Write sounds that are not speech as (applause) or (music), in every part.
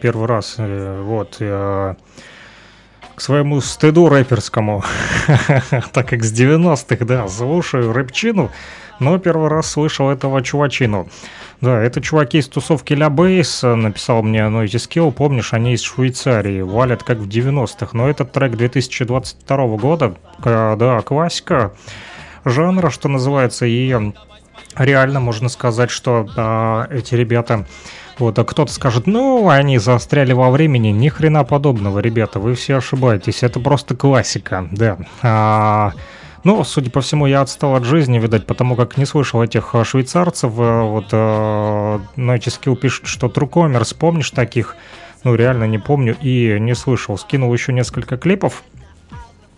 первый раз, э, вот, э, к своему стыду рэперскому, (laughs) так как с 90-х, да, слушаю рэпчину, но первый раз слышал этого чувачину. Да, это чуваки из тусовки Ля Бейс, написал мне Noisy Skill, помнишь, они из Швейцарии, валят как в 90-х, но этот трек 2022 года, э, да, классика жанра, что называется, и реально можно сказать, что э, эти ребята вот, а кто-то скажет, ну, они застряли во времени. Ни хрена подобного, ребята, вы все ошибаетесь. Это просто классика, да. А, ну, судя по всему, я отстал от жизни, видать, потому как не слышал этих а, швейцарцев. Э, вот э, Ночи Скилл пишет, что Трукомерс, помнишь таких? Ну, реально не помню и не слышал. Скинул еще несколько клипов.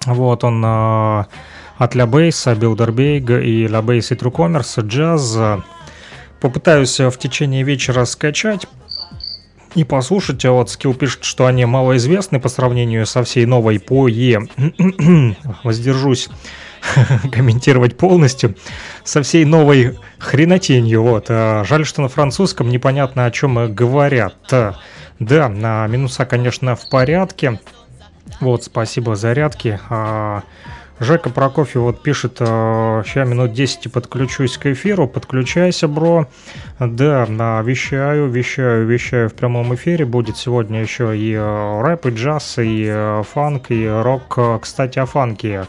Вот он э, от Ля Бейса, Билдербейга и Ля Бейс и Трукомерс, джаз, Попытаюсь э, в течение вечера скачать и послушать. А вот Скилл пишет, что они малоизвестны по сравнению со всей новой по Е. (clears throat) Воздержусь (laughs) комментировать полностью со всей новой хренотенью. Вот. А жаль, что на французском непонятно о чем говорят. Да, на минуса, конечно, в порядке. Вот, спасибо зарядки. Жека Прокофьев вот пишет, сейчас э, минут 10 подключусь к эфиру, подключайся, бро. Да, вещаю, вещаю, вещаю в прямом эфире. Будет сегодня еще и э, рэп, и джаз, и э, фанк, и рок. Кстати, о фанке.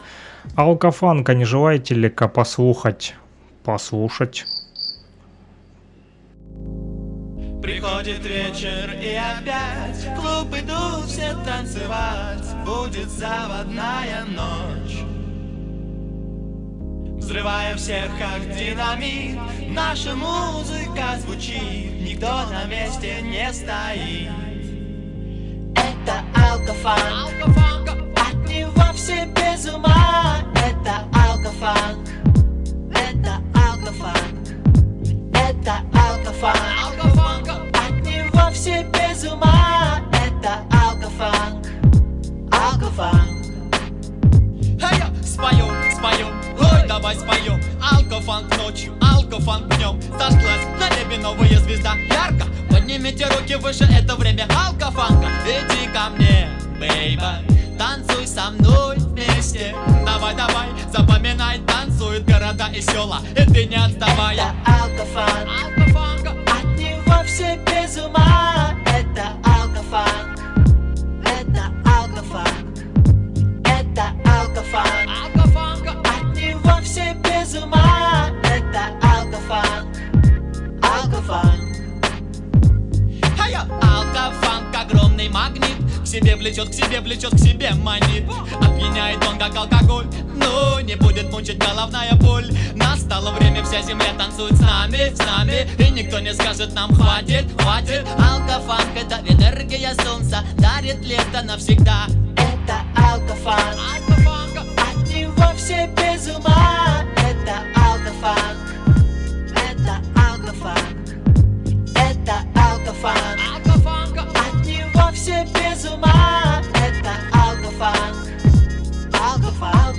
Алкофанка не желаете ли-ка послушать? Послушать. Приходит вечер и опять в клуб идут все танцевать Будет заводная ночь Взрываем всех как динамит. Наша музыка звучит Никто на месте не стоит. Это алкофанк. От него все без ума. Это алкофанк. Это алкофанк. Это алкофанк. От него все без ума. Это алкофанк. Алкофанк. Hey, спою, давай споем. Алкофанк ночью, алкофанк днем. Зажглась на небе новая звезда Ярко, поднимите руки выше Это время алкофанка. Иди ко мне, бейба Танцуй со мной вместе. Давай, давай, запоминай Танцуют города и села. И ты не отставай. Это алкофанк. Алкофанка. От него все без ума. Это алкофанк. Это алкофанк. Это алкофанк ума Это алкофанк, алкофанк. А я алкофанк, огромный магнит. К себе влечет, к себе влечет, к себе манит. Опьяняет он как алкоголь Ну, не будет мучить головная боль. Настало время, вся земля танцует с нами, с нами. И никто не скажет нам хватит, хватит Алкофанк это энергия солнца Дарит лето навсегда. Это алкофанк, алкофанк. Него все без ума Это алкофанк Это алкофанк Это алкофанк От него все без ума. Это алкофанк Алкофанк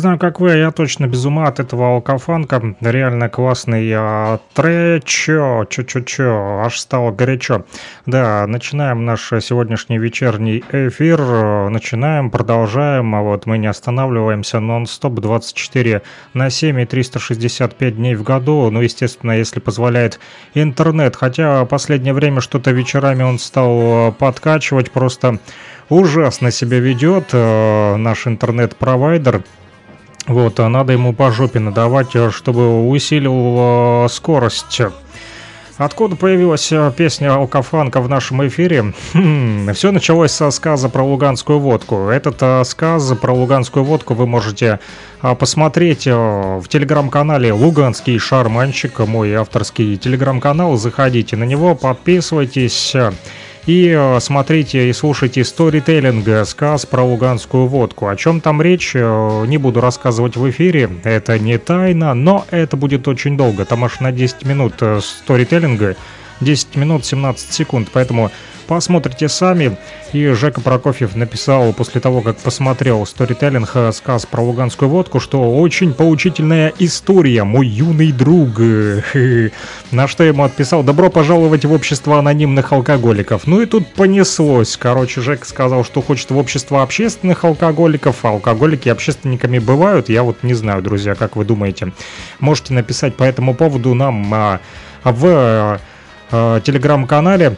знаю, как вы, а я точно без ума от этого алкофанка. Реально классный а, тречо, чё-чё-чё, аж стало горячо. Да, начинаем наш сегодняшний вечерний эфир. Начинаем, продолжаем. А вот мы не останавливаемся нон-стоп 24 на 7 и 365 дней в году. Ну, естественно, если позволяет интернет. Хотя последнее время что-то вечерами он стал подкачивать. Просто ужасно себя ведет э, наш интернет-провайдер. Вот, а надо ему по жопе надавать, э, чтобы усилил скорость. Откуда появилась э, песня Алкофанка в нашем эфире? Хм, все началось со сказа про луганскую водку. Этот э, сказ про луганскую водку вы можете посмотреть в телеграм-канале «Луганский шарманщик», мой авторский телеграм-канал. Заходите на него, подписывайтесь. И э, смотрите и слушайте сторителлинг, э, сказ про луганскую водку. О чем там речь, э, не буду рассказывать в эфире, это не тайна, но это будет очень долго. Там аж на 10 минут сторителлинга, 10 минут 17 секунд, поэтому Посмотрите сами. И Жека Прокофьев написал после того, как посмотрел сторителлинг э, сказ про луганскую водку, что очень поучительная история, мой юный друг. (laughs) На что ему отписал, добро пожаловать в общество анонимных алкоголиков. Ну и тут понеслось. Короче, Жека сказал, что хочет в общество общественных алкоголиков, а алкоголики общественниками бывают. Я вот не знаю, друзья, как вы думаете. Можете написать по этому поводу нам а, в а, телеграм-канале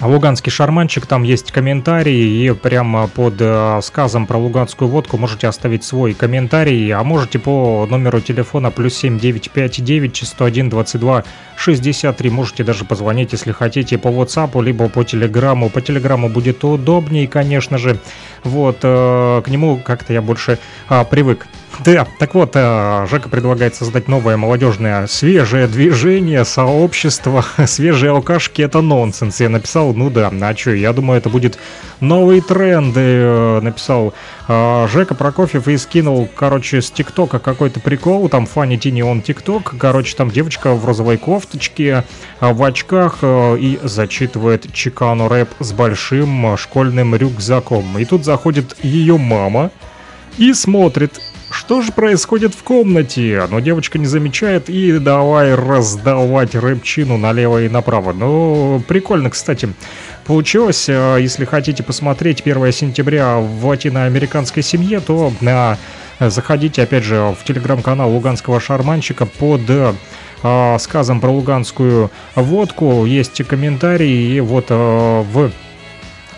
Луганский шарманчик, там есть комментарии, и прямо под э, сказом про луганскую водку можете оставить свой комментарий, а можете по номеру телефона плюс 7959 101 22 63, можете даже позвонить, если хотите, по WhatsApp, либо по Телеграму. По Телеграму будет удобнее, конечно же, вот, э, к нему как-то я больше э, привык. Да, так вот, э, Жека предлагает создать новое молодежное свежее движение, сообщество. (laughs) Свежие алкашки — это нонсенс. Я написал, ну да, а что, я думаю, это будет новый тренд. Э, написал э, Жека Прокофьев и скинул, короче, с ТикТока какой-то прикол. Там Фанни Тини он ТикТок. Короче, там девочка в розовой кофточке, в очках и зачитывает чекану рэп с большим школьным рюкзаком. И тут заходит ее мама и смотрит что же происходит в комнате? Но девочка не замечает и давай раздавать рэпчину налево и направо. Ну, прикольно, кстати. Получилось, э, если хотите посмотреть 1 сентября в латиноамериканской семье, то на заходите, опять же, в телеграм-канал Луганского шарманщика под э, сказом про луганскую водку. Есть комментарии, и вот э, в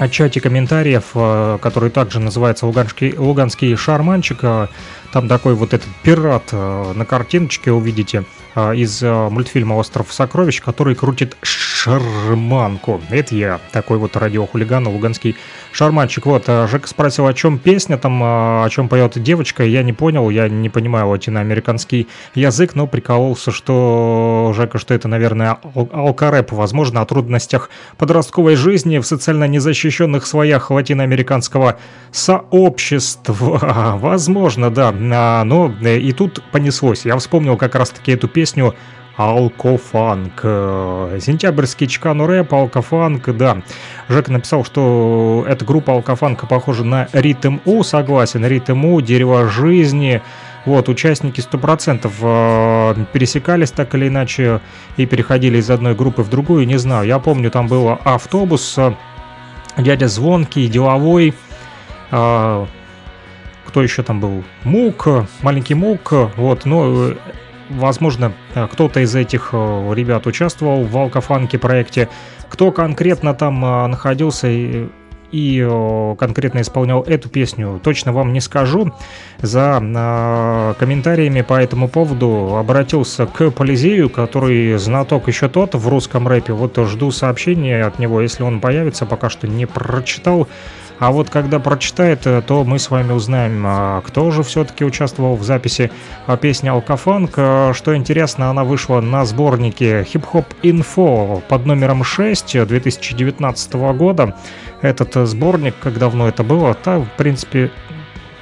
о чате комментариев, э, который также называется Луганский, Луганский шарманчик. Э, там такой вот этот пират э, на картиночке увидите из мультфильма «Остров сокровищ», который крутит шарманку. Это я, такой вот радиохулиган, луганский шарманчик. Вот, а Жека спросил, о чем песня, там, о чем поет девочка. Я не понял, я не понимаю латиноамериканский язык, но прикололся, что Жека, что это, наверное, ал алкарэп, возможно, о трудностях подростковой жизни в социально незащищенных слоях латиноамериканского сообщества. (laughs) Возможно, да. А, но э, и тут понеслось. Я вспомнил как раз-таки эту песню Алкофанк. Сентябрьский чекану рэп, Алкофанк, да. Жека написал, что эта группа Алкофанка похожа на Ритм У, согласен, Ритм У, Дерево жизни, вот, участники 100% э, пересекались так или иначе и переходили из одной группы в другую, не знаю. Я помню, там был автобус, э, дядя Звонкий, Деловой, э, кто еще там был? Мук, маленький Мук, вот, но возможно, э, кто-то из этих э, ребят участвовал в Алкофанке проекте. Кто конкретно там э, находился и, и конкретно исполнял эту песню, точно вам не скажу. За э, комментариями по этому поводу обратился к Полизею, который знаток еще тот в русском рэпе. Вот жду сообщения от него, если он появится, пока что не прочитал. А вот когда прочитает, э, то мы с вами узнаем, а, кто же все-таки участвовал в записи а, песни «Алкофанк». А, что интересно, она вышла на сборнике Hop Info под номером 6 2019 года. Этот э, сборник, как давно это было, то, в принципе,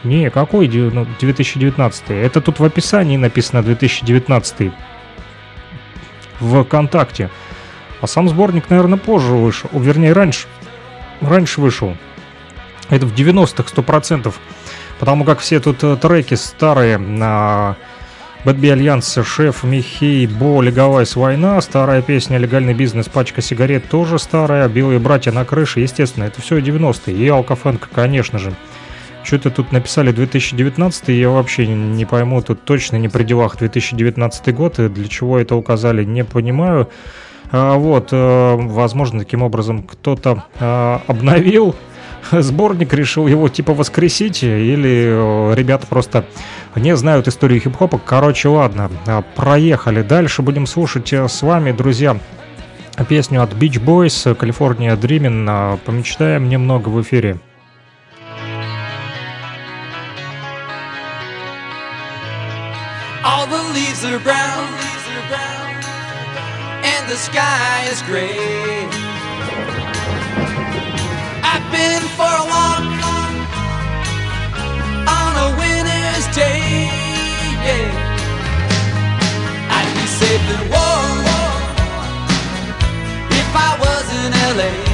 не, какой 2019? Ну, это тут в описании написано 2019 в ВКонтакте. А сам сборник, наверное, позже вышел. Вернее, раньше. Раньше вышел. Это в 90-х 100%. Потому как все тут э, треки старые на Bad B. Альянс, Шеф, Михей, Бо, Легалайз, Война, старая песня Легальный бизнес, пачка сигарет тоже старая, Белые братья на крыше, естественно, это все 90-е, и Алкофанк, конечно же. Что-то тут написали 2019, я вообще не пойму, тут точно не при делах 2019 год, и для чего это указали, не понимаю. А, вот, э, возможно, таким образом кто-то а, обновил (laughs) сборник, решил его типа воскресить, или э, ребята просто не знают историю хип-хопа. Короче, ладно, а, проехали. Дальше будем слушать э, с вами, друзья, песню от Beach Boys, Калифорния Dreamin'. Помечтаем немного в эфире. All the leaves are brown, and the sky is gray. Been for a walk on a winter's day. Yeah. I'd be safe and warm if I was in LA.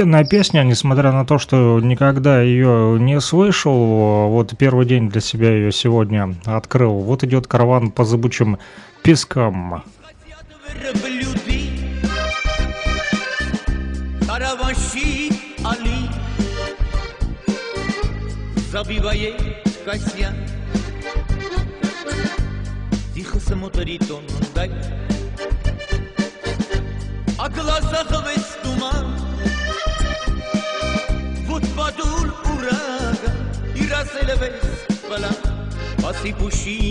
офигенная песня, несмотря на то, что никогда ее не слышал. Вот первый день для себя ее сегодня открыл. Вот идет караван по зыбучим пескам. Забивает кося Тихо смотрит он se puxinha.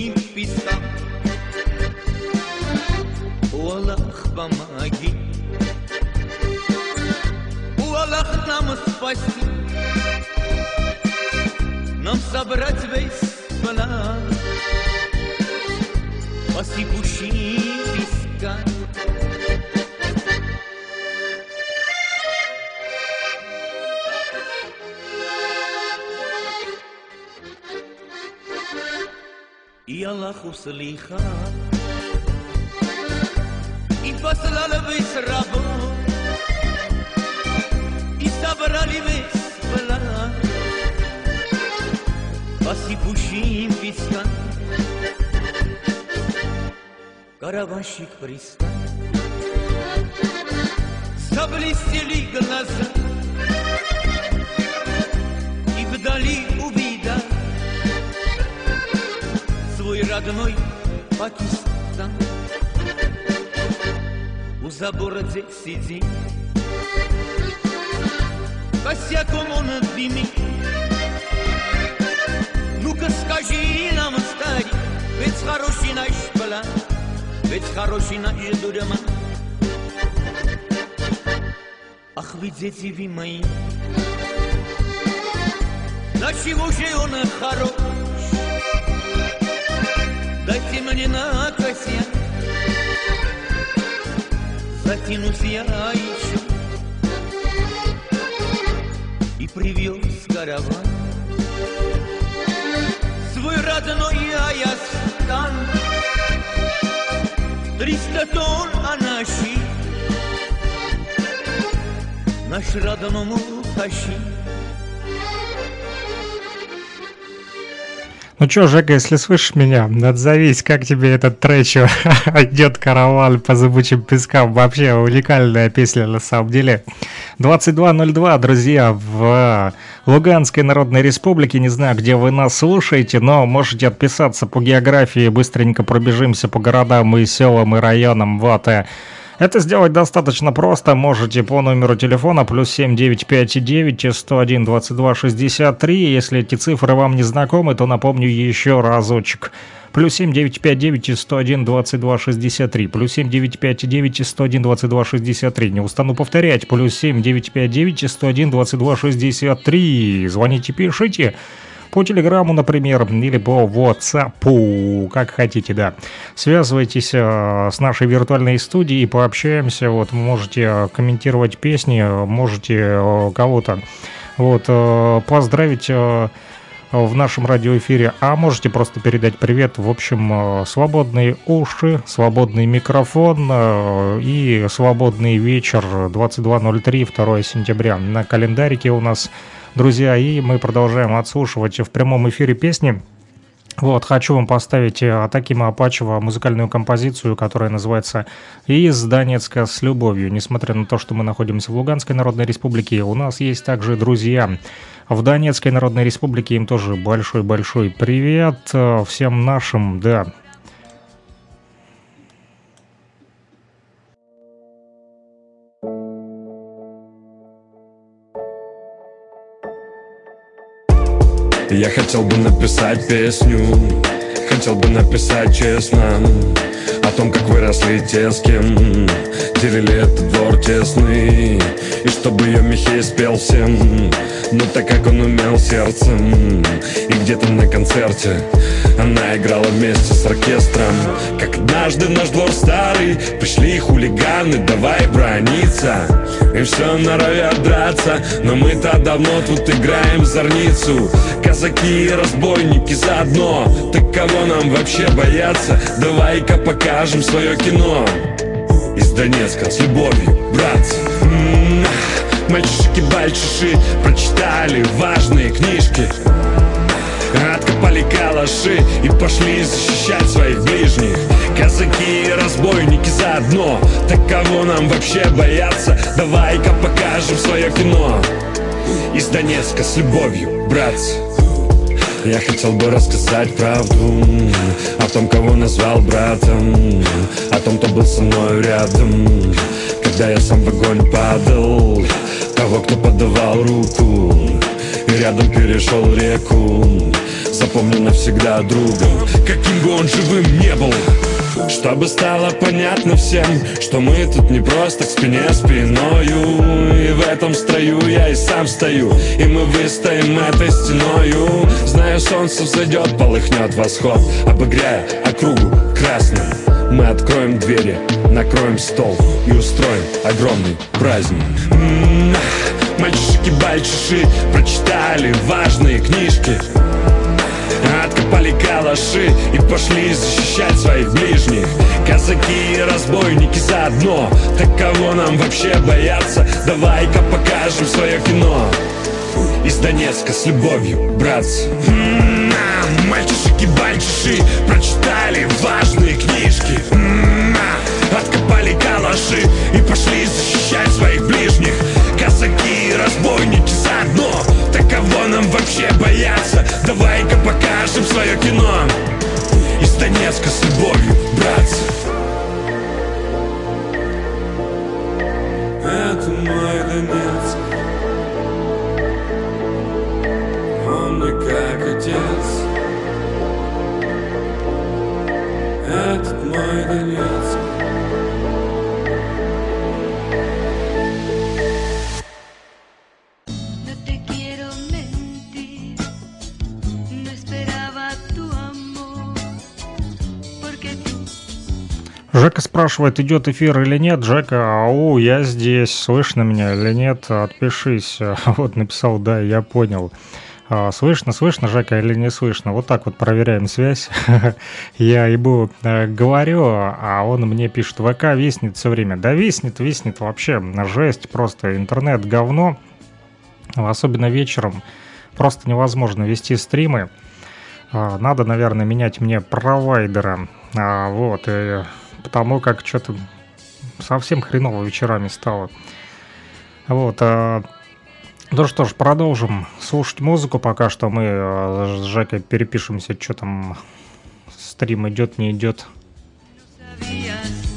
блестели глаза, И вдали увидя свой родной Пакистан. У забора где сидит, косяком он дымит. Ну-ка скажи нам, старик, ведь хороший наш план, ведь хороший наш дурман. вы, дети вы мои. Да чего же он хорош? Дайте мне на косе, Затянусь я еще. И привез караван Свой родной Аястан Триста тонн анаши Наш родному тащи Ну чё, Жека, если слышишь меня, отзовись, как тебе этот трэч (laughs) «Идет караван по зыбучим пескам». Вообще уникальная песня на самом деле. 22.02, друзья, в Луганской Народной Республике. Не знаю, где вы нас слушаете, но можете отписаться по географии. Быстренько пробежимся по городам и селам и районам. Вот, и это сделать достаточно просто. Можете по номеру телефона плюс 7959 101 22 63. Если эти цифры вам не знакомы, то напомню еще разочек. Плюс 7959 101 22 63. Плюс 7959 101 22 63. Не устану повторять. Плюс 7959 101 22 63. Звоните, пишите. По телеграмму, например, или по WhatsApp, как хотите, да. Связывайтесь э, с нашей виртуальной студией, пообщаемся, вот, можете э, комментировать песни, можете э, кого-то, вот, поздравить в нашем радиоэфире, а можете просто передать привет. В общем, свободные уши, свободный микрофон и свободный вечер 22.03, 2 сентября. На календарике у нас, друзья, и мы продолжаем отслушивать в прямом эфире песни. Вот, хочу вам поставить э, Такима Апачева музыкальную композицию, которая называется «Из Донецка с любовью». Несмотря на то, что мы находимся в Луганской Народной Республике, у нас есть также друзья в Донецкой Народной Республике. Им тоже большой-большой привет э, всем нашим, да. Я хотел бы написать песню Хотел бы написать честно О том, как выросли те, с кем Делили этот двор тесный И чтобы ее Михей спел всем. Ну так как он умел сердцем И где-то на концерте Она играла вместе с оркестром. Как однажды в наш двор старый Пришли хулиганы, давай брониться И все норовят драться. Но мы-то давно тут играем в зорницу Казаки и разбойники заодно. Так кого нам вообще бояться? Давай-ка покажем свое кино. Из Донецка с любовью, братцы. М, Мальчишки-бальчиши прочитали важные книжки. Откопали калаши и пошли защищать своих ближних. Казаки и разбойники заодно. Так кого нам вообще бояться? Давай-ка покажем свое кино. Из Донецка с любовью, братцы я хотел бы рассказать правду О том, кого назвал братом О том, кто был со мной рядом. Когда я сам в огонь падал Того, кто подавал руку И рядом перешел реку Запомню навсегда другом Каким бы он живым не был чтобы стало понятно всем, что мы тут не просто к спине спиною. И в этом строю я и сам стою, и мы выстоим этой стеною. Знаю, солнце взойдет, полыхнет восход, обыгряя округу красным Мы откроем двери, накроем стол и устроим огромный праздник. М, Мальчишки-бальчиши прочитали важные книжки Откопали калаши и пошли защищать своих ближних. Казаки и разбойники заодно Так кого нам вообще бояться? Давай-ка покажем свое кино. Из Донецка с любовью, братцы. М, а, Мальчишки-бальчиши прочитали важные книжки. М, а, Откопали калаши и пошли защищать своих ближних. Казаки и разбойники заодно Так кого нам вообще бояться? Спрашивает, идет эфир или нет. Жека, ау, я здесь. Слышно меня или нет? Отпишись. (laughs) Вот написал, да, я понял. А, Слышно, слышно, Жека, или не слышно? Вот так вот проверяем связь. (laughs) Я ему э, говорю, а он мне пишет, ВК виснет все время. Да виснет, виснет вообще. Жесть просто. Интернет говно. Особенно вечером. Просто невозможно вести стримы. А, Надо, наверное, менять мне провайдера. А, Вот, и потому как что-то совсем хреново вечерами стало. Вот, а, ну что ж, продолжим слушать музыку, пока что мы э, с Жекой перепишемся, что там стрим идет, не идет. sabías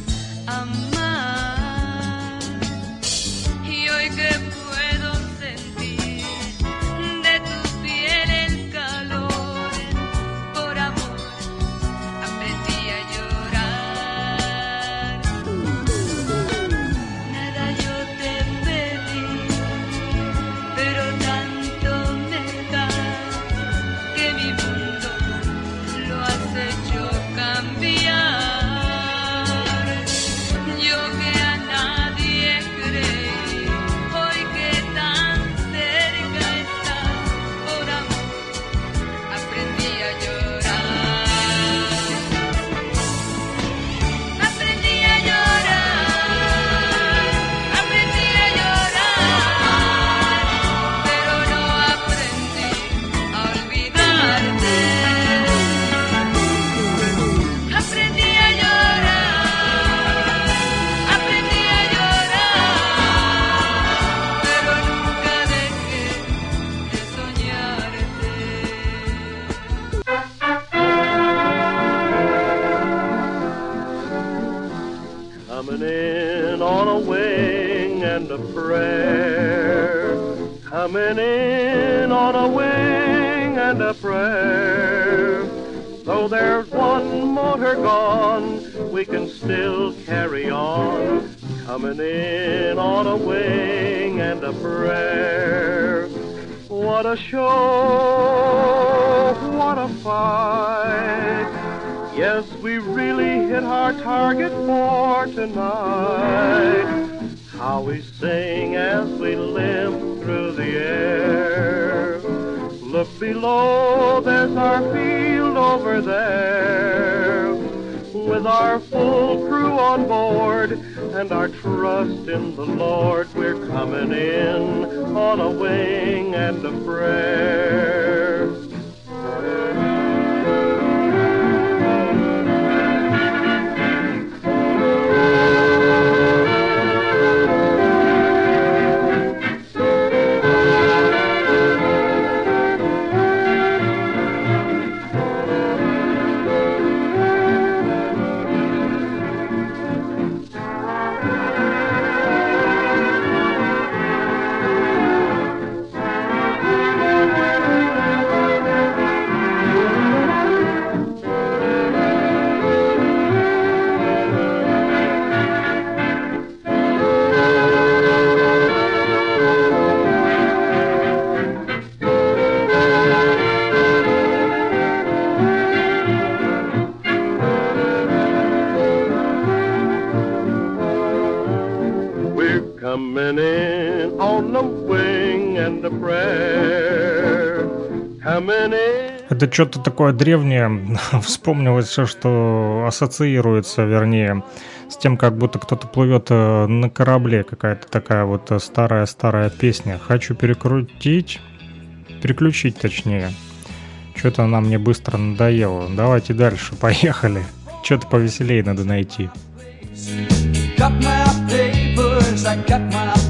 on a wing and a prayer. Though there's one motor gone, we can still carry on. Coming in on a wing and a prayer. What a show! What a fight! Yes, we really hit our target for tonight. How we sing as we limp through the air. Look below, there's our field over there. With our full crew on board and our trust in the Lord, we're coming in on a wing and a prayer. Это что-то такое древнее. (laughs) Вспомнилось все, что ассоциируется, вернее, с тем, как будто кто-то плывет э, на корабле. Какая-то такая вот э, старая-старая песня. Хочу перекрутить, переключить точнее. Что-то она мне быстро надоело. Давайте дальше, (laughs) поехали. Что-то повеселее надо найти. Got my papers, I got my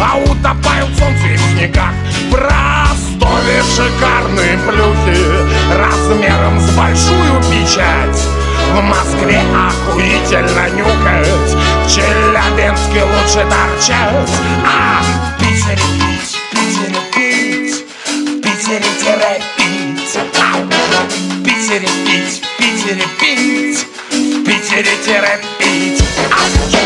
А утопают в солнце и в снегах. В Ростове шикарные плюхи Размером с большую печать. В Москве охуительно нюкать В Челябинске лучше торчать. А в Питере пить, в Питере пить В Питере тире пить. А в Питере пить, в Питере пить В Питере тире пить. А,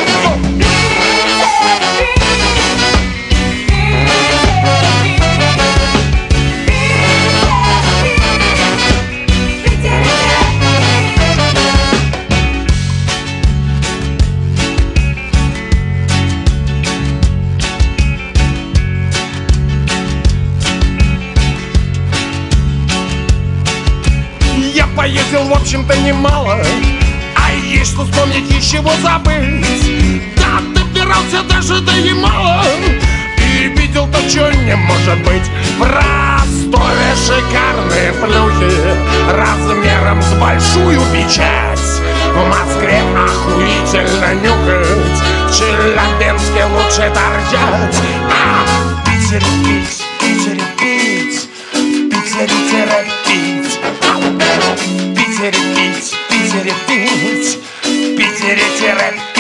в общем-то, немало. А есть что вспомнить и чего забыть? Да, добирался даже до Ямала И видел то, что не может быть. В Ростове шикарные плюхи Размером с большую печать. В Москве охуительно нюхать В Челябинске лучше торчать. А в Питере пить, Питере пить, в Питере тире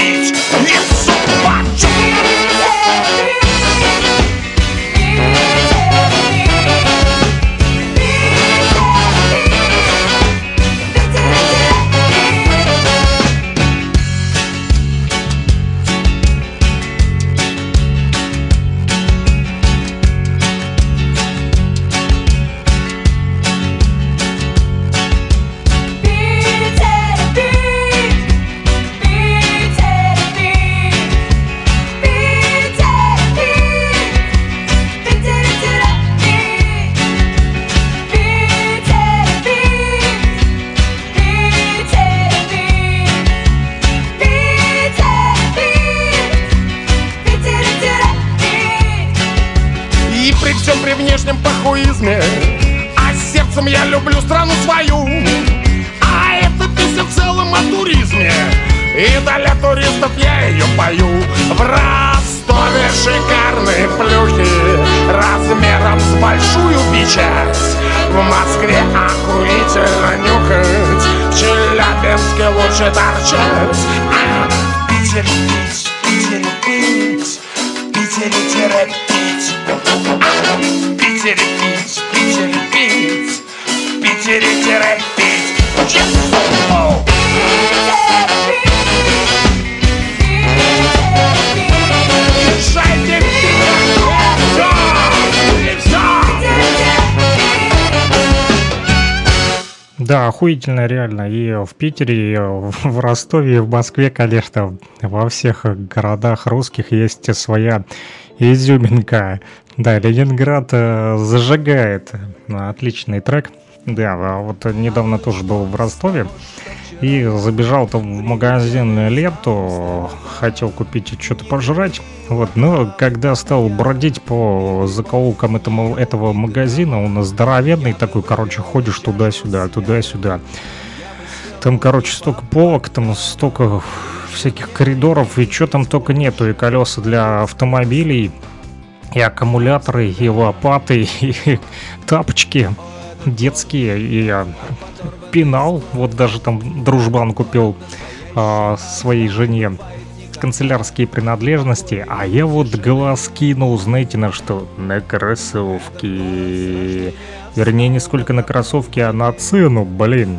печать В Москве охуительно нюхать В Челябинске лучше торчать. А в Питере пить, в Питере пить В Питере тире пить в Питере пить, охуительно реально. И в Питере, и в Ростове, и в Москве, конечно, во всех городах русских есть своя изюминка. Да, Ленинград э, зажигает. Отличный трек. Да, вот недавно тоже был в Ростове. И забежал там в магазин Лепту, хотел купить что-то пожрать. Вот, но когда стал бродить по закоулкам этому, этого магазина, он здоровенный такой, короче, ходишь туда-сюда, туда-сюда. Там, короче, столько полок, там столько всяких коридоров, и что там только нету, и колеса для автомобилей, и аккумуляторы, и лопаты, (laughs) и тапочки детские, и пенал, вот даже там дружбан купил а, своей жене канцелярские принадлежности, а я вот глаз кинул, знаете, на что? На кроссовки. Вернее, не сколько на кроссовки, а на цену, блин.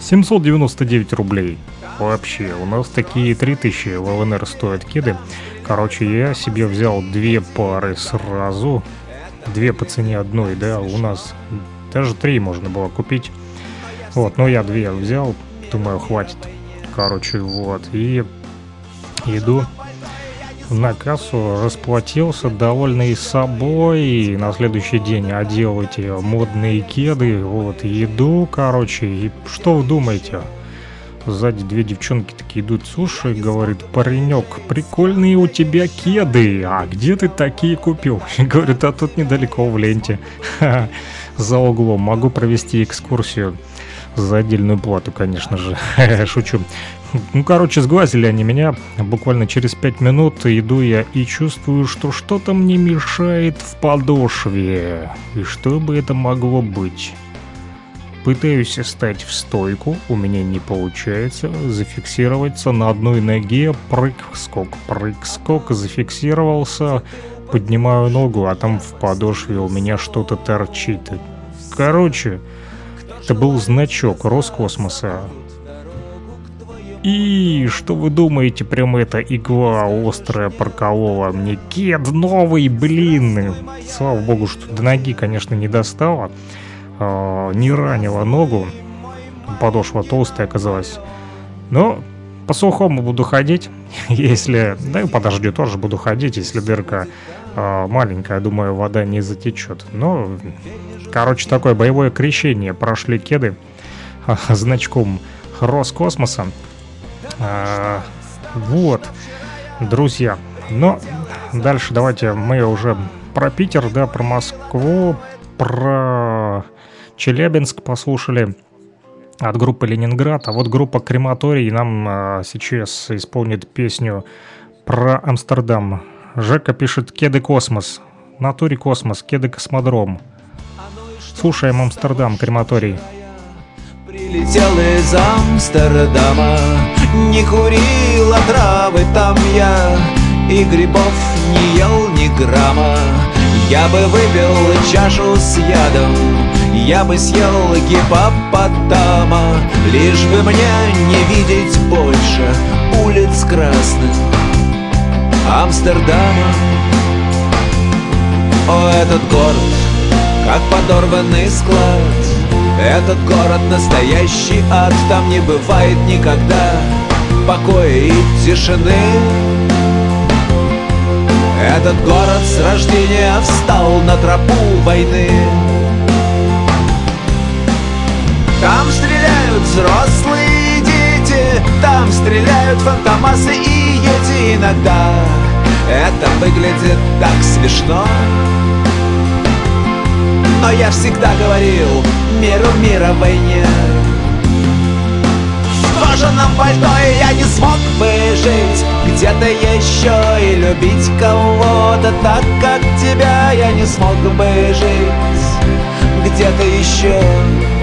799 рублей. Вообще, у нас такие 3000 в ЛНР стоят кеды. Короче, я себе взял две пары сразу. Две по цене одной, да, у нас даже три можно было купить. Вот, но я две взял, думаю, хватит. Короче, вот, и иду на кассу, расплатился, довольный собой, и на следующий день одел эти модные кеды, вот, иду, короче, и что вы думаете? Сзади две девчонки такие идут, слушай, говорит, паренек, прикольные у тебя кеды, а где ты такие купил? (laughs) Говорит, а тут недалеко в ленте, (laughs) за углом, могу провести экскурсию. За отдельную плату, конечно же. (laughs) Шучу. Ну, короче, сглазили они меня. Буквально через пять минут иду я и чувствую, что что-то мне мешает в подошве. И что бы это могло быть? Пытаюсь встать в стойку, у меня не получается. Зафиксироваться на одной ноге, прыг-скок, прыг-скок, зафиксировался. Поднимаю ногу, а там в подошве у меня что-то торчит. Короче, это был значок Роскосмоса. И что вы думаете, прям эта игла острая проколола мне кед новый, блин. Слава богу, что до ноги, конечно, не достала. А, не ранила ногу. Подошва толстая оказалась. Но по сухому буду ходить, (laughs) если... Да и по дождю тоже буду ходить, если дырка маленькая, думаю, вода не затечет. Но, короче, такое боевое крещение. Прошли кеды а, значком Роскосмоса. А, вот, друзья. Но дальше давайте мы уже про Питер, да, про Москву, про Челябинск послушали от группы Ленинград, а вот группа Крематорий нам а, сейчас исполнит песню про Амстердам. Жека пишет «Кеды космос», «Натуре космос», «Кеды космодром». Слушаем Амстердам, Крематорий. Прилетел из Амстердама. Не курил а травы там я. И грибов не ел ни грамма. Я бы выпил чашу с ядом. Я бы съел гипопотама Лишь бы мне не видеть больше Улиц красных Амстердама О, этот город, как подорванный склад. Этот город настоящий ад Там не бывает никогда покоя и тишины. Этот город с рождения встал на тропу войны. Там стреляют взрослые дети Там стреляют фантомасы и ети иногда Это выглядит так смешно. Но я всегда говорил миру мира войне В кожаном пальто я не смог бы жить? Где-то еще и любить кого-то Так, как тебя я не смог бы жить. Где-то еще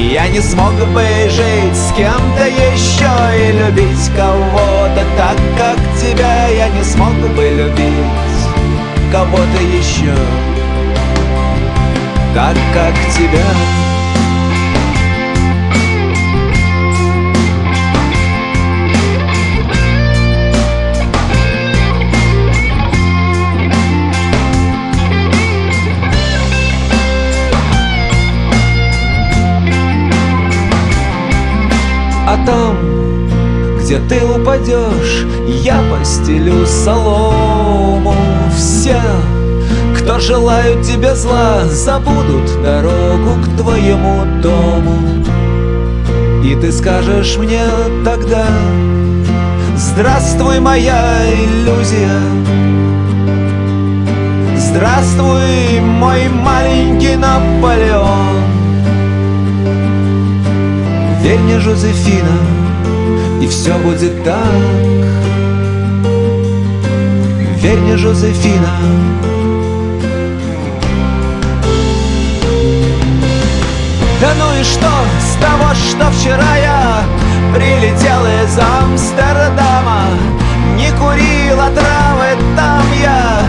я не смог бы жить с кем-то еще и любить кого-то Так, как тебя. Я не смог бы любить кого-то еще так, как тебя там, где ты упадешь, я постелю солому Все кто желают тебе зла, забудут дорогу к твоему дому. И ты скажешь мне тогда, здравствуй, моя иллюзия. Здравствуй, мой маленький Наполеон. Верь мне, Жозефина, и все будет так. Верь мне, Жозефина, Да ну и что с того, что вчера я прилетел из Амстердама? Не курил а травы там я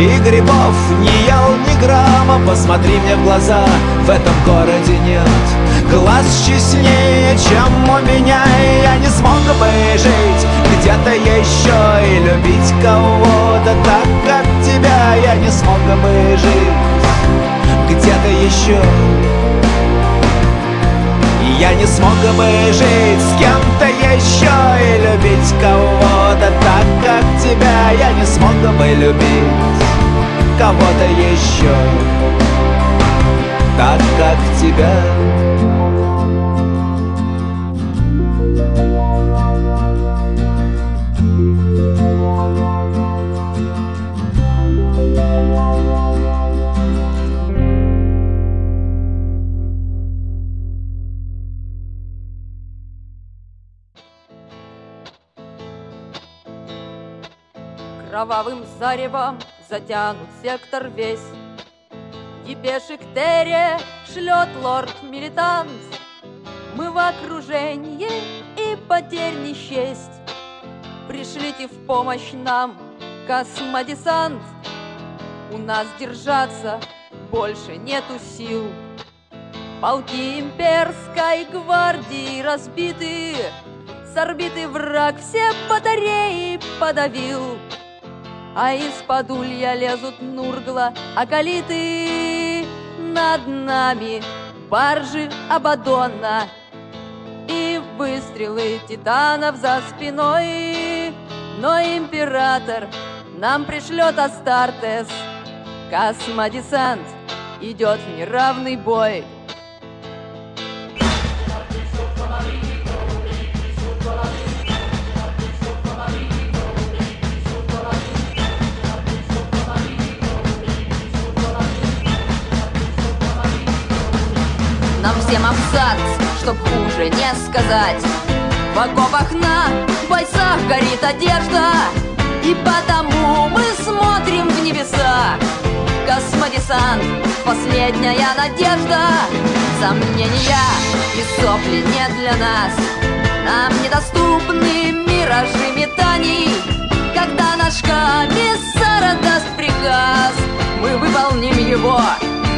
и грибов не ел ни грамма. Посмотри мне в глаза, в этом городе нет Глаз честнее, чем у меня я не смог бы жить. Где-то еще И любить кого-то так, как тебя Я не смог бы жить. Где-то еще я не смог бы жить. С кем-то еще И любить кого-то так, как тебя Я не смог бы любить. Кого-то еще Так, как тебя заревом затянут сектор весь. Депеши к Терре шлет лорд-милитант. Мы в окружении и потерь не счесть. Пришлите в помощь нам космодесант. У нас держаться больше нету сил. Полки имперской гвардии разбиты, С орбиты враг все батареи подавил. А из-под улья лезут Нургла, Акалиты Над нами баржи Абадона. И выстрелы титанов за спиной. Но император нам пришлет Астартес. Космодесант идет в неравный бой Нам всем абзац, чтоб хуже не сказать. В окопах на бойцах горит одежда И потому мы смотрим в небеса. Космодесант, последняя надежда Сомнения и сопли не для нас. Нам недоступны миражи метаний Когда наш комиссар отдаст приказ. Мы выполним его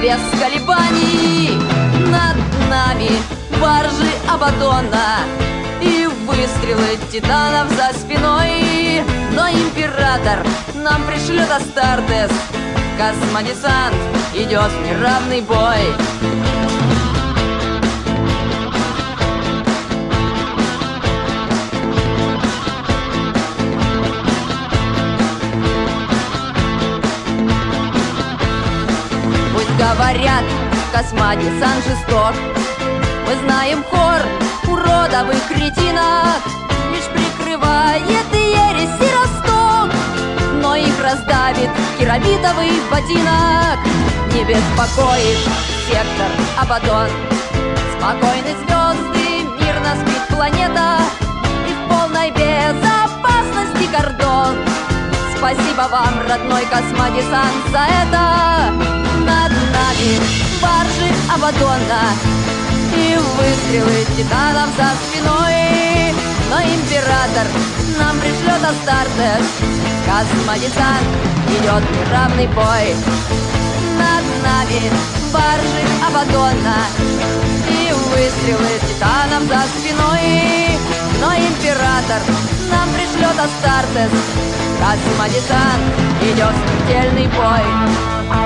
без колебаний Над нами баржи Абадона И выстрелы титанов за спиной. Но император нам пришлет Астартес. Космодесант идет в неравный бой. Пусть говорят, космодесант жесток Мы знаем хор уродовых кретинок Лишь прикрывает ересь и росток Но их раздавит керамитовый ботинок. Не беспокоит сектор Абадон. Спокойны звезды, мирно спит планета И в полной безопасности кордон. Спасибо вам, родной космодесант, за это Над нами баржи Абадона И выстрелы титанов за спиной. Но император нам пришлет Астартес Космодесант идет неравный бой. Над нами баржи Абадона И выстрелы титанов за спиной. Но император нам пришлет Астартес Космодесант идет смертельный бой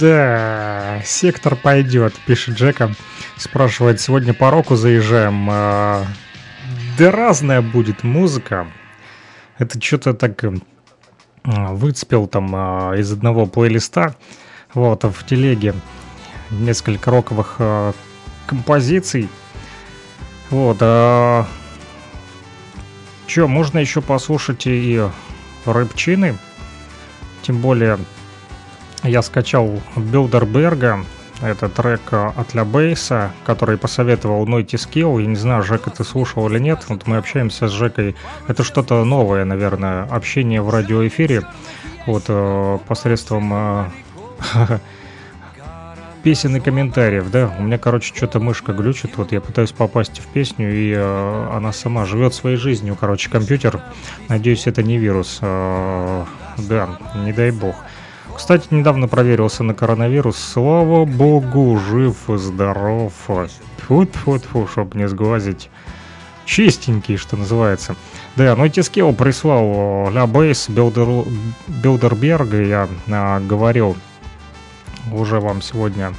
Да, сектор пойдет, пишет Джека. Спрашивает, сегодня по року заезжаем. А, Да разная будет музыка. Это что-то так э, а, выцепил там а, из одного плейлиста. Вот, в телеге несколько роковых композиций. Вот, а... Че, можно еще послушать и рэпчины. Тем более, я скачал Билдерберга, это трек э, от Ля Бейса, который посоветовал Нойти Скилл. Я не знаю, Жека, ты слушал или нет. Вот мы общаемся с Жекой. Это что-то новое, наверное, общение в радиоэфире. Вот э, посредством э, (laughs) песен и комментариев, да. У меня, короче, что-то мышка глючит. Вот я пытаюсь попасть в песню, и э, она сама живет своей жизнью. Короче, компьютер. Надеюсь, это не вирус. Э, да, не дай бог. Кстати, недавно проверился на коронавирус. Слава богу, жив и здоров. фу фу фу чтобы не сглазить. Чистенький, что называется. Да, ну Тискел прислал э, Ля Бейс Билдер, Билдерберга. Я а, говорил уже вам сегодня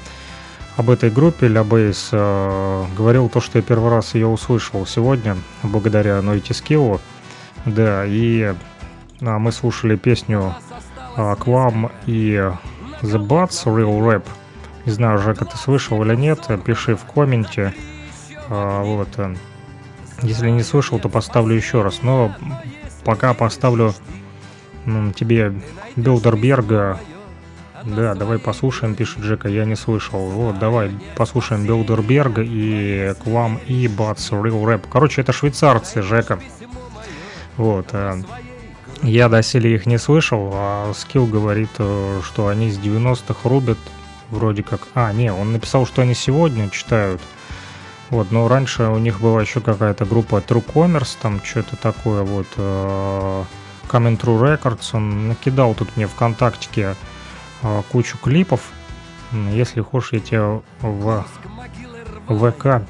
об этой группе Ля Бейс. А, говорил то, что я первый раз ее услышал сегодня, благодаря Нойти Скиллу. Да, и а, мы слушали песню а, Квам и The Bats Real Rap. Не знаю, Жека, ты слышал или нет, пиши в комменте. А, вот. э, Если не слышал, то поставлю еще раз. Но пока поставлю тебе Билдерберга. Да, давай послушаем, пишет Джека, я не слышал. Вот, давай послушаем Билдерберга и Квам и Bats Real Rap. Короче, это швейцарцы, Жека. Вот. Я доселе их не слышал, а Скилл говорит, э, что они с 90-х рубят вроде как... А, не, он написал, что они сегодня читают. Вот, но раньше у них была еще какая-то группа True Commerce, там что-то такое вот. э, Coming True Records, он накидал тут мне ВКонтактике э, кучу клипов. Если хочешь, я тебе в ВК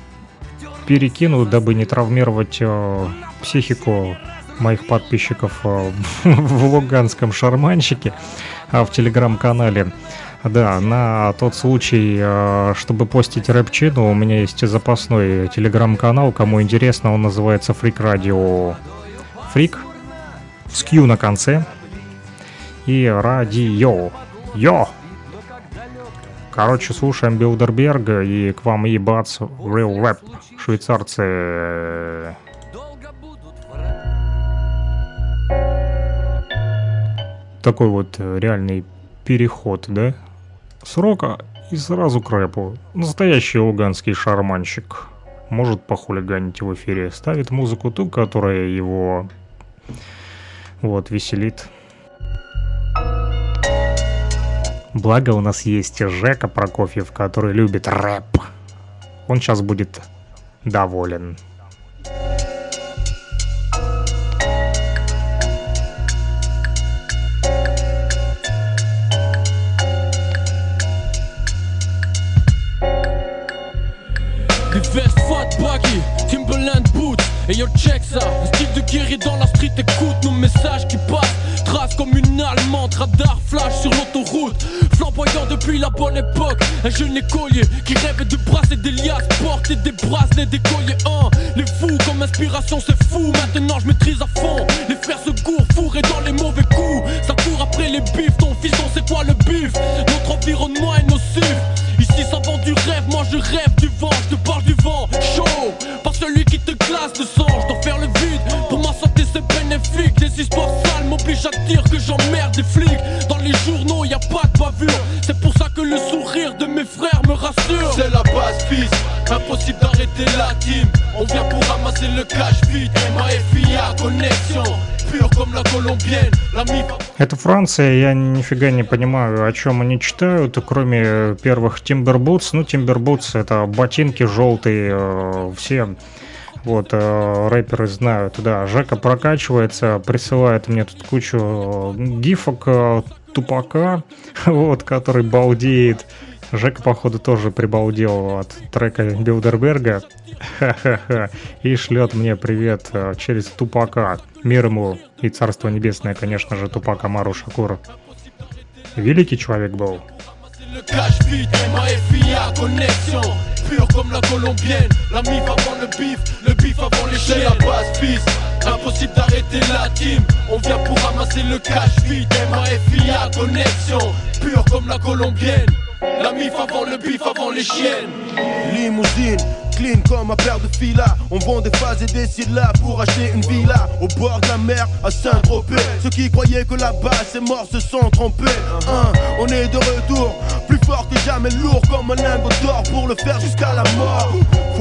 перекину, дабы не травмировать э, психику моих подписчиков э, (laughs) в луганском шарманщике, а в телеграм-канале. Да, на тот случай, э, чтобы постить рэпчину, у меня есть запасной телеграм-канал. Кому интересно, он называется Фрик Радио. Фрик с Q на конце. И радио. Йо! Короче, слушаем Билдерберга и к вам ебаться Real Rap. Швейцарцы. Такой вот э, реальный переход, да? С рока и сразу к рэпу. Настоящий луганский шарманщик. Может похулиганить в эфире. Ставит музыку ту, которая его вот веселит. Благо у нас есть Жека Прокофьев, который любит рэп. Он сейчас будет доволен. Et yo check ça, un style de guerrier dans la street Écoute nos messages qui passent. Trace comme une allemande, radar flash sur l'autoroute. Flamboyant depuis la bonne époque. Un jeune écolier qui rêve de brasser des liasses Porter des bracelets, des colliers. Hein. Les fous comme inspiration c'est fou. Maintenant je maîtrise à fond. Les fers se courent, fourrés dans les mauvais coups. Ça court après les bifs, ton fiston c'est quoi le bif. Notre environnement est nocif Ici ça vend du rêve, moi je rêve du vent, je te parle du vent chaud. Pas celui qui te glace le sang, je dois faire le vide. Pour ma santé c'est bénéfique, des histoires sales m'obligent à dire que j'emmerde des flics. Dans les journaux y a pas de bavure, c'est pour ça que le sourire de mes frères me rassure. C'est la base fils, impossible d'arrêter la team. On vient pour ramasser le cash vite, MAFIA connexion. Это Франция, я нифига не понимаю, о чем они читают, кроме первых Timber Boots. Ну, Timber Boots это ботинки желтые, э, все Вот, э, рэперы знают, да. Жека прокачивается, присылает мне тут кучу э, гифок э, тупака, (laughs) вот, который балдеет. Жека, походу, тоже прибалдел от трека Билдерберга. (laughs) И шлет мне привет э, через тупака. Мир ему и царство небесное, конечно же, тупак Амару Шакуру. Великий человек был. Pure comme la colombienne La mif avant le bif, le bif avant les chiens la base fils Impossible d'arrêter la team On vient pour ramasser le cash vide MAFIA, connexion Pure comme la colombienne La mif avant le bif avant les chiennes Limousine, comme un paire de filas. On vend des phases et des syllabes pour acheter une villa au bord de la mer à Saint-Tropez. Ceux qui croyaient que la base est mort se sont trompés. On est de retour, plus fort que jamais, lourd comme un lingot d'or pour le faire jusqu'à la mort.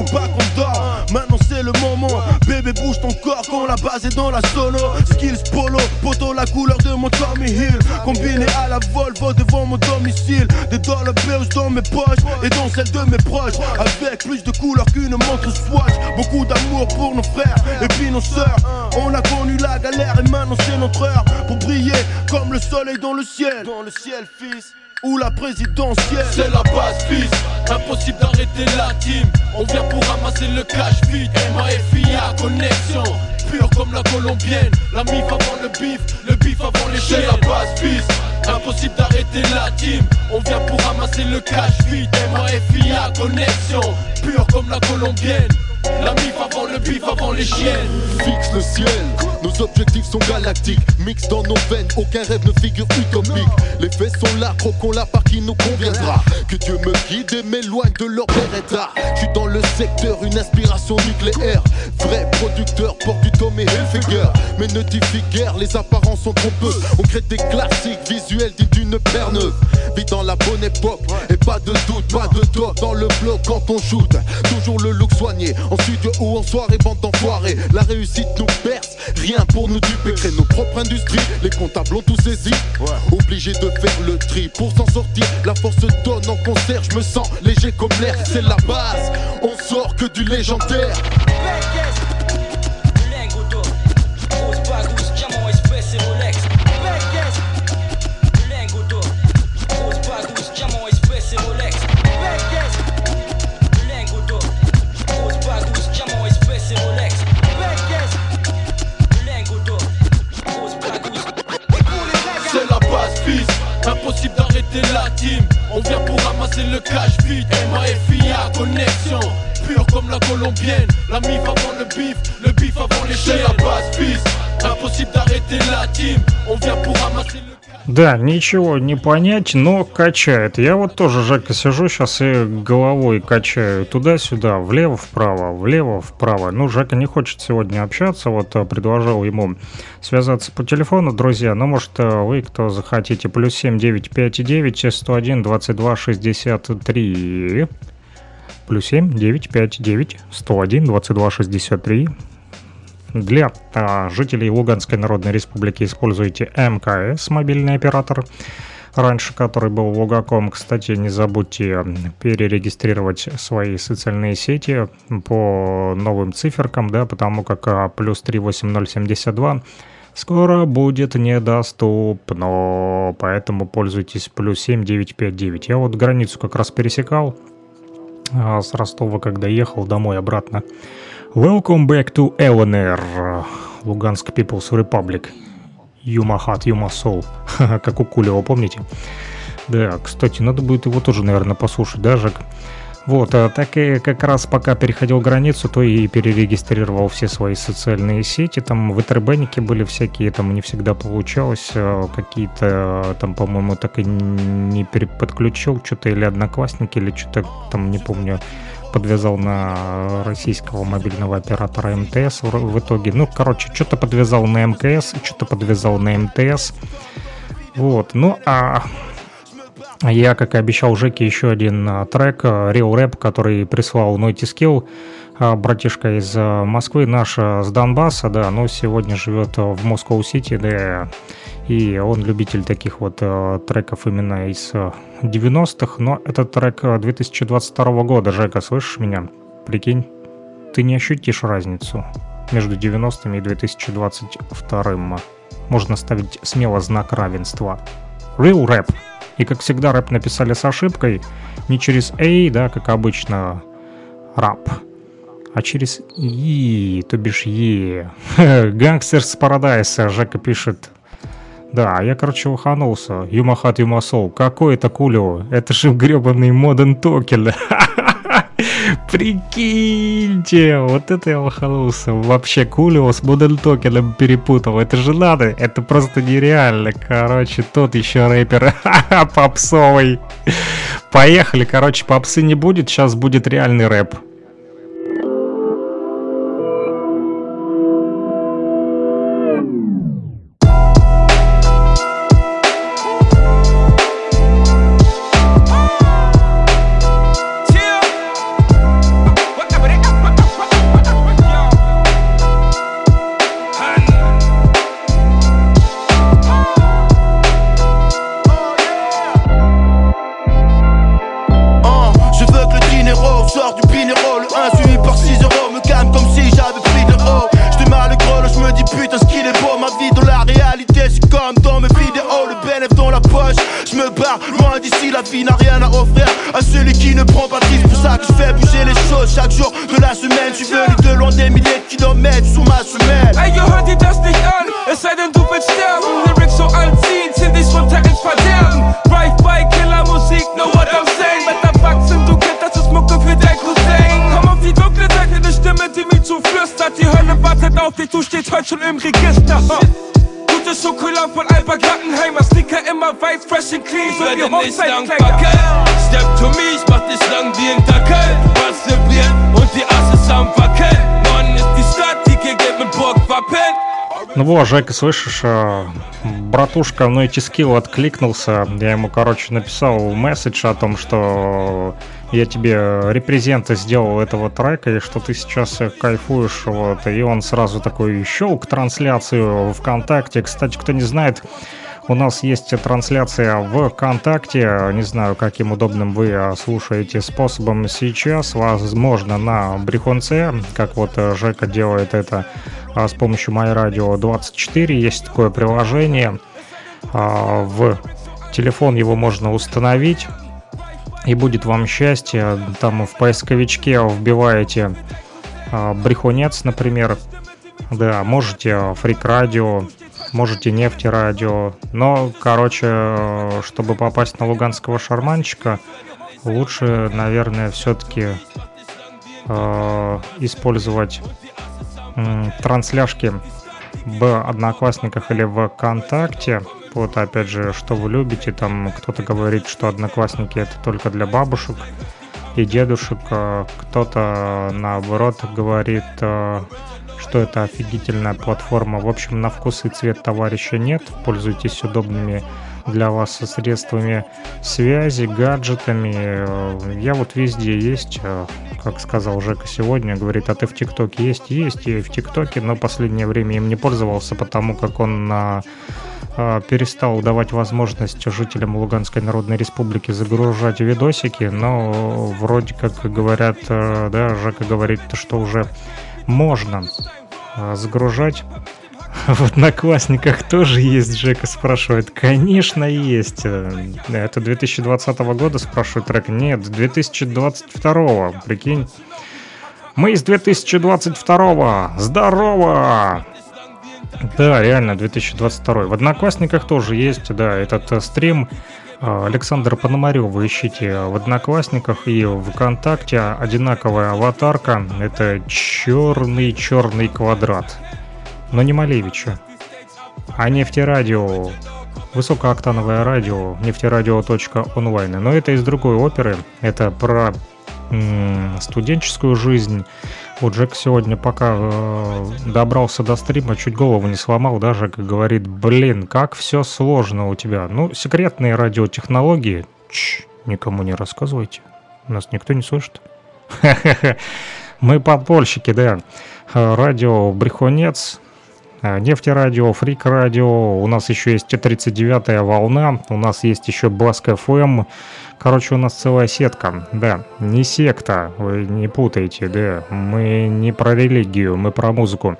Pas qu'on dort, maintenant c'est le moment. Bébé, bouge ton corps quand la base est dans la sono. Skills polo, poto, la couleur de mon Tommy Hill. Combiné à la Volvo devant mon domicile. Des dollar bills dans mes poches et dans celles de mes proches. Avec plus de couleurs qu'une montre Swatch. Beaucoup d'amour pour nos frères et puis nos sœurs. On a connu la galère et maintenant c'est notre heure pour briller comme le soleil dans le ciel. Dans le ciel, fils. Ou la présidentielle. C'est la base fils. Impossible d'arrêter la team. On vient pour ramasser le cash vide MAFIA connexion. Pure comme la colombienne. La mif avant le bif Le bif avant les chiens C'est la base fils. Impossible d'arrêter la team. On vient pour ramasser le cash vide MAFIA connexion. Pure comme la colombienne La mif avant le bif avant les chiennes Fixe le ciel, nos objectifs sont galactiques. Mix dans nos veines, aucun rêve ne figure utopique. Les faits sont là, croquons la part qui nous conviendra. Que Dieu me guide et m'éloigne de leur beretta. Je suis dans le secteur, une inspiration nucléaire. Vrai producteur, porte du Tommy Hilfiger. Mais ne diffie guère, les apparences sont trompeuses. On crée des classiques visuels dits d'une paire neuve. Dans la bonne époque, et pas de doute, pas de doute dans le bloc quand on shoot. Toujours le look soigné, en studio ou en soirée, bande d'enfoirés. La réussite nous perce, rien pour nous duper. Créer nos propres industries, les comptables ont tout saisi. Obligé de faire le tri pour s'en sortir. La force donne en concert, je me sens léger comme l'air. C'est la base, on sort que du légendaire. Impossible d'arrêter la team. On vient pour ramasser le cash vide MAFIA connexion. Pure comme la colombienne. La mif avant le bif Le bif avant les chiens la base fils. Impossible d'arrêter la team. On vient pour ramasser le Да, ничего не понять, но качает. Я вот тоже, Жека, сижу сейчас и головой качаю туда-сюда, влево-вправо, влево-вправо. Ну, Жека не хочет сегодня общаться, вот э, предложил ему связаться по телефону, друзья. Ну, может, э, вы, кто захотите, плюс 7 959 101 22 63. Плюс 7 959 101 22 63. Для а, жителей Луганской Народной Республики используйте МКС, мобильный оператор, раньше который был Лугаком. Кстати, не забудьте перерегистрировать свои социальные сети по новым циферкам, да, потому как а, плюс 38072 скоро будет недоступно, поэтому пользуйтесь плюс 7959. Я вот границу как раз пересекал а, с Ростова, когда ехал домой обратно. Welcome back to Eleanor, Луганск People's Republic. You my heart, you my soul. как у Кулева, помните? Да, кстати, надо будет его тоже, наверное, послушать, да, Жек? Вот, а так и как раз пока переходил границу, то и перерегистрировал все свои социальные сети. Там в Этербенике были всякие, там не всегда получалось. а, Какие-то там, по-моему, так и не переподключил что-то или Одноклассники, или что-то там, не помню, подвязал на российского мобильного оператора МТС в, итоге. Ну, короче, что-то подвязал на МКС, что-то подвязал на МТС. Вот, ну а я, как и обещал Жеке, еще один а, трек а, Real Rap, который прислал Skill, а, братишка из а, Москвы, наш а, с Донбасса, да, но сегодня живет а, в Москва-Сити, да, и он любитель таких вот а, треков именно из а, 90-х, но этот трек а, 2022 года, Жека, слышишь меня? Прикинь? ты не ощутишь разницу между 90-ми и 2022 Можно ставить смело знак равенства. Real rap. И как всегда рэп написали с ошибкой, не через A, да, как обычно, рап, а через И, то бишь Е. Gangsta's (laughs) Paradise'а, Жека пишет. Да, я, короче, лоханулся. Юмахат Юмасол. Какой это Coolio? Это же гребаный Modern Talking. (laughs) Прикиньте, вот это я лоханулся. Вообще Coolio с Modern Talking 'ом перепутал. Это же надо, это просто нереально. Короче, тот еще рэпер (laughs) попсовый. Поехали, короче, попсы не будет, сейчас будет реальный рэп. Lang Hochzeitkleider. wackeln. Step to me, ich mach dich lang wie ein Dackel. Du hast vibriert und die Asse am Wackeln. Norden ist die Stadt, die geht mit Burgwappen. Ну вот, Жека, слышишь, э, братушка в эти скилл откликнулся. Я ему, короче, написал месседж о том, что я тебе репрезента сделал этого трека, и что ты сейчас кайфуешь, вот. И он сразу такой щелк трансляцию ВКонтакте. Кстати, кто не знает, у нас есть трансляция в ВКонтакте. Не знаю, каким удобным вы э, слушаете способом сейчас. Возможно, на Брехунце, как вот э, Жека делает это а, с помощью MyRadio 24. Есть такое приложение. А, В телефон его можно установить. И будет вам счастье. Там в поисковичке вбиваете а, Брехунец, например. Да, можете Фрик Радио, можете Нефти Радио. Но, короче, э, чтобы попасть на луганского шарманчика, лучше, наверное, все-таки использовать м, трансляшки в Одноклассниках или в ВКонтакте. Вот, опять же, что вы любите, там кто-то говорит, что Одноклассники это только для бабушек и дедушек, а кто-то наоборот говорит, э, что это офигительная платформа. В общем, на вкус и цвет товарища нет. Пользуйтесь удобными для вас средствами связи, гаджетами. Э, Я вот везде есть, э, как сказал Жека сегодня, говорит, а ты в ТикТоке есть? Есть, я и в ТикТоке, но последнее время им не пользовался, потому как он на э, перестал давать возможность жителям Луганской Народной Республики загружать видосики, но вроде как говорят, да, Жека говорит, что уже можно э, загружать. (laughs) В Одноклассниках тоже есть, Жека спрашивает. Конечно, есть. Э, Это 2020 года, спрашивает трек. Нет, 2022, прикинь. Мы из 2022. Здорово! Да, реально, 2022. В Одноклассниках тоже есть, да, этот э, стрим э, Александра Пономарева ищите в Одноклассниках и ВКонтакте. Одинаковая аватарка. Это черный-черный квадрат. Но не Малевича. А нефтерадио. Высокооктановое радио. Нефтерадио.онлайн. Но это из другой оперы. Это про студенческую жизнь. Вот Джек сегодня, пока э, добрался до стрима, чуть голову не сломал, даже как говорит, блин, как все сложно у тебя. Ну, секретные радиотехнологии, Чш, никому не рассказывайте, нас никто не слышит. (laughs) Мы подпольщики, да. Э, Радио Брехунец, Нефтерадио, Фрик Радио, у нас еще есть 39-я волна, у нас есть еще Баск ФМ. Короче, у нас целая сетка. Да, не секта, вы не путайте, да. Мы не про религию, мы про музыку.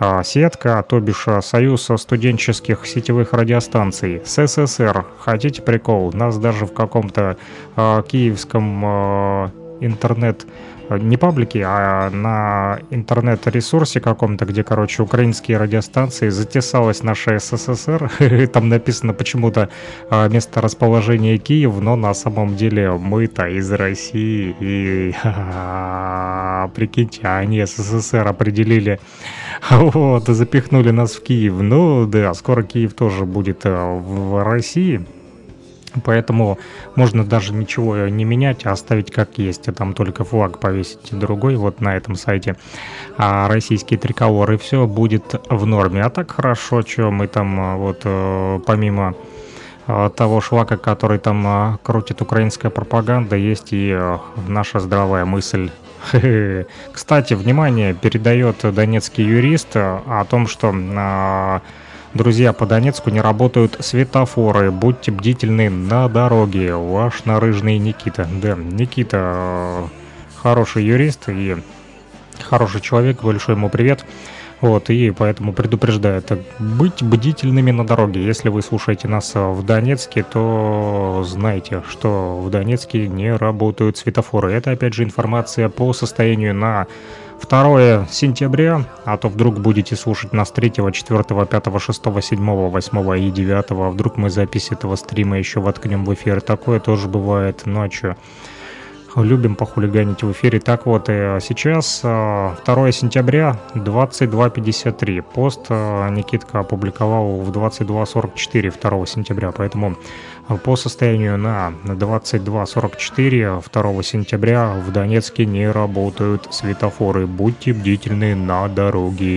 А, Сетка, то бишь а, Союз студенческих сетевых радиостанций. СССР. Хотите прикол? Нас даже в каком-то а, киевском а, интернет не паблике, а на интернет-ресурсе каком-то, где, короче, украинские радиостанции, затесалась наша СССР. (laughs) Там написано почему-то а, место расположения Киев, но на самом деле мы-то из России. И (laughs) прикиньте, они СССР определили, (laughs) вот, запихнули нас в Киев. Ну да, скоро Киев тоже будет а, в России. Поэтому можно даже ничего не менять, а оставить как есть. А там только флаг повесить другой вот на этом сайте. А российские триколоры, все будет в норме. А так хорошо, что мы там а, вот э, помимо э, того шлака, который там э, крутит украинская пропаганда, есть и э, наша здравая мысль. (laughs) Кстати, внимание, передает донецкий юрист о том, что Друзья, по Донецку не работают светофоры. Будьте бдительны на дороге. Ваш нарыжный Никита. Да, Никита э, хороший юрист и хороший человек. Большой ему привет. Вот, и поэтому предупреждает, быть бдительными на дороге. Если вы слушаете нас в Донецке, то знайте, что в Донецке не работают светофоры. Это, опять же, информация по состоянию на 2 сентября, а то вдруг будете слушать нас 3, 4, 5, 6, 7, 8 и 9, а вдруг мы запись этого стрима еще воткнем в эфир. Такое тоже бывает ночью. Любим похулиганить в эфире. Так вот, и сейчас 2 сентября, 22.53. Пост Никитка опубликовал в 22.44 2 сентября, поэтому по состоянию на 22.44 2 сентября в Донецке не работают светофоры. Будьте бдительны на дороге.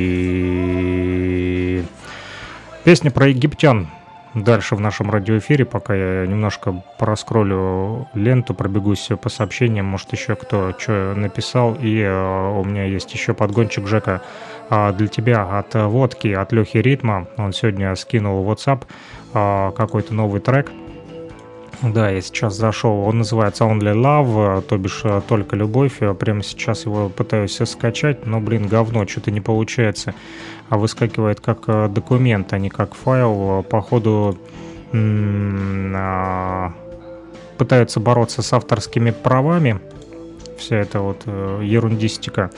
Песня про египтян дальше в нашем радиоэфире, пока я немножко проскроллю ленту, пробегусь по сообщениям, может еще кто что написал, и э, у меня есть еще подгончик Жека э, для тебя от водки, от Лехи Ритма, он сегодня скинул в WhatsApp э, какой-то новый трек, да, я сейчас зашел, он называется Only Love, то бишь э, только любовь, я прямо сейчас его пытаюсь скачать, но, блин, говно, что-то не получается, а выскакивает как э, документ, а не как файл, походу а, пытаются бороться с авторскими правами, вся эта вот э, ерундистика,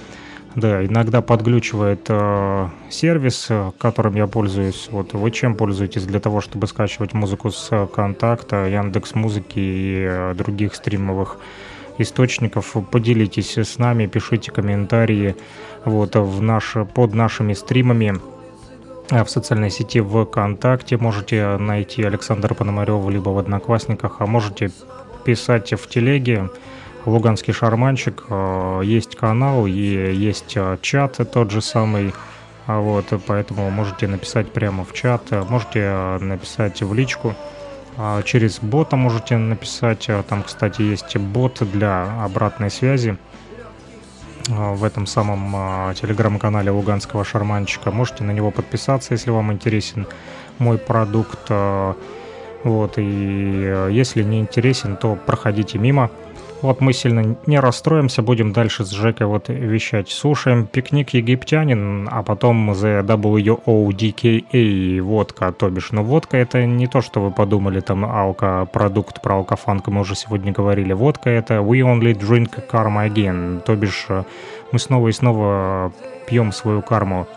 да, иногда подглючивает э, сервис, э, которым я пользуюсь. Вот вы чем пользуетесь для того, чтобы скачивать музыку с контакта, Яндекс Музыки и э, других стримовых источников? Поделитесь с нами, пишите комментарии вот в наш, под нашими стримами в социальной сети ВКонтакте можете найти Александра Пономарева либо в Одноклассниках, а можете писать в телеге Луганский шарманчик. э, Есть канал и есть э, чат тот же самый. А Вот, поэтому можете написать прямо в чат, э, можете написать в личку. А Через бота можете написать. Там, кстати, есть бот для обратной связи в этом самом телеграм-канале Луганского шарманчика. Можете на него подписаться, если вам интересен мой продукт. Вот, и если не интересен, то проходите мимо. Вот мы сильно не расстроимся, будем дальше с Жекой вот вещать. Слушаем «Пикник египтянин», а потом The WODKA водка, то бишь. Но водка это не то, что вы подумали, там алко-продукт про алкофанк, мы уже сегодня говорили. Водка это «We only drink karma again», то бишь э, мы снова и снова пьем свою карму.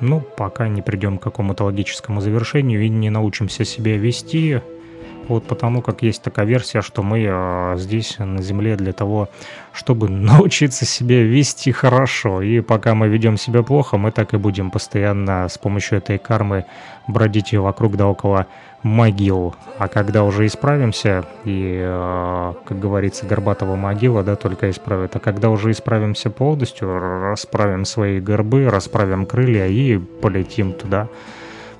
Ну, пока не придем к какому-то логическому завершению и не научимся себя вести, вот потому как есть такая версия, что мы э, здесь на Земле для того, чтобы (laughs) научиться себя вести хорошо. И пока мы ведем себя плохо, мы так и будем постоянно с помощью этой кармы бродить вокруг да около могил. А когда уже исправимся, и, э, как говорится, Горбатова могила, да, только исправит, а когда уже исправимся полностью, расправим свои горбы, расправим крылья и полетим туда,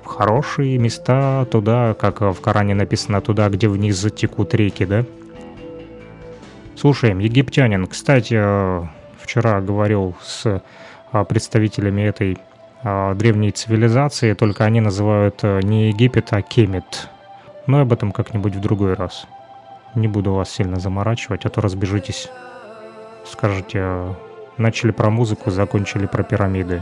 хорошие места, туда, как в Коране написано, туда, где вниз текут реки, да? Слушаем, египтянин. Кстати, э, вчера говорил с э, представителями этой а, древней цивилизации, только они называют э, не Египет, а Кемет. Но об этом как-нибудь в другой раз. Не буду вас сильно заморачивать, а то разбежитесь. Скажете, э, начали про музыку, закончили про пирамиды.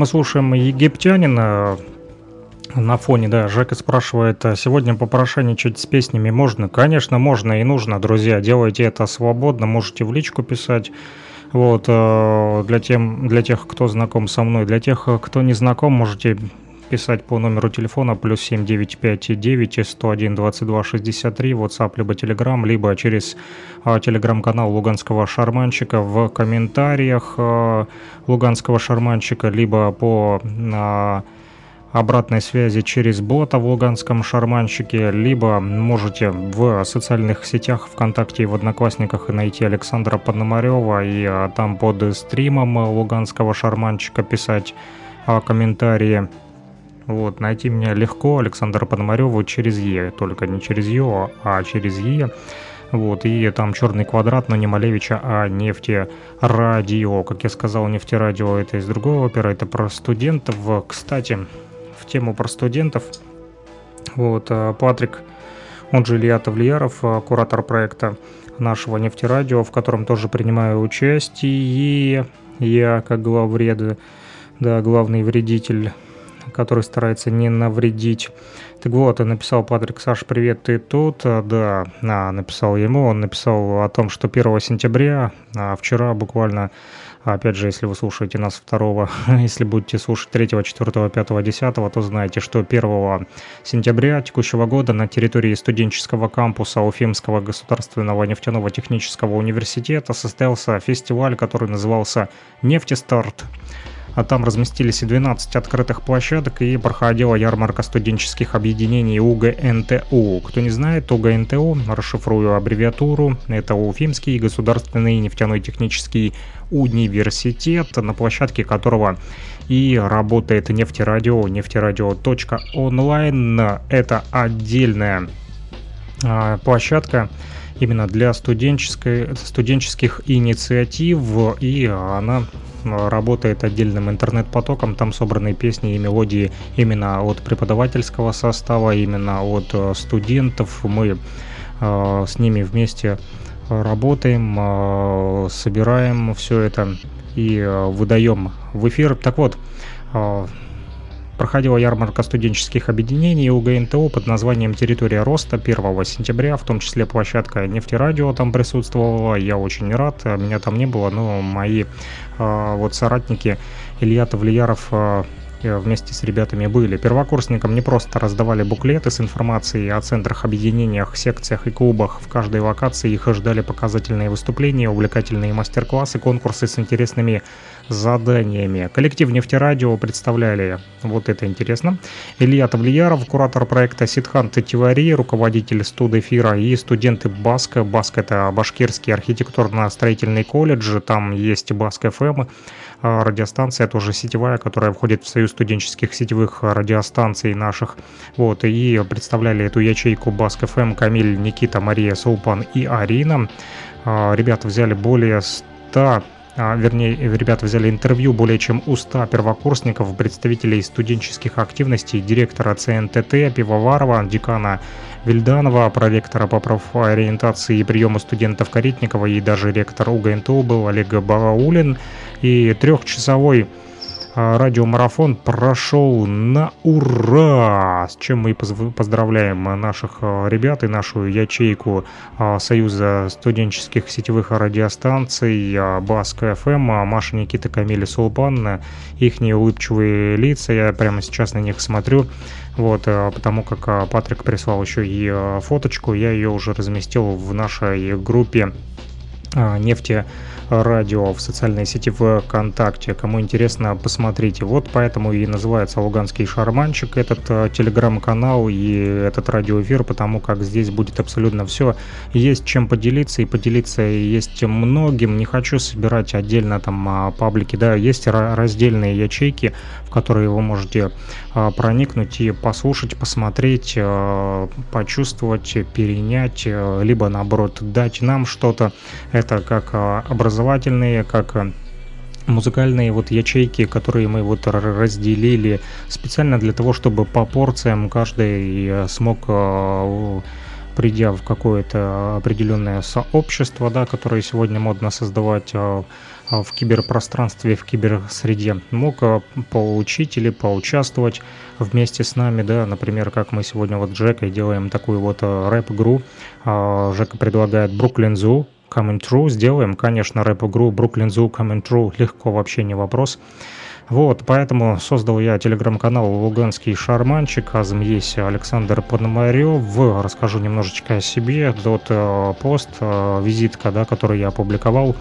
Мы слушаем египтянина, на фоне, да, Жека спрашивает, а сегодня попрошайничать с песнями можно? Конечно, можно и нужно, друзья, делайте это свободно, можете в личку писать, вот, э, для, тем, для тех, кто знаком со мной, для тех, кто не знаком, можете писать по номеру телефона плюс 7959 101 22 63, WhatsApp, либо Telegram, либо через телеграм-канал Луганского шарманщика в комментариях а, Луганского шарманщика, либо по а, обратной связи через бота в Луганском шарманщике, либо можете в социальных сетях ВКонтакте и в Одноклассниках найти Александра Пономарева и а, там под стримом Луганского шарманщика писать а, комментарии. Вот, найти меня легко, Александра Пономареву через Е, только не через Ё, а через Е. Вот, и там черный квадрат, но не Малевича, а нефтерадио. Как я сказал, нефтерадио это из другого опера, это про студентов. Кстати, в тему про студентов, вот, а, Патрик, он же Илья Тавлияров, а, куратор проекта нашего нефтерадио, в котором тоже принимаю участие. Я, как главвред, да, главный вредитель который старается не навредить. Так вот, написал Патрик, Саш, привет, ты тут? А, Да, а, написал ему, он написал о том, что 1 сентября, а, вчера буквально Опять же, если вы слушаете нас 2, (laughs) если будете слушать 3, 4, 5, 10, то знаете, что 1 сентября текущего года на территории студенческого кампуса Уфимского государственного нефтяного технического университета состоялся фестиваль, который назывался «Нефтестарт». А там разместились и 12 открытых площадок и проходила ярмарка студенческих объединений УГНТУ. Кто не знает, УГНТУ, расшифрую аббревиатуру, это Уфимский государственный нефтяной технический университет, на площадке которого и работает нефтерадио, нефтерадио.онлайн. Это отдельная а, площадка именно для студенческой, студенческих инициатив, и она работает отдельным интернет-потоком, там собраны песни и мелодии именно от преподавательского состава, именно от э, студентов. Мы э, с ними вместе работаем, э, собираем все это и э, выдаем в эфир. Так вот, э, проходила ярмарка студенческих объединений УГНТО под названием «Территория роста» 1 сентября, в том числе площадка «Нефтерадио» там присутствовала. Я очень рад, меня там не было, но мои э, вот соратники Илья Тавлияров э, вместе с ребятами были. Первокурсникам не просто раздавали буклеты с информацией о центрах, объединениях, секциях и клубах. В каждой локации их ждали показательные выступления, увлекательные мастер-классы, конкурсы с интересными заданиями. Коллектив «Нефтерадио» представляли, вот это интересно, Илья Тавлияров, куратор проекта «Ситхан Тетивари», руководитель студэфира и студенты БАСКа. БАСК – это Башкирский архитектурно-строительный колледж, там есть БАСК ФМ, а, радиостанция тоже сетевая, которая входит в союз студенческих сетевых радиостанций наших. Вот, и представляли эту ячейку Баск ФМ Камиль, Никита, Мария, Сулпан и Арина. А, ребята взяли более 100 а, вернее, ребята взяли интервью более чем у 100 первокурсников, представителей студенческих активностей, директора ЦНТТ Пивоварова, декана Вильданова, проректора по профориентации и приему студентов Каритникова и даже ректор УГНТУ был Олег Бараулин. И трехчасовой а, радиомарафон прошел на ура, с чем мы поздравляем наших а, ребят и нашу ячейку а, Союза студенческих сетевых радиостанций Баск ФМ, Маша Никита Камили Сулпан, их улыбчивые лица, я прямо сейчас на них смотрю, вот, потому как Патрик прислал еще и фоточку, я ее уже разместил в нашей группе нефти радио в социальной сети ВКонтакте. Кому интересно, посмотрите. Вот поэтому и называется «Луганский шарманчик» этот э, телеграм-канал и этот радиоэфир, потому как здесь будет абсолютно все. Есть чем поделиться, и поделиться есть многим. Не хочу собирать отдельно там а, паблики, да, есть раздельные ячейки, в которые вы можете а, проникнуть и послушать, посмотреть, а, почувствовать, перенять, либо наоборот дать нам что-то. Это как образовательные, как музыкальные вот ячейки, которые мы вот разделили специально для того, чтобы по порциям каждый смог придя в какое-то определенное сообщество, да, которое сегодня модно создавать, в киберпространстве, в киберсреде, мог получить или поучаствовать вместе с нами, да, например, как мы сегодня вот с Джекой делаем такую вот рэп-игру, Жека предлагает Brooklyn Zoo, Coming True, сделаем, конечно, рэп-игру Brooklyn Zoo Coming True, легко, вообще не вопрос. Вот, поэтому создал я телеграм-канал «Луганский шарманчик», азм есть Александр Пономарев. Расскажу немножечко о себе. Тот э, пост, э, визитка, да, который я опубликовал, а,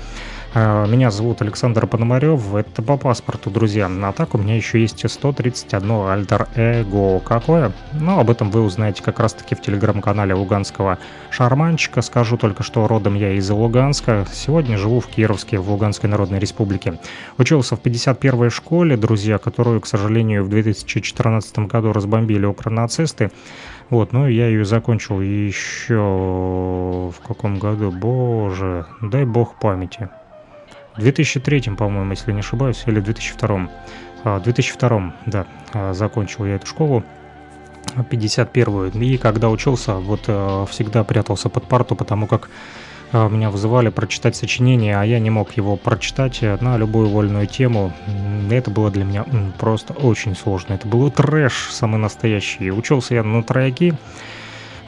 меня зовут Александр Пономарев, это по паспорту, друзья. А так у меня еще есть 131 альтер-эго. Какое? Ну, об этом вы узнаете как раз-таки в телеграм-канале Луганского шарманчика. Скажу только, что родом я из Луганска. Сегодня живу в Кировске, в Луганской Народной Республике. Учился в 51-й школе, друзья, которую, к сожалению, в 2014 году разбомбили укронацисты. Вот, ну я ее закончил еще в каком году? Боже, дай бог памяти. В 2003, по-моему, если не ошибаюсь, или в 2002. В 2002, да, а, закончил я эту школу. 51-ю. И когда учился, вот э, всегда прятался под парту, потому как э, меня вызывали прочитать сочинение, а я не мог его прочитать э, на любую вольную тему. Это было для меня просто очень сложно. Это был трэш самый настоящий. Учился я на трояки,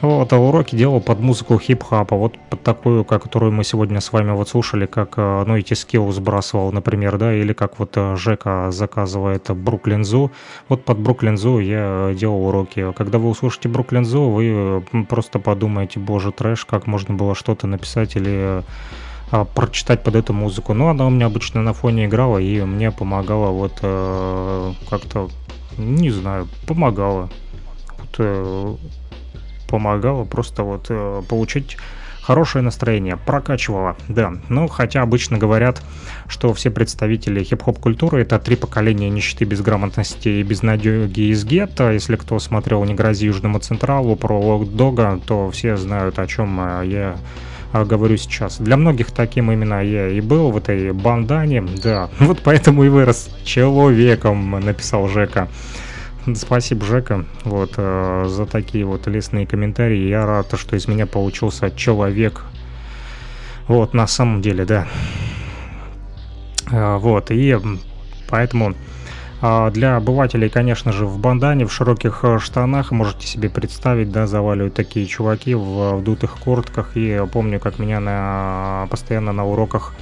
Вот, а уроки делал под музыку хип-хапа, вот под такую, как, которую мы сегодня с вами вот слушали, как э, ну эти скилл сбрасывал, например, да, или как вот э, Жека заказывает Бруклин Зу. Вот под Бруклин Зу я делал уроки. Когда вы услышите Бруклин Зу, вы э, просто подумаете, боже, трэш, как можно было что-то написать или а, прочитать под эту музыку. Но она у меня обычно на фоне играла и мне помогала вот э, как-то, не знаю, помогала. Вот, э, помогала просто вот э, получить хорошее настроение, прокачивала, да. Ну, хотя обычно говорят, что все представители хип-хоп культуры это три поколения нищеты, безграмотности и безнадеги из гетто. Если кто смотрел «Не грози Южному Централу» про Лок Дога, то все знают, о чем э, я э, говорю сейчас. Для многих таким именно я и был в этой бандане, да. (laughs) Вот поэтому и вырос человеком, написал Жека. Спасибо, Жека, вот, э, за такие вот лестные комментарии. Я рад, что из меня получился человек. Вот, на самом деле, да. Э, вот, и поэтому э, для обывателей, конечно же, в бандане, в широких э, штанах, можете себе представить, да, заваливают такие чуваки в вдутых куртках. И помню, как меня на, постоянно на уроках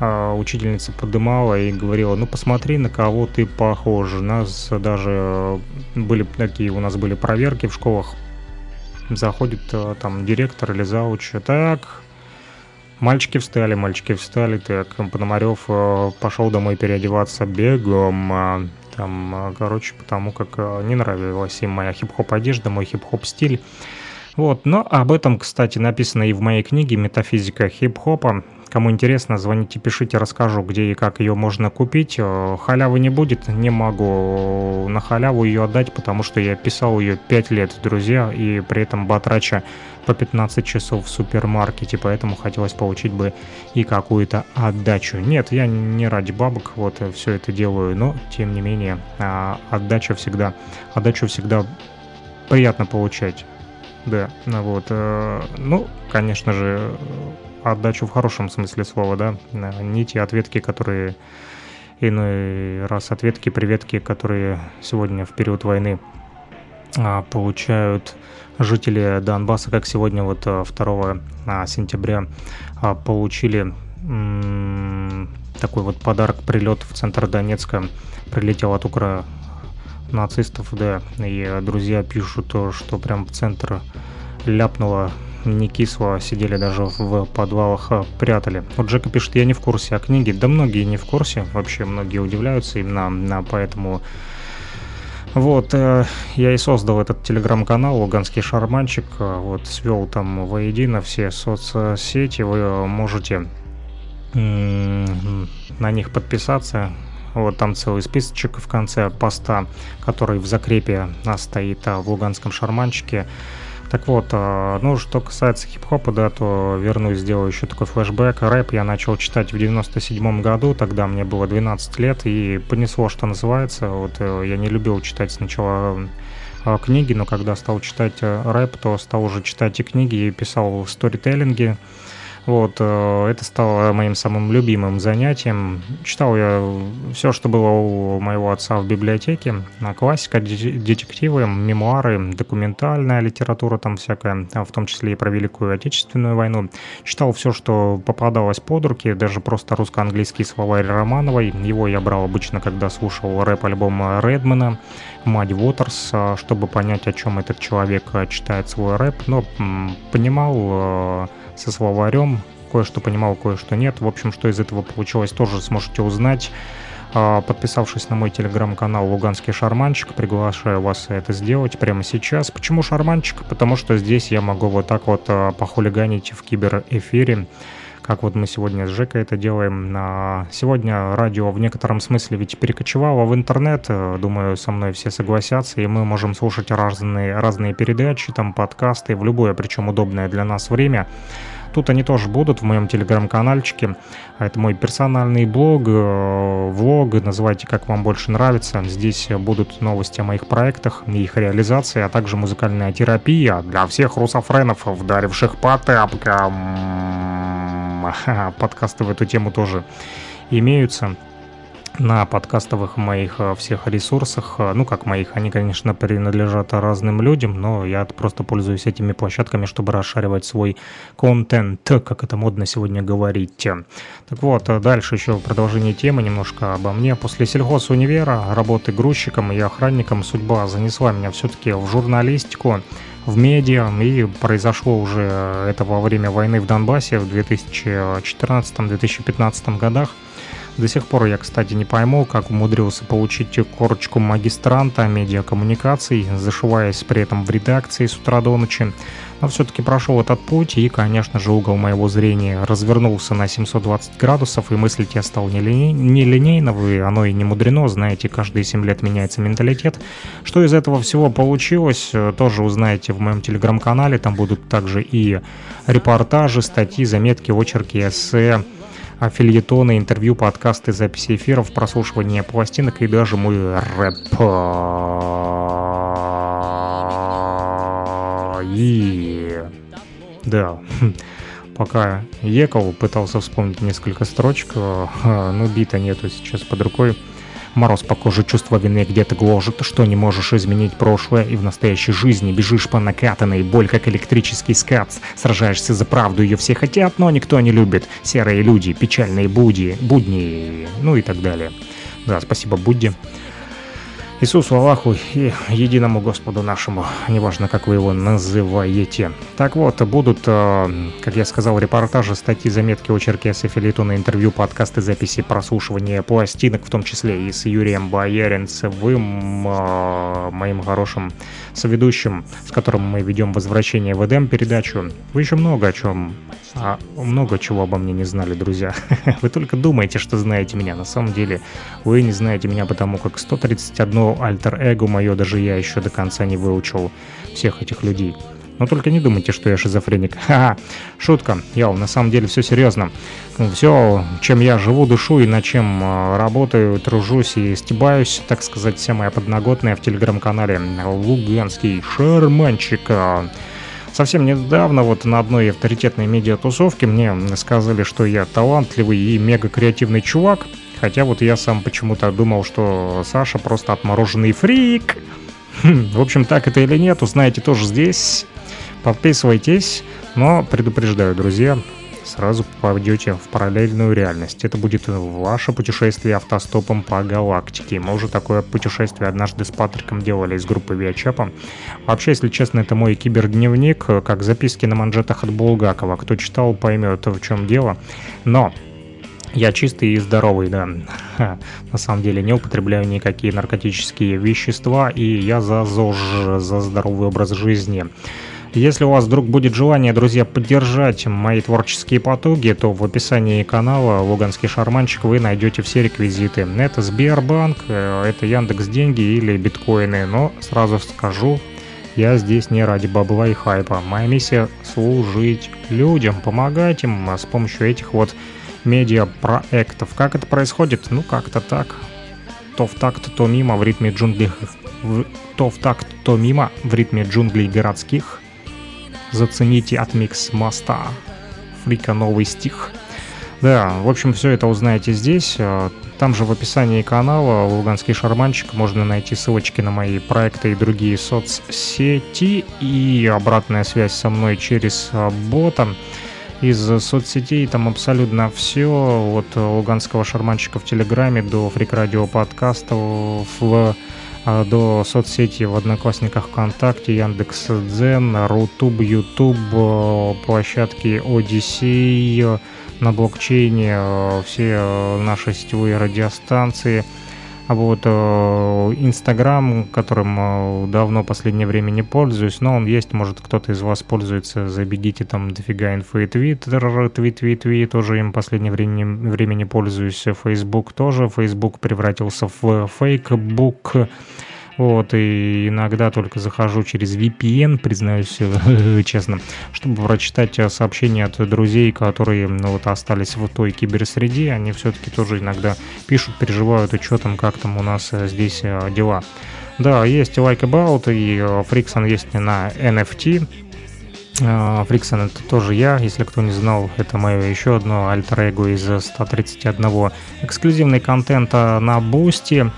учительница подымала и говорила, ну посмотри, на кого ты похож. У нас даже э, были такие, у нас были проверки в школах. Заходит э, там директор или зауч. Так, мальчики встали, мальчики встали. Так, Пономарев э, пошел домой переодеваться бегом. А, Там, короче, потому как не нравилась им моя хип-хоп одежда, мой хип-хоп стиль. Вот, но об этом, кстати, написано и в моей книге «Метафизика хип-хопа». Кому интересно, звоните, пишите, расскажу, где и как ее можно купить. Э, халявы не будет, не могу на халяву ее отдать, потому что я писал ее 5 лет, друзья, и при этом батрача по 15 часов в супермаркете, поэтому хотелось получить бы и какую-то отдачу. Нет, я не ради бабок вот все это делаю, но тем не менее а, отдача всегда, отдачу всегда приятно получать. Да, вот. э, Ну, конечно же, отдачу в хорошем смысле слова, да. Не те ответки, которые иной раз ответки, приветки, которые сегодня в период войны а, получают жители Донбасса, как сегодня вот 2 а, сентября а, получили м, такой вот подарок, прилет в центр Донецка, прилетел от Укра нацистов, да, и друзья пишут, то, что прям в центр ляпнуло не кисло, сидели даже в подвалах, а, прятали. Вот Джека пишет, я не в курсе о книге. Да многие не в курсе, вообще многие удивляются именно на, поэтому... Вот, э, я и создал этот телеграм-канал «Луганский шарманчик», э, вот, свел там воедино все соцсети, вы можете м, на них подписаться, вот там целый списочек в конце поста, который в закрепе а, стоит а, в Луганском шарманчике. Так вот, а, ну, что касается хип-хопа, да, то вернусь, сделаю еще такой флешбэк. Рэп я начал читать в 97 году, тогда мне было 12 лет, и понесло, что называется. Вот э, я не любил читать сначала э, книги, но когда стал читать э, рэп, то стал уже читать и книги, и писал сторителлинги. Вот, э, это стало моим самым любимым занятием. Читал я все, что было у моего отца в библиотеке. Классика, де- детективы, мемуары, документальная литература там всякая, а в том числе и про Великую Отечественную войну. Читал все, что попадалось под руки, даже просто русско-английский словарь Романовой. Его я брал обычно, когда слушал рэп-альбом Редмана, Мадь Уотерс, а, чтобы понять, о чем этот человек а, читает свой рэп, но понимал со словарем, кое-что понимал, кое-что нет. В общем, что из этого получилось, тоже сможете узнать, а, подписавшись на мой телеграм-канал «Луганский шарманчик». Приглашаю вас это сделать прямо сейчас. Почему шарманчик? Потому что здесь я могу вот так вот а, похулиганить в киберэфире, как вот мы сегодня с Жекой это делаем. А, Сегодня радио в некотором смысле ведь перекочевало в интернет, э, думаю, со мной все согласятся, и мы можем слушать разные, разные передачи, там подкасты, в любое, причем удобное для нас время. Тут они тоже будут в моем телеграм-канальчике. А Это мой персональный блог, э, влог, называйте как вам больше нравится. Здесь будут новости о моих проектах их реализации, а также музыкальная терапия для всех русофренов, вдаривших по тапкам. (laughs) Подкасты в эту тему тоже имеются. На подкастовых моих э, всех ресурсах. Э, Ну, как моих, они, конечно, принадлежат разным людям, но я просто пользуюсь этими площадками, чтобы расшаривать свой контент, как это модно сегодня говорить. Так вот, э, дальше еще продолжение темы немножко обо мне. После сельхозунивера, работы грузчиком и охранником, судьба занесла меня все-таки в журналистику, в медиа, и произошло уже это во время войны в Донбассе в 2014-2015 годах. До сих пор я, кстати, не пойму, как умудрился получить корочку магистранта медиакоммуникаций, зашиваясь при этом в редакции с утра до ночи. Но все-таки прошел этот путь, и, конечно же, угол моего зрения развернулся на 720 градусов, и мыслить я стал не, линей, не линейного, и оно и не мудрено, знаете, каждые 7 лет меняется менталитет. Что из этого всего получилось, тоже узнаете в моем телеграм-канале, там будут также и репортажи, статьи, заметки, очерки, эссе, фильетоны, интервью, подкасты, записи эфиров, прослушивание пластинок и даже мой рэп. И... Да, (laughs) пока ехал, пытался вспомнить несколько строчек, (laughs) но бита нету сейчас под рукой. Мороз по коже, чувство вины где-то гложет, что не можешь изменить прошлое и в настоящей жизни бежишь по накатанной, боль как электрический скат, сражаешься за правду, ее все хотят, но никто не любит. Серые люди, печальные буди, будни, ну и так далее. Да, спасибо, Будди. Иисусу Аллаху и единому Господу нашему, неважно, как вы его называете. Так вот, будут, э, как я сказал, репортажи, статьи, заметки, очерки, эсэфилитоны, интервью, подкасты, записи, прослушивания пластинок, в том числе и с Юрием Бояринцевым, э, моим хорошим соведущим, с которым мы ведем «Возвращение в Эдем» передачу. Вы еще много о чем, а много чего обо мне не знали, друзья. (laughs) Вы только думаете, что знаете меня. На самом деле вы не знаете меня, потому как 131 альтер-эго мое даже я еще до конца не выучил всех этих людей. Но только не думайте, что я шизофреник. (laughs) Ха-ха, шутка. Йоу, на самом деле все серьезно. Все, чем я живу, душу и над чем э, работаю, тружусь и стебаюсь, так сказать, вся моя подноготная в телеграм-канале Луганский Шарманчик. Совсем недавно вот на одной авторитетной медиатусовке мне сказали, что я талантливый и мега креативный чувак, хотя вот я сам почему-то думал, что Саша просто отмороженный фрик. (laughs) В общем, так это или нет, узнаете тоже здесь. Подписывайтесь, но предупреждаю, друзья, сразу попадете в параллельную реальность. Это будет ваше путешествие автостопом по галактике. Мы уже такое путешествие однажды с Патриком делали из группы Виачапа. Вообще, если честно, это мой кибердневник, как записки на манжетах от Булгакова. Кто читал, поймет, в чем дело. Но я чистый и здоровый, да. На самом деле не употребляю никакие наркотические вещества, и я за ЗОЖ, за здоровый образ жизни. Если у вас вдруг будет желание, друзья, поддержать мои творческие потуги, то в описании канала «Луганский шарманчик» вы найдете все реквизиты. Это Сбербанк, э, это Яндекс Деньги или биткоины, но сразу скажу, я здесь не ради бабла и хайпа. Моя миссия – служить людям, помогать им с помощью этих вот медиапроектов. Как это происходит? Ну, как-то так. То в такт, то мимо в ритме джунглей... В... То в такт, то мимо в ритме джунглей городских. Зацените от микс моста. Фрика новый стих. Да, в общем, все это узнаете здесь. Там же в описании канала «Луганский шарманчик» можно найти ссылочки на мои проекты и другие соцсети и обратная связь со мной через бота из соцсетей, там абсолютно все, от луганского шарманщика в Телеграме до фрик радио подкастов, в, до соцсети в Одноклассниках ВКонтакте, Яндекс Дзен, Рутуб, Ютуб, площадки Odysee, на блокчейне все наши сетевые радиостанции – а вот э, Инстаграм, которым э, давно последнее время не пользуюсь, но он есть, может кто-то из вас пользуется, забегите там дофига инфы и Твиттер, твит, твит, твит, тоже им последнее время, время не пользуюсь, Фейсбук тоже, Фейсбук превратился в фейкбук, вот, и иногда только захожу через VPN, признаюсь (laughs) честно, чтобы прочитать э, сообщения от друзей, которые ну, вот, остались в той киберсреде. Они все-таки тоже иногда пишут, переживают, и что там, как там у нас э, здесь э, дела. Да, есть Like About, и Frickson есть на NFT, Фриксон это тоже я, если кто не знал, это мое еще одно альтер-эго из 131. Эксклюзивный контент а, на Бусти.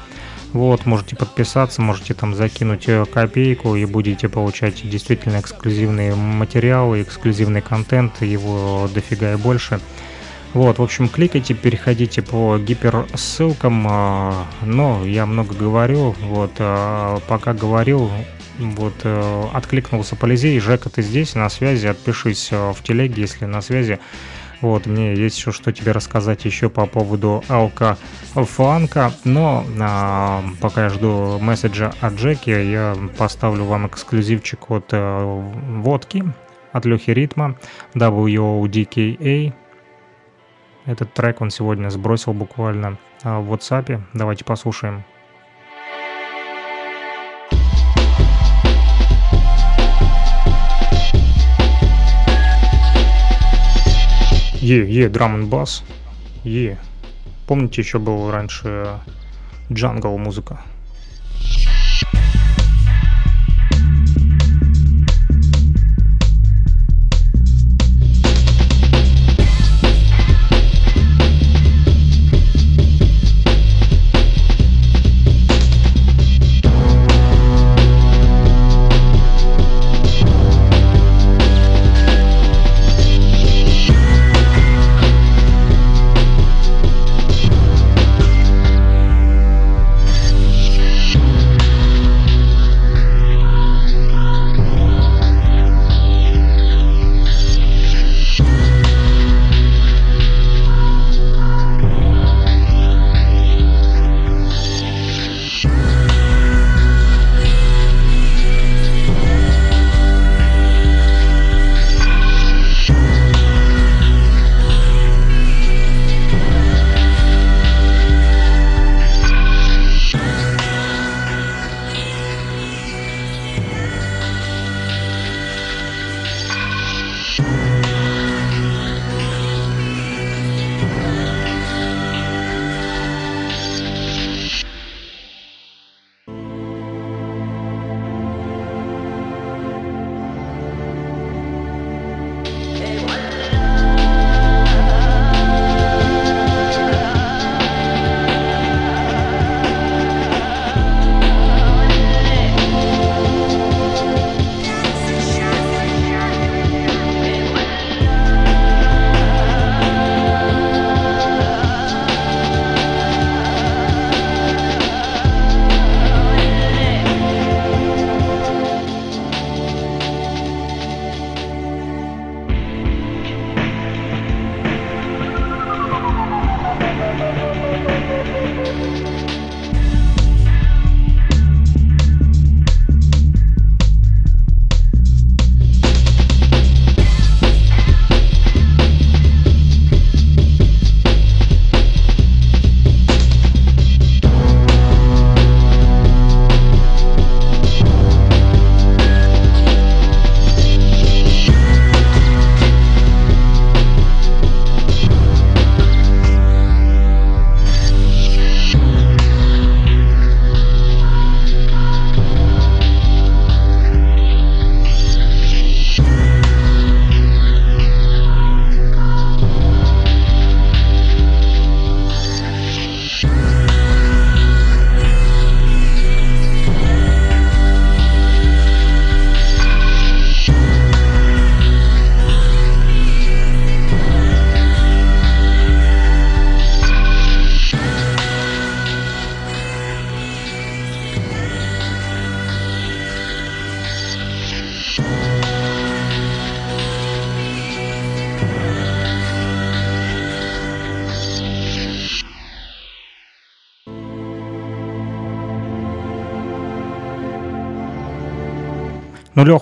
Вот, можете подписаться, можете там закинуть э, копейку и будете получать действительно эксклюзивные материалы, эксклюзивный контент, его дофига и больше. Вот, в общем, кликайте, переходите по гиперссылкам, а, но я много говорю, вот, а, пока говорил, вот, э, откликнулся Полизей, Жека, ты здесь, на связи, отпишись э, в телеге, если на связи. Вот, мне есть еще что тебе рассказать еще по поводу Алка Фланка, но а, пока я жду месседжа от Джеки, я поставлю вам эксклюзивчик от э, водки, от Лехи Ритма, WODKA. Этот трек он сегодня сбросил буквально а, в WhatsApp. Давайте послушаем. Е, е, драм бас. Е. Помните, еще был раньше джангл музыка?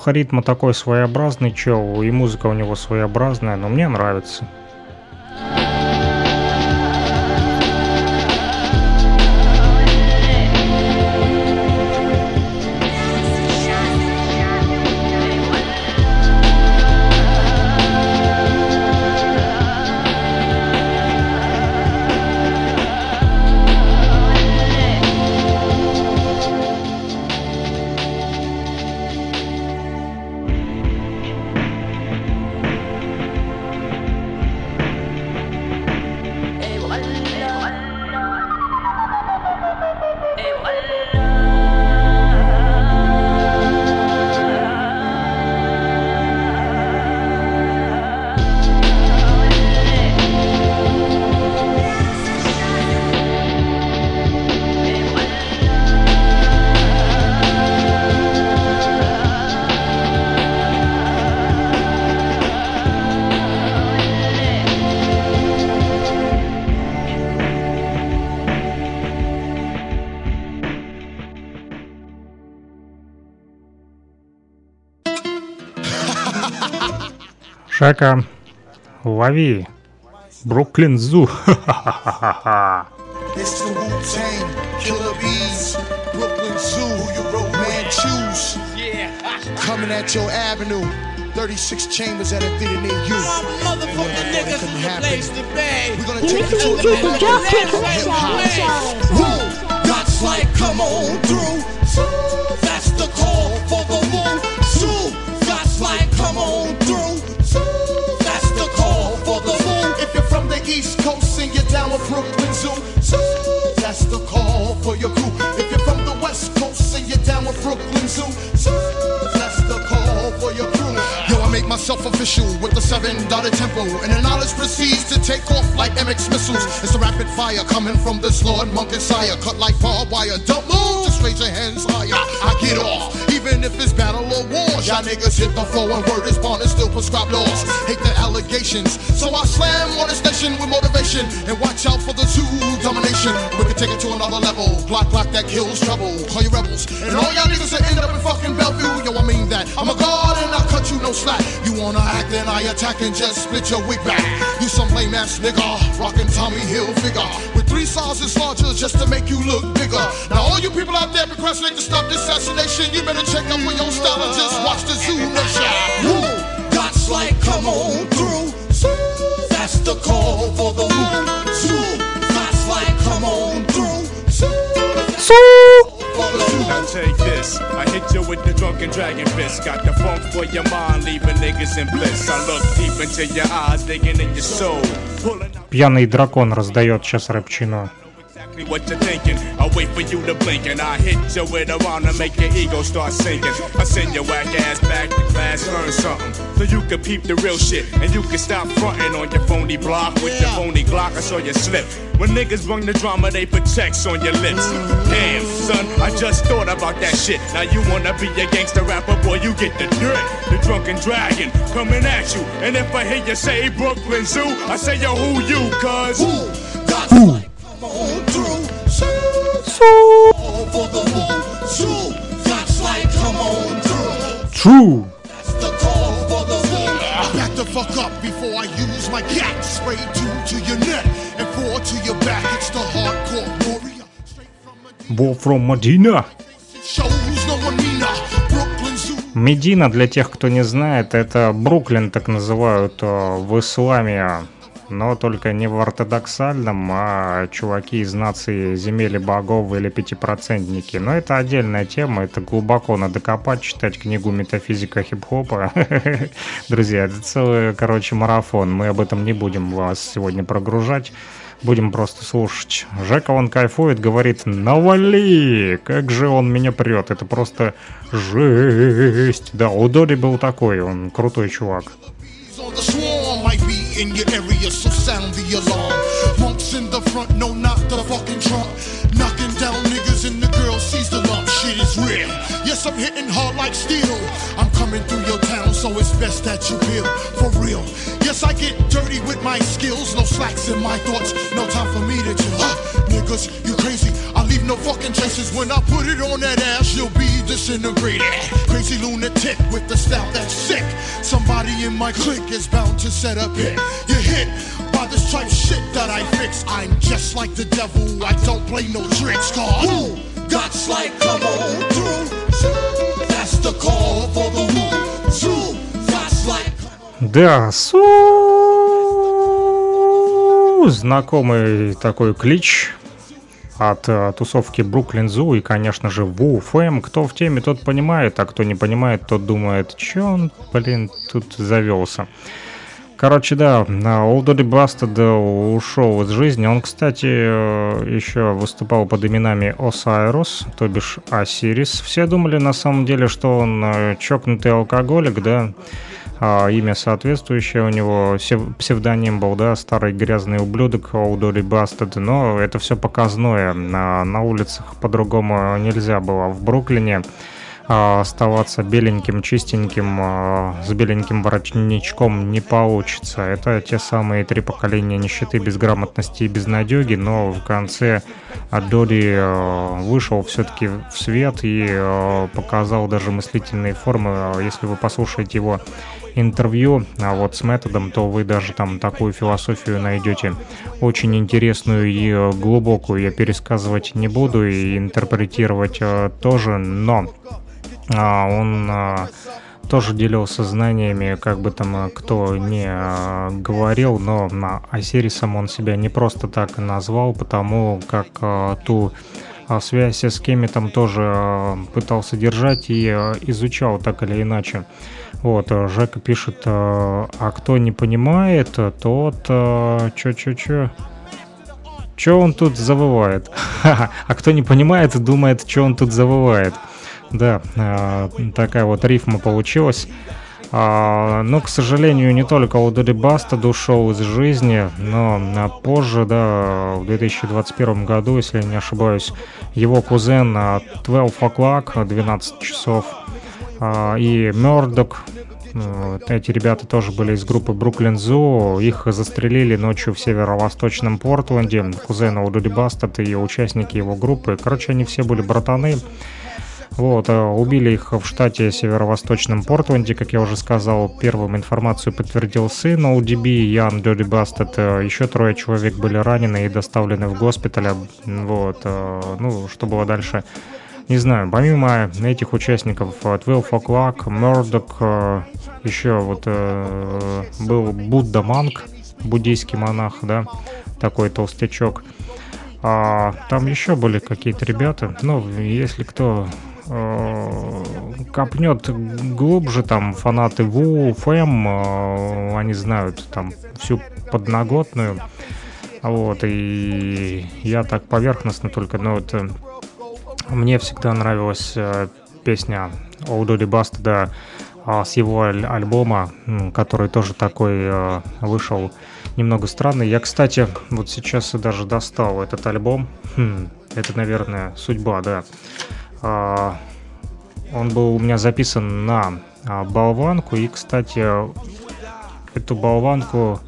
Ну, Леха ритма такой своеобразный чел, и музыка у него своеобразная, но мне нравится. Шака, лови. Бруклин Зу. Ха-ха-ха-ха-ха. (laughs) It's the Wu Tang, Killer Bees, Brooklyn Zoo, Man Choose. Coming at your avenue. 36 chambers at a theater near you. Motherfucking niggas is the place to be. We're gonna take you to another level of hip hop. Woo! God's like, come on through. Zoo, That's the call for Down with Zoo, Zoo, that's the call for your crew. If you're from the West Coast and you're down with Brooklyn Zoo, Zoo, that's the call for your crew. Yo, I make myself official with the seven dotted tempo, and the knowledge proceeds to take off like MX missiles. It's a rapid fire coming from this Lord Monk and Sire, cut like barbed wire. Don't move, just raise your hands higher. I get off, even if it's battle or war. Y'all niggas hit the floor and word is born and still prescribe laws. Hate the allegations, so I slam on the station with motivation and watch out for the zoo domination. We can take it to another level. Glock, glock that kills trouble. Call you rebels, and all y'all niggas that end up in fucking Bellevue. Yo, I mean that. I'm a god and I cut you no slack. You wanna act and I attack and just split your wig back. You some lame ass nigga, rockin' Tommy Hill figure with three sizes larger just to make you look bigger. Now all you people out there procrastinating to stop this assassination, you better check up with your style and just watch the Zoo Nation. Woo! God's like, come on through. That's the call for the. Zoo, God's like, come on through. Zoo, Now take this. I hit you with the drunken dragon fist. Got the funk for your mind, leaving niggas in bliss. I look deep into your eyes, digging in your soul. Pulling Пьяный дракон раздает сейчас рэпчину. Exactly what you're thinking. I wait for you to blink and I hit you with a round to make your ego start sinking. I send your whack ass back to class, learn something. So you can peep the real shit and you can stop fronting on your phony block with your phony Glock. I saw you slip. When niggas bring the drama, they put checks on your lips. Damn, son, I just thought about that shit. Now you wanna be a gangster rapper, boy, you get the dirt. The drunken dragon coming at you. And if I hear you say Brooklyn Zoo, I say yo, who you, cuz? Come on through. Zoo, True. That's the call for the woo. Back the fuck up before I use my cat. Spray two to your neck and four to your back. It's the hardcore warrior. Bo from Medina. Медина, для тех, кто не знает, это Бруклин, так называют э, в исламе. Но только не в ортодоксальном, а чуваки из нации земели богов или пятипроцентники. Но это отдельная тема, это глубоко надо копать, читать книгу «Метафизика хип-хопа». (laughs) Друзья, это целый, короче, марафон. Мы об этом не будем вас сегодня прогружать. Будем просто слушать. Жека, он кайфует, говорит, навали, как же он меня прет. Это просто жесть. Да, у Дори был такой, он крутой чувак. On the swarm might be in your area, so sound the alarm. Monks in the front, no, not the fucking trunk. Knocking down niggas and the girl sees the lump. Shit is real. Yes, I'm hitting hard like steel. I'm coming through your town, so it's best that you feel for real. Yes, I get dirty with my skills, no slacks in my thoughts. No time for me to chill. Huh, niggas, you crazy. I leave no fucking traces when I put it on that ass. You'll be disintegrated. Crazy lunatic with the style that's sick. Somebody in my clique is bound to set up it. You're hit by this type shit that I fix. I'm just like the devil. I don't play no tricks. Cause! God's like, come on through. That's the call for the Да, су знакомый такой клич от э, тусовки Бруклин Зу и, конечно же, Ву Фэм. Кто в теме, тот понимает, а кто не понимает, тот думает, че он, блин, тут завелся. Короче, да, Олдоди Бастед ушел из жизни. Он, кстати, э, еще выступал под именами Осайрус, то бишь Осирис. Все думали на самом деле, что он э, чокнутый алкоголик, да, а, имя соответствующее у него, сев- псевдоним был, да, старый грязный ублюдок Олдоди Бастед, но это все показное, на, на улицах по-другому нельзя было. В Бруклине а, оставаться беленьким, чистеньким, а, с беленьким воротничком не получится. Это те самые три поколения нищеты, безграмотности и безнадеги, но в конце Доди а, вышел все-таки в свет и показал даже мыслительные формы. Если вы послушаете его интервью, а вот с методом, то вы даже там такую философию найдете очень интересную и э, глубокую. Я пересказывать не буду и интерпретировать э, тоже, но а, он а, тоже делился знаниями, как бы там э, кто не говорил, но на Осирисом он себя не просто так назвал, потому как ту связь с Кеметом тоже а, пытался держать и а, изучал так или иначе. Вот, э, Жека пишет, э, а кто не понимает, э, тот... э, Чё-чё-чё... Чё он тут завывает? (laughs) А кто не понимает, думает, что он тут завывает. Да, э, такая вот рифма получилась. А, но, к сожалению, не только у Доди Баста ушел из жизни, но а, позже, да, в 2021 году, если не ошибаюсь, его кузен а, 12 O'Clock, 12 часов, а, и Мёрдок, эти ребята тоже были из группы Бруклин Зу. Их застрелили ночью в северо-восточном Портленде. Кузена у Дуди Бастет и участники его группы. Короче, они все были братаны. Вот, э, убили их в штате северо-восточном Портленде, как я уже сказал. Первым информацию подтвердил сын ODB, Ян Доди Бастет. Э, Еще трое человек были ранены и доставлены в госпиталь. Вот, э, ну, что было дальше, не знаю. Помимо этих участников, э, 12 O'Clock, Murdoch, еще вот был Будда Манг, буддийский монах, да, такой толстячок. А, там еще были какие-то ребята. Ну, если кто копнет глубже, там фанаты Ву, Фэм, э, они знают там всю подноготную. Вот, и я так поверхностно только, но вот э, мне всегда нравилась э, песня Олдоди Баста, а, с его аль- альбома, который тоже такой э, вышел немного странный. Я, кстати, вот сейчас и даже достал этот альбом. Хм, это, наверное, судьба, да. А, он был у меня записан на а, болванку. И, кстати, эту болванку...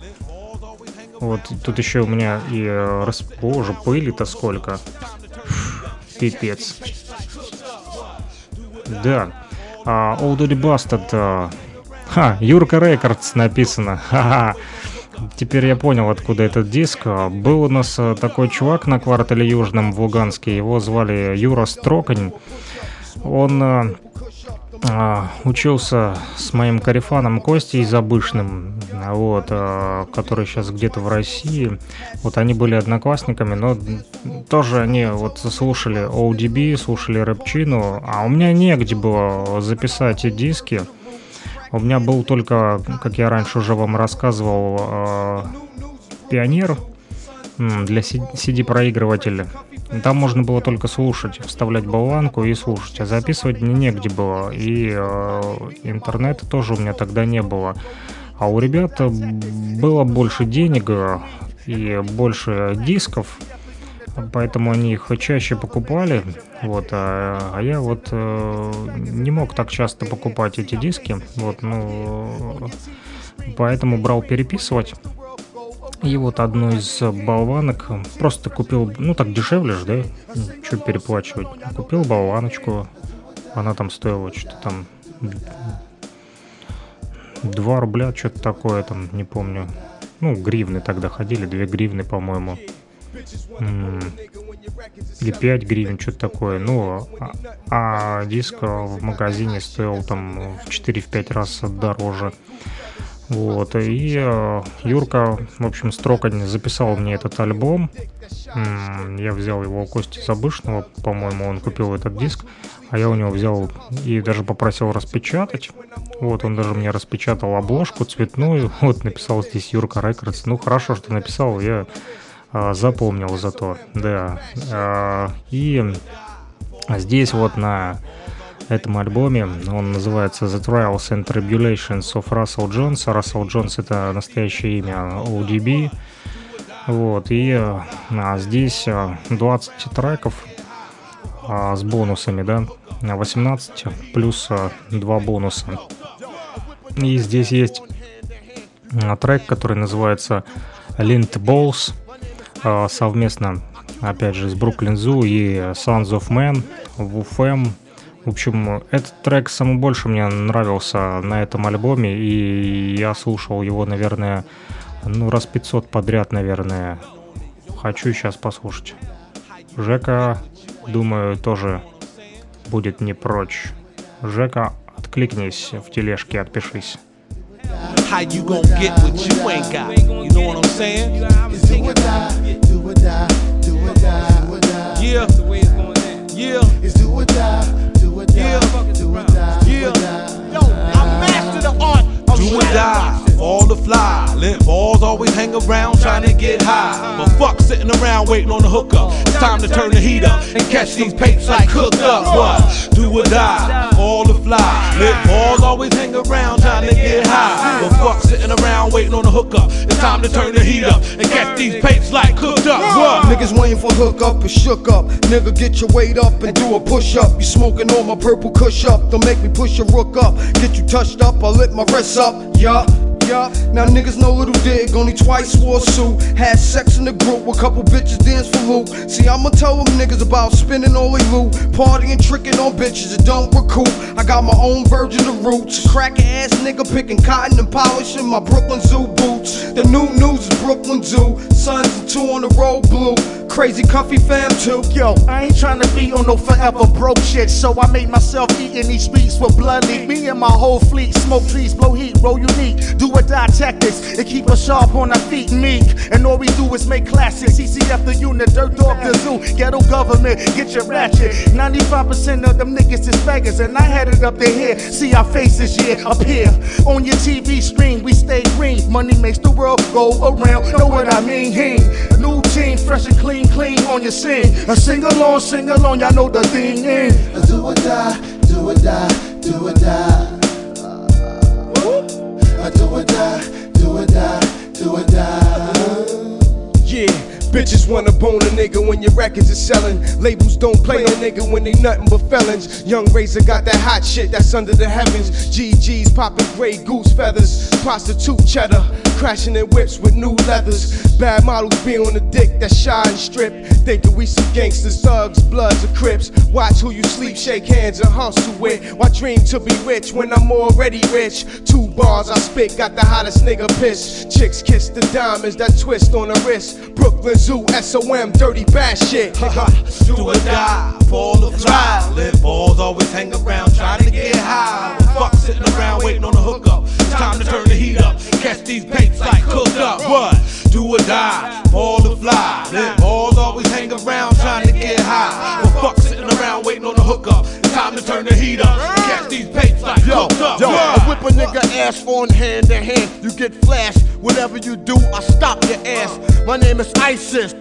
Вот тут еще у меня и... э, рас- Боже, пыли-то сколько. Пипец. Да. А, Old Dirty Bastard. а, Ха, Юрка Рекордс написано. Ха-ха. Теперь я понял, откуда этот диск. Был у нас а, такой чувак на квартале Южном в Луганске. Его звали Юра Строкань. Он а, а, учился с моим карифаном Костей Забышным, вот, который сейчас где-то в России. Вот они были одноклассниками, но тоже они вот слушали ODB, слушали рэпчину, а у меня негде было записать эти диски. У меня был только, как я раньше уже вам рассказывал, а, пионер для CD-проигрывателя. Там можно было только слушать, вставлять болванку и слушать, а записывать мне негде было. И э, интернета тоже у меня тогда не было. А у ребят э, было больше денег э, и больше дисков, поэтому они их чаще покупали. Вот, а, а я вот э, не мог так часто покупать эти диски. Вот, ну, поэтому брал переписывать. И вот одну из болванок просто купил, ну так дешевле же, да? Что переплачивать? Купил болваночку, она там стоила что-то там 2 рубля, что-то такое там, не помню. Ну, гривны тогда ходили, 2 гривны, по-моему. Или 5 гривен, что-то такое. Ну, а, а диск в магазине стоил там в 4-5 раз дороже. Вот, и э, Юрка, в общем, Строкань записал мне этот альбом. Я взял его у Кости Забышного, по-моему, он купил этот диск, а я у него взял и даже попросил распечатать. Вот, он даже мне распечатал обложку цветную, (laughs) вот, написал здесь Юрка Рекордс. Ну, хорошо, что написал, я а, запомнил зато, да. А, и здесь вот на этом альбоме. Он называется The Trials and Tribulations of Russell Jones. Рассел Джонс это настоящее имя ODB. Вот, и а, здесь а, 20 треков. а, с бонусами, да, 18 плюс а, 2 бонуса. И здесь есть трек, который называется Lint Balls, совместно, опять же, с Brooklyn Zoo и Sons of Man, WFM. В общем, этот трек самый больше мне нравился на этом альбоме, и я слушал его, наверное, ну, раз 500 подряд, наверное. Хочу сейчас послушать. Жека, думаю, тоже будет не прочь. Жека, откликнись в тележке, отпишись. How you gon' get what you ain't got? You know what I'm saying? Do or die, do or die, do or die. Yeah, yeah. It's do or die, do or die, do or die. Yeah. Yo, I mastered the art of do or die. All the fly, lit balls always hang around trying to get high. But fuck sitting around waiting on the hookup. It's time to turn the heat up and catch these papes like cooked up. What? Do or die, all the fly, lit balls always hang around trying to get high. But fuck sitting around waiting on the hookup. It's time to turn the heat up and catch these papes like cooked up. What? Niggas waiting for hook up and shook up. Nigga, get your weight up and do a push up. You smoking on my purple kush up. Don't make me push your rook up. Get you touched up, I lit my wrists up. Yeah. Now niggas know little dig, only twice wore suit. Had sex in the group, a couple bitches dance for loot. See, I'ma tell them niggas about spending all they loot. Partying, tricking on bitches that don't recruit. I got my own version of roots. Cracker ass nigga picking cotton and polishing my Brooklyn Zoo boots. The new news is Brooklyn Zoo. Sons and two on the road blue. Crazy comfy fam too. Yo, I ain't trying to be on no forever broke shit, so I made myself eating these streets with blood. Me and my whole fleet smoke trees, blow heat, roll unique, do or die tactics, and keep us sharp on our feet, meek. And all we do is make classics. CCF the unit, dirt dog the zoo, ghetto government, get your ratchet. 95% of them niggas is faggots, and I had it up to here. See our faces, yeah, up here. On your TV screen, we stay green. Money makes the world go around. Know what I mean? Hey, new team, fresh and clean, clean on your scene. A sing along, sing along, y'all know the thing ain't. Do or die, do or die, do or die. I do or die, do or die, do or die. Yeah. Bitches wanna bone a nigga when your records is selling. Labels don't play a nigga when they nothing but felons. Young Razor got that hot shit that's under the heavens. GG's popping gray goose feathers. Prostitute cheddar, crashing in whips with new leathers. Bad models be on the dick that shine strip. Thinking we some gangsters, thugs, bloods, or crips. Watch who you sleep, shake hands, and hustle with. Why dream to be rich when I'm already rich? Two bars I spit, got the hottest nigga piss. Chicks kiss the diamonds that twist on the wrist. Brooklyn Zoo, SOM, dirty bad shit. Do or die, fall or fly. Lit balls always hang around trying to get high. Fuck sitting around waiting on the hookup. It's time to turn the heat up. Catch these papes like cooked up. What? Do or die, Ball or fly. Lit balls always hang around trying to get high. Well, fuck sitting around waiting on the hookup. It's time to turn the heat up. Catch these papes like Yo, cooked up. yo, What? I whip a nigga ass on hand to hand. You get flashed. Whatever you do, I stop your ass. My name is ISIS.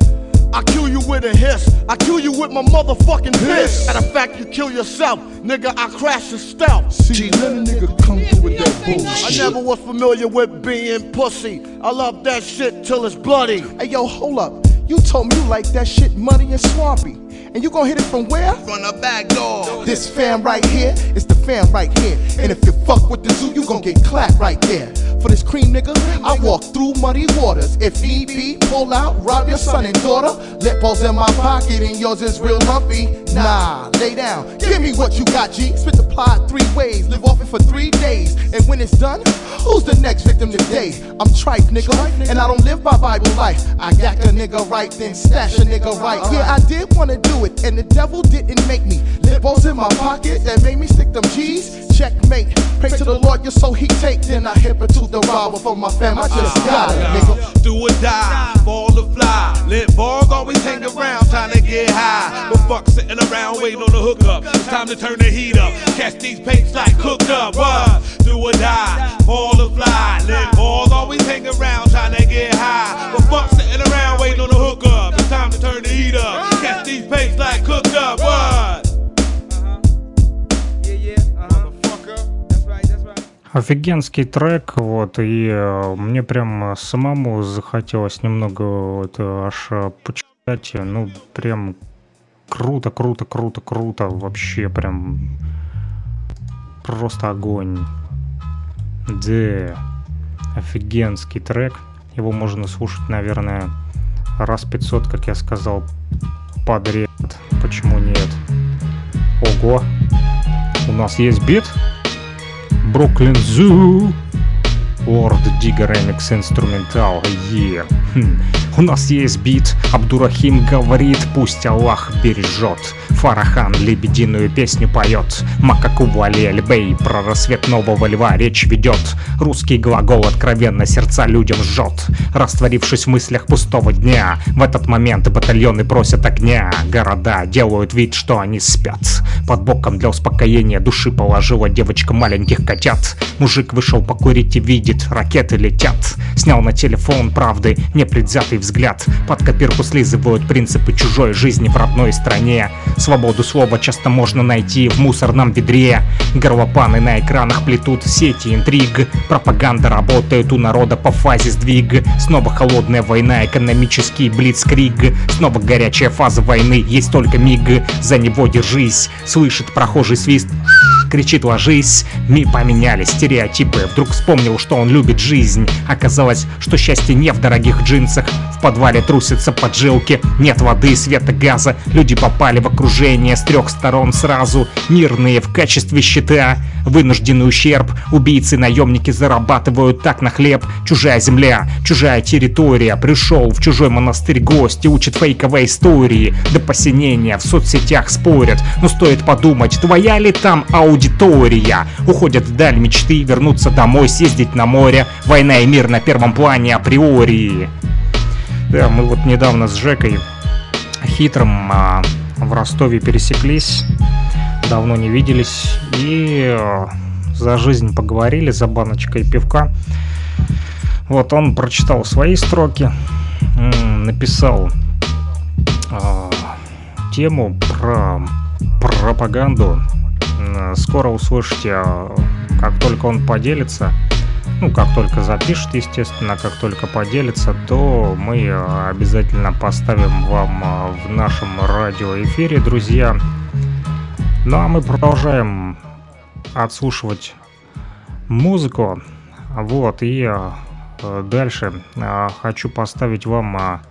I kill you with a hiss. I kill you with my motherfucking fist. Matter of fact, you kill yourself. Nigga, I crash your stealth. See, let a nigga come through with that bullshit. I never was familiar with being pussy. I love that shit till it's bloody. Hey yo, hold up. You told me you like that shit muddy and swampy. And you gon' hit it from where? From the back door. This fam right here is the fam right here. And if you fuck with the zoo, you gon' get clapped right there. For this cream nigga, I walk through muddy waters. If need be, pull out, rob your son and daughter. Lip balls in my pocket and yours is real lumpy. Nah, lay down, give me what you got, G. Spit the plot three ways, live off it for three days. And when it's done, who's the next victim today? I'm tripe, nigga, and I don't live by Bible life. I yak a nigga right, then stash a nigga right. Yeah, I did wanna do it, and the devil didn't make me. Lip balls in my pocket that made me stick them G's. Checkmate. Pray to the Lord, you're so he take. Then I hip it to the robber for my fam. I just uh-huh. got it, nigga. Do or die, fall or fly. Lit balls always hang around trying to get high. But fuck sitting around waiting on the hookup. It's time to turn the heat up. Catch these papes like cooked up. What? Do or die, fall or fly. Lit balls always hang around trying to get high. But fuck sitting around waiting on the hookup. It's time to turn the heat up. Catch these papes like cooked up. What? Офигенский трек, вот, и э, мне прям самому захотелось немного вот, аж почитать, ну, прям Круто, круто, круто, круто. Вообще прям просто огонь. Да, офигенский трек. Его можно слушать, наверное, раз 500, как я сказал, подряд. Почему нет? Ого! У нас есть бит? Бруклин Зу. Лорд Дига ремикс инструментал. Е. Хм. У нас есть бит. Абдурахим говорит, пусть Аллах бережет. Фарахан лебединую песню поет. Макаку Али Альбей про рассвет нового льва речь ведет. Русский глагол откровенно сердца людям жжет. Растворившись в мыслях пустого дня, в этот момент батальоны просят огня. Города делают вид, что они спят. Под боком для успокоения души положила девочка маленьких котят. Мужик вышел покурить и видит, ракеты летят. Снял на телефон правды непредвзятый взгляд. Под копирку слизывают принципы чужой жизни в родной стране. Свободу слова часто можно найти в мусорном ведре. Горлопаны на экранах плетут сети интриг. Пропаганда работает у народа по фазе сдвиг. Снова холодная война, экономический блицкриг. Снова горячая фаза войны, есть только миг. За него держись, слышит прохожий свист кричит «ложись!» Ми поменялись стереотипы. Вдруг вспомнил, что он любит жизнь. Оказалось, что счастье не в дорогих джинсах. В подвале трусятся поджилки Нет воды, света, газа. Люди попали в окружение с трех сторон сразу. Мирные в качестве щита. Вынужденный ущерб. Убийцы, наемники зарабатывают так на хлеб. Чужая земля, чужая территория. Пришел в чужой монастырь гость И учит фейковой истории. До посинения в соцсетях спорят. Но стоит подумать, твоя ли там аудитория Уходят вдаль мечты, вернуться домой, съездить на море. Война и мир на первом плане априори. Да, мы вот недавно с Жекой хитрым а, в Ростове пересеклись. Давно не виделись. И а, за жизнь поговорили, за баночкой пивка. Вот он прочитал свои строки Написал а, тему про пропаганду Скоро услышите, а, как только он поделится, ну, как только запишет, естественно, как только поделится, то мы а, обязательно поставим вам в нашем радиоэфире, друзья. Ну, а мы продолжаем отслушивать музыку. Вот, и э, дальше хочу поставить вам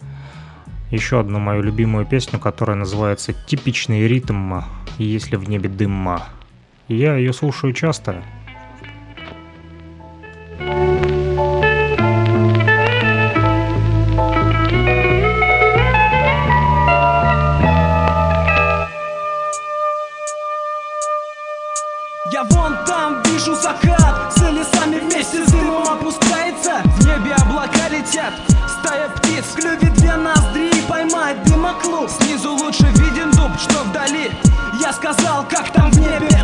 еще одну мою любимую песню, которая называется «Типичный ритм, если в небе дым». Я ее слушаю часто. Я вон там вижу закат За лесами вместе с дымом опускается. В небе облака летят Стая птиц в две ноздри Поймает дымоклуб. Снизу лучше виден дуб, что вдали. Я сказал, как там в небе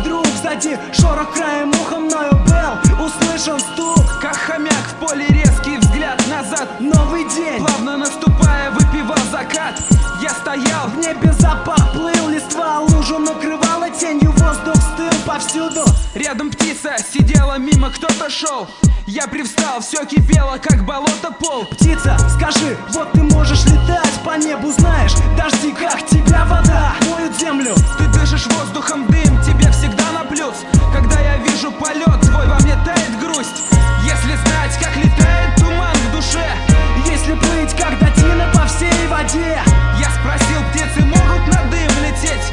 Сзади шорох краем уха мною был. Услышан стук Как хомяк в поле резкий взгляд назад. Новый день Плавно наступая, выпивал закат. Я стоял в небе запах плыл Листва лужу накрывала тенью Воздух стыл повсюду. Рядом птица сидела мимо, кто-то шел. Я привстал, все кипело, как болото пол. Птица, скажи, вот ты можешь летать по небу Знаешь, дожди, как тебя вода Моют землю. Ты дышишь воздухом дым, тебе всегда плюс. Когда я вижу полет твой, во мне тает грусть. Если знать, как летает туман в душе. Если плыть, как датина по всей воде. Я спросил, птицы могут на дым лететь?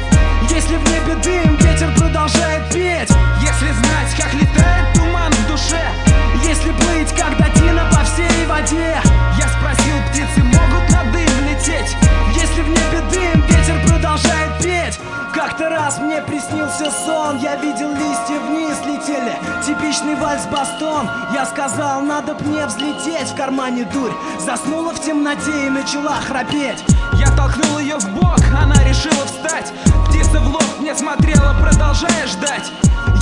Если в небе дым, ветер продолжает петь. Если знать, как летает туман в душе. Если плыть, как датина по всей воде. Я спросил, птицы могут на дым лететь? Если в небе дым, как-то раз мне приснился сон Я видел листья вниз летели Типичный вальс-бастон Я сказал, надо б мне взлететь В кармане дурь. Заснула в темноте и начала храпеть. Я толкнул ее в бок Она решила встать. Птица в лоб мне смотрела, продолжая ждать.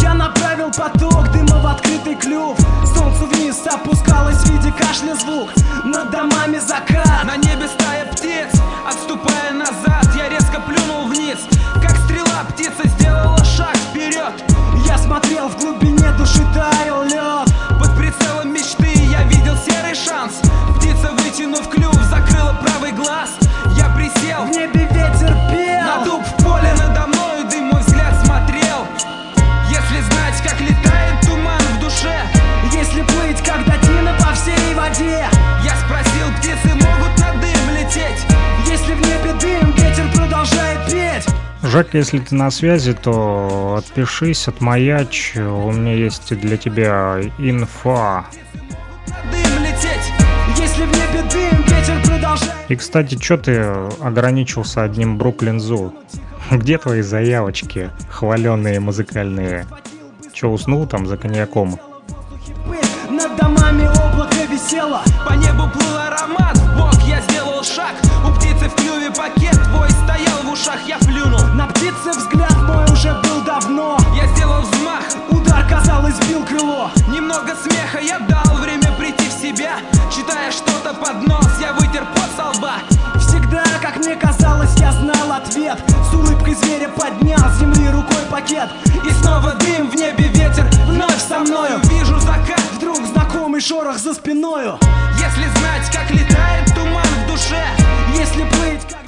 Я направил поток дыма в открытый клюв. Солнце вниз опускалось в виде кашля звук. Над домами закат. На небе стая птиц Отступая назад, я резко плюнул птица сделала шаг вперед. Я смотрел в глубине души таял лед. Под прицелом мечты я видел серый шанс. Птица, вытянув клюв, закрыла правый глаз. Я присел, в небе ветер пел. На дуб в поле надо мною дым мой взгляд смотрел. Если знать, как летает туман в душе. Если плыть, как дотина по всей воде. Я спросил, птицы могут на дым лететь? Если в небе дым, ветер продолжает петь. И, кстати, что ты ограничился одним Бруклин Зу? Где твои заявочки, хваленные музыкальные? Че, уснул там за коньяком?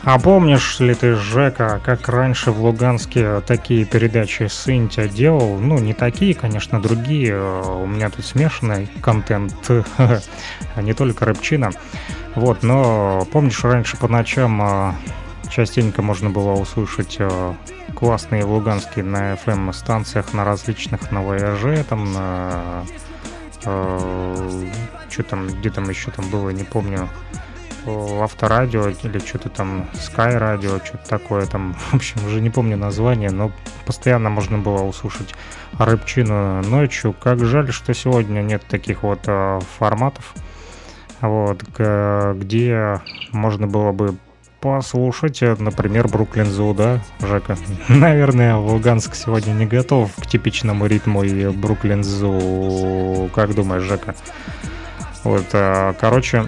А помнишь ли ты, Жека, как раньше в Луганске такие передачи Сынтя делал? Ну, не такие, конечно, другие. У меня тут смешанный контент, (laughs) а не только рэпчина. Вот, но помнишь, раньше по ночам а, частенько можно было услышать а, классные луганские на FM-станциях, на различных, на там, на... что там, где там еще там было, не помню авторадио или что-то там Sky радио, что-то такое там, (laughs) в общем, уже не помню название, но постоянно можно было услышать рыбчину ночью. Как жаль, что сегодня нет таких вот э, форматов, вот, где можно было бы послушать, например, Бруклин Зу, да, Жека? (laughs) Наверное, Луганск сегодня не готов к типичному ритму и Бруклин Зу. Как думаешь, Жека? Вот, э, короче,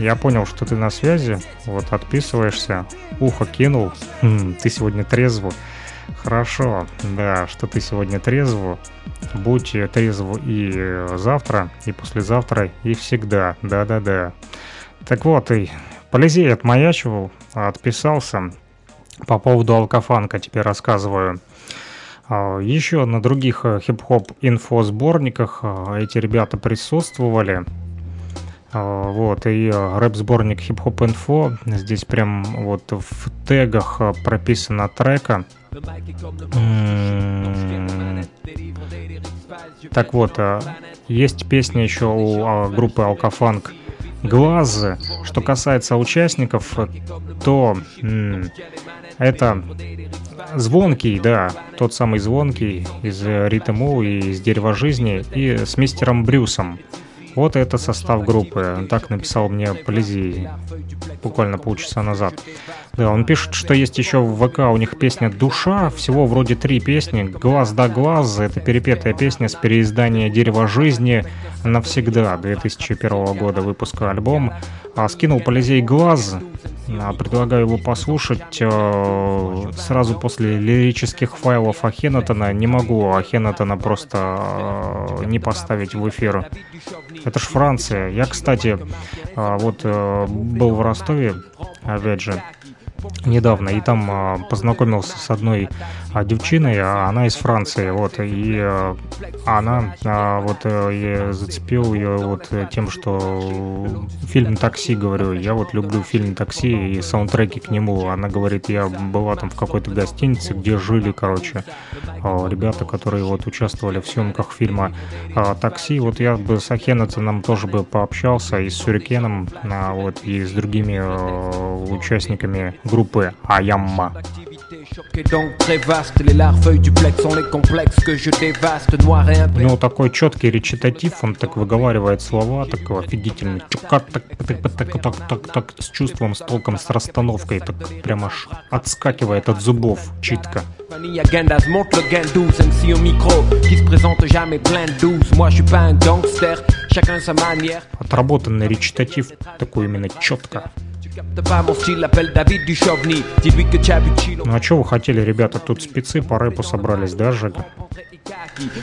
я понял, что ты на связи, вот отписываешься, ухо кинул, Хм, ты сегодня трезв. Хорошо, да, что ты сегодня трезв. Будь трезв и завтра, и послезавтра, и всегда, да-да-да. Так вот, и Полизей отмаячивал, отписался. По поводу алкофанка теперь рассказываю. А, Еще на других э, хип-хоп инфосборниках а, эти ребята присутствовали. А, Вот, и э, рэп-сборник хип-хоп инфо. Здесь прям вот в тегах э, прописана трека. М, Так вот, э, есть песня еще у а, группы Алкофанк Глаз. Что касается участников, то это Звонкий, да, тот самый Звонкий из Ритму и из Дерева Жизни и с мистером Брюсом. Вот это состав группы. Так написал мне Полизий буквально полчаса назад. Да, он пишет, что есть еще в ВК у них песня «Душа». Всего вроде три песни. «Глаз да глаз» — это перепетая песня с переиздания «Дерева жизни» навсегда 2001 года выпуска альбом. А скинул Полизей «Глаз». А, Предлагаю его послушать э, сразу после лирических файлов Ахенатона. Не могу Ахенатона просто э, не поставить в эфир. Это ж Франция. Я, кстати, э, вот был в Ростове, опять же, недавно, и там познакомился с одной девчиной, а она из Франции, вот, и а, она, а, вот, э, я зацепил ее вот э, тем, что фильм «Такси», говорю, я вот люблю фильм «Такси» и саундтреки к нему, она говорит, я была там в какой-то гостинице, где жили, короче, а, ребята, которые вот участвовали в съемках фильма а, «Такси», вот я бы с Ахенатоном тоже бы пообщался, и с Сюрикеном, а, вот, и с другими э, участниками группы Аямма. У него такой четкий речитатив, он так выговаривает слова, такой офигительный. Чука, так, так, так, так, так, так, так, с чувством, с толком, с расстановкой, так прям аж отскакивает от зубов, читка. Compagnie à Gandas monte le gain 12 MC au micro qui se présente jamais plein de 12 Moi je suis pas un gangster, chacun sa manière Отработанный речитатив, такой именно четко. Ну а что вы хотели, ребята, тут спецы по рэпу собрались, да, Жека?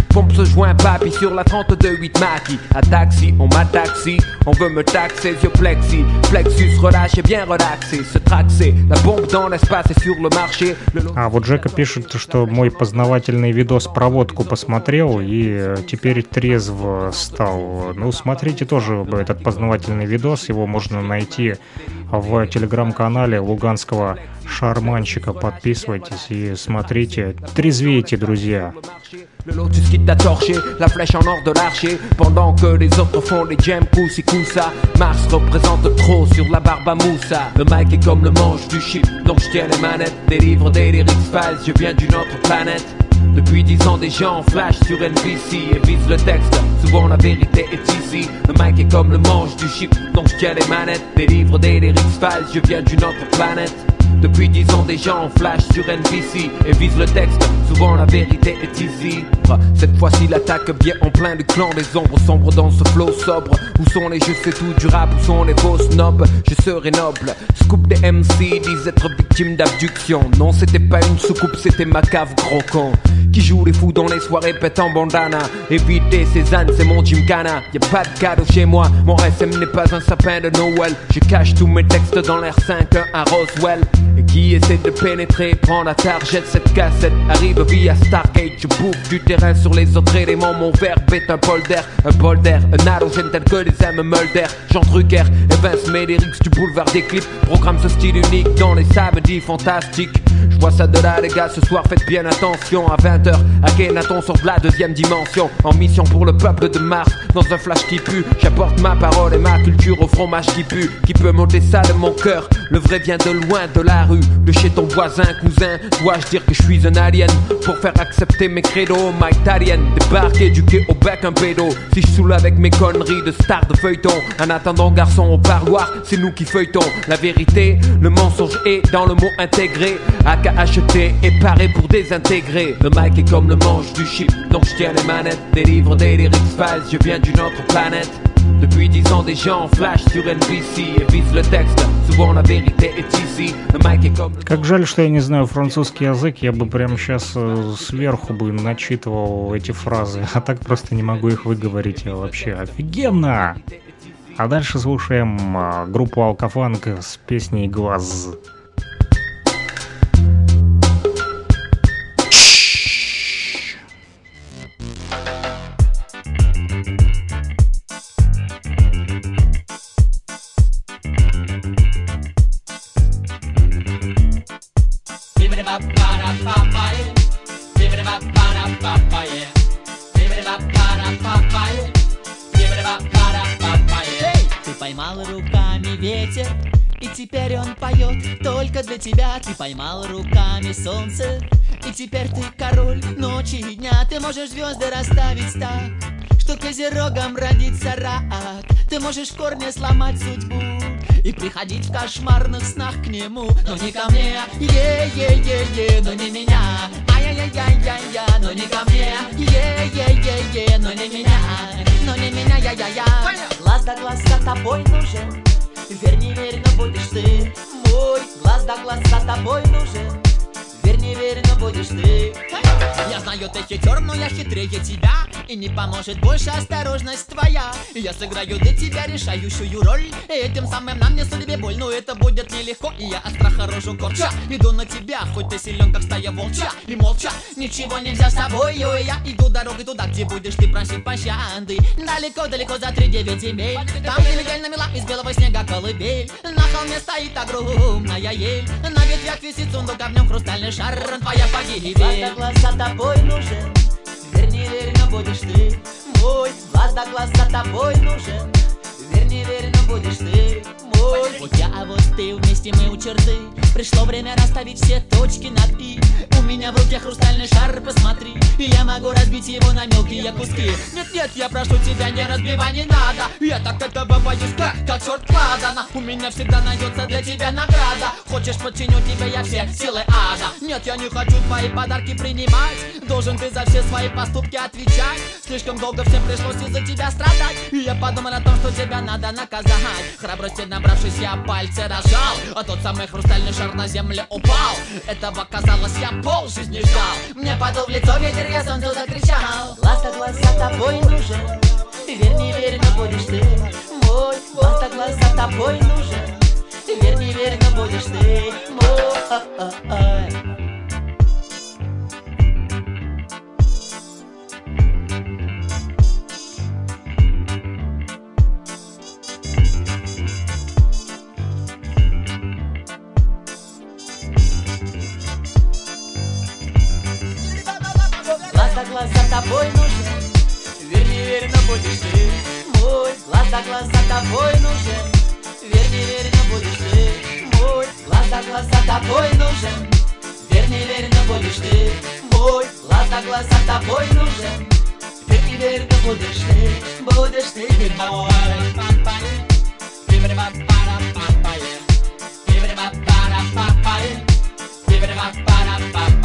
Pompe ce joint papy sur la 32-8 Mackie À taxi, on m'a taxi On veut me taxer, yeux plexi Plexus relâché, bien relaxé Se traxer, la bombe dans l'espace et sur le marché А вот Жека пишет, что мой познавательный видос про водку посмотрел и э, теперь трезв стал. Ну, смотрите тоже этот познавательный видос, его можно найти в телеграм-канале Луганского шарманщика. Подписывайтесь и смотрите. Трезвейте, друзья. Le lotus qui t'a torché, la flèche en or de l'archer Pendant que les autres font les jams coussi coussa Mars représente trop sur la barbe à Moussa Le mic est comme le manche du chip dont je tiens les manettes Des livres, des lyrics files, je viens d'une autre planète depuis dix ans, des gens flashent sur NBC et visent le texte. Souvent, la vérité est ici. Le mic est comme le manche du chip dont je tiens les manettes. Des livres, des lyrics files, je viens d'une autre planète. Depuis dix ans, des gens flashent sur NBC et visent le texte. Souvent, la vérité est easy. Cette fois-ci, l'attaque vient en plein du clan des ombres sombres dans ce flow sobre. Où sont les je sais tout du rap Où sont les faux snobs Je serai noble. Scoop des MC disent être victime d'abduction. Non, c'était pas une soucoupe, c'était ma cave, gros con. Qui joue les fous dans les soirées pétant bandana. Éviter ces ânes, c'est mon gymkhana. Y a pas de cadeau chez moi. Mon SM n'est pas un sapin de Noël. Je cache tous mes textes dans l'air 5 à Roswell. Et qui essaie de pénétrer, prend la target. Cette cassette arrive via Stargate. Je bouffe du terrain sur les autres éléments. Mon verbe est un polder, un polder, un halogène tel que les âmes Mulder. Jean Drucker, Evans, Médérix du boulevard des clips. Programme ce style unique dans les samedis fantastiques. Je vois ça de là, les gars. Ce soir, faites bien attention. À 20h, Akhenaton de la deuxième dimension. En mission pour le peuple de Mars. Dans un flash qui pue, j'apporte ma parole et ma culture au fromage qui pue. Qui peut m'ôter ça de mon cœur Le vrai vient de loin, de la rue, de chez ton voisin, cousin. Dois-je dire que je suis un alien pour faire accepter mes credos? Mike Tarien, débarque éduqué au bec un pédo. Si je saoule avec mes conneries de star de feuilleton. En attendant, garçon au parloir, c'est nous qui feuilletons. La vérité, le mensonge est dans le mot intégré. AKHT est paré pour désintégrer. Le mic est comme le manche du chip, donc je tiens les manettes. Des livres, des lyrics files, je viens d'une autre planète. Depuis dix ans, des gens flash sur NBC et visent le texte. Souvent, la vérité est ici. Le mic est comme. Как жаль, что я не знаю французский язык, я бы прямо сейчас сверху бы начитывал эти фразы, а так просто не могу их выговорить вообще. Офигенно! А дальше слушаем а, группу Алкофанк с песней «Глаз». Тебя. Ты поймал руками солнце, и теперь ты король ночи и дня. Ты можешь звезды расставить так, что козерогом родится рак. Ты можешь в корне сломать судьбу и приходить в кошмарных снах к нему. Но не ко мне, е-е-е-е, но не меня. Ай-яй-яй-яй-я, но не ко мне, е-е-е-е, но не меня. Но не меня, я-я-я. Глаз да глаз за тобой нужен, верь не верь, но будешь ты мой. Глаз да глаз за тобой нужен, верь не верь, но будешь ты. Я знаю, ты хитер, но я хитрее тебя. И не поможет больше осторожность твоя. Я сыграю для тебя решающую роль. И этим самым нам не судьбе боль Но это будет нелегко, и я от страха рожу корча. Иду на тебя, хоть ты силен, как стая волча. И молча, ничего нельзя с тобой. И я иду дорогой туда, где будешь ты. Просить пощады. Далеко-далеко за три девять земель Там, где легально мила из белого снега колыбель. На холме стоит огромная ель. На ветвях висит сундук, а в нем хрустальный шар Твоя погибель Глаз да глаз за тобой нужен. Верь, не верь, но будешь ты мой. Глаз да глаз за тобой нужен. Верь, не верь, будешь ты мой. Вот я, а вот ты, вместе мы у черты. Пришло время расставить все точки над «и» У меня в руке хрустальный шар, посмотри. И я могу разбить его на мелкие куски. Нет-нет, я прошу тебя, не разбивай, не надо. Я так этого боюсь, как, как черт ладана. У меня всегда найдется для тебя награда. Хочешь, подчиню тебя я все силы ада. Нет, я не хочу твои подарки принимать. Должен ты за все свои поступки отвечать. Слишком долго всем пришлось из-за тебя страдать. И я подумал о том, что тебя надо надо наказать Храбрости набравшись я пальцы разжал. А тот самый хрустальный шар на землю упал. Этого казалось я пол жизни ждал. Мне подул в лицо ветер, я солнцу закричал. Ласта глаз за тобой нужен Верь, не верь, но будешь ты мой. Ласта глаз за тобой нужен Верь, не верь, но будешь ты мой Глаз за глаз за тобой нужен. Верь, не верь, но будешь ты мой Глаз за глаз за тобой нужен. Верь, не верь, но будешь ты мой Глаз за глаз за тобой нужен. Верь, не верь, но будешь ты мой Глаз за глаз за тобой нужен. Верь, не верь, но будешь ты Будешь ты мой Feel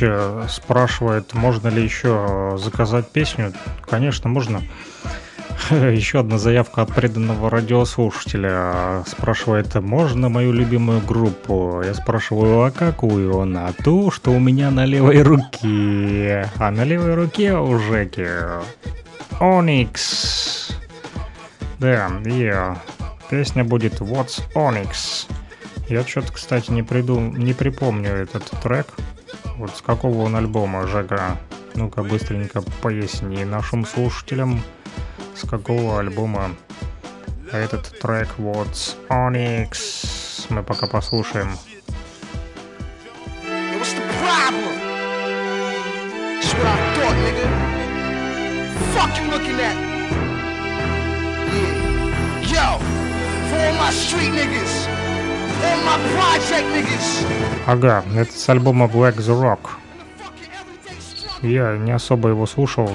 короче, спрашивает, можно ли еще заказать песню. Конечно, можно. (laughs) Еще одна заявка от преданного радиослушателя. Спрашивает, можно мою любимую группу? Я спрашиваю, а какую? На ту, что у меня на левой руке. А на левой руке у Жеки Onyx. Да, и песня будет What's Onyx. Я что-то, кстати, не придум... не припомню этот трек. Вот с какого он альбома, Жека? Ну-ка, быстренько поясни нашим слушателям, с какого альбома этот трек What's Onyx. Мы пока послушаем. Yo, for all my street niggas, Ага, это с альбома Black the Rock. Я не особо его слушал.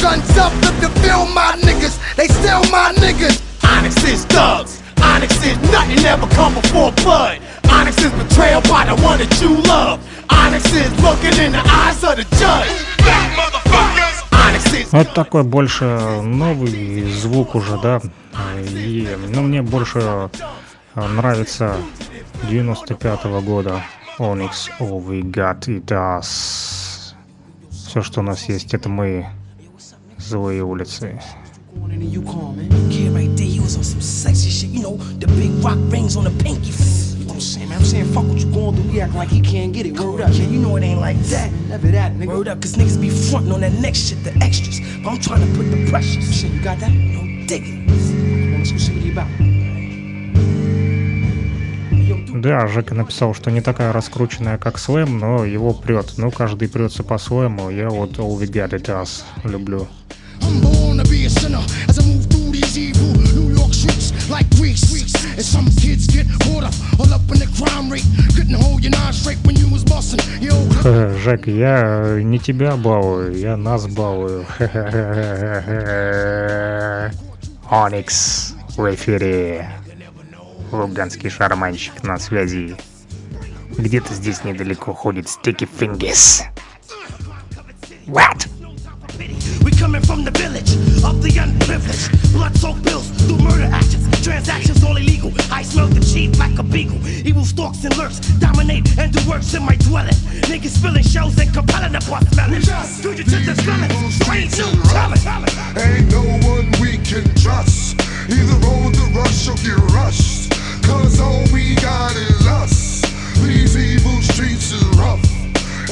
Guns up you feel my niggas. They still my niggas. Onyx is thugs. Onyx is nothing ever come before blood. Onyx is betrayal by the one that you love. Onyx is looking in the eyes of the judge. Back motherfuckers. Вот такой больше новый звук уже, да. И, ну, мне больше э, нравится 95 года Onyx All We Got It Us. Все, что у нас есть, это мы. Злые улицы. in the Yukon, man. Kid right there, he was on some sexy shit. You know, the big rock rings on the pinky. You know what I'm saying, man? I'm saying, fuck what you going through. He act like he can't get it. Word up, man. You know it ain't like that. Never that, nigga. Word up, cause niggas be frontin' on that next shit, the extras. But I'm trying to put the pressure. Shit, you got that? No, dig it. Come on, let's go see what he about. Да, Жека написал, что не такая раскрученная, как Слэм, но его прет. Ну, каждый прется по-своему. Я вот All We Got It Us люблю. Like weeks. And some kids get caught up all up in the crime rate. Couldn't hold your nine straight when you was busting. Yo, Жек, я не тебя балую, я нас балую. Оникс, рефери. Луганский шарманщик на связи. Где-то здесь недалеко ходит Sticky Fingers. What? We coming from the village of the unprivileged. Blood soaked bills through murder actions. Transactions all illegal. I smell the chief like a beagle. Evil stalks and lurks. Dominate and do works in my dwelling. Niggas spilling shells and compelling the bus smelling. Fugitives and felons. Strange new talent. Ain't no one we can trust. Either roll with the rush or get rushed. Cause all we got is us. These evil streets is rough.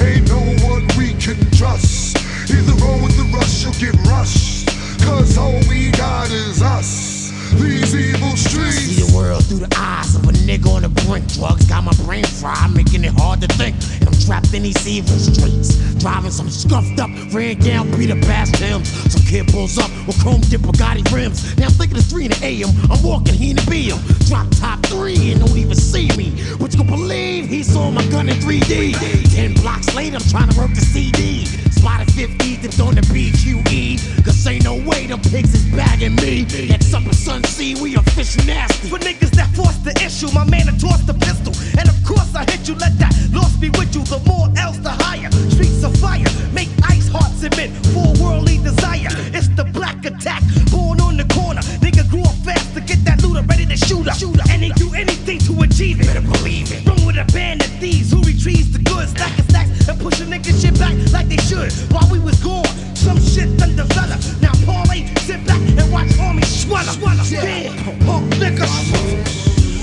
Ain't no one we can trust. Either roll with the rush or get rushed. Cause all we got is us. These evil streets. See the world through the eyes of a nigga on the brink. Drugs got my brain fried, making it hard to think. And I'm trapped in these evil streets. Driving some scuffed up, ran down Peter past him. Some kid pulls up with chrome dip Bugatti rims. Now I'm thinking it's 3 in the AM. I'm walking, he in the BM. Drop top three and don't even see me. But you can believe he saw my gun in 3D. Ten blocks later, I'm trying to work the CD. Spotted 50, dipped on the BQE. Cause ain't no way them pigs is bagging me. At Supper Sea, we official nasty. For niggas that force the issue, my man had tossed the pistol. And of course I hit you, let that loss be with you. The more else, the higher. Streets of fire, make ice hearts admit for worldly desire. It's the black attack, born on the corner. Nigga grew up fast to get that looter, ready to shoot up. And they do anything to achieve it. Better believe it. Run with a band of thieves who retrieves the goods, stacking stacks and push a nigga shit back like they should. While we was gone, some shit done developed. Now parlay, sit back and watch army swallow. Damn, punk niggas.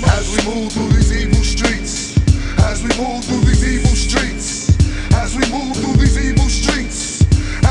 As we move through these evil streets, as we move through these evil streets, as we move through these evil streets,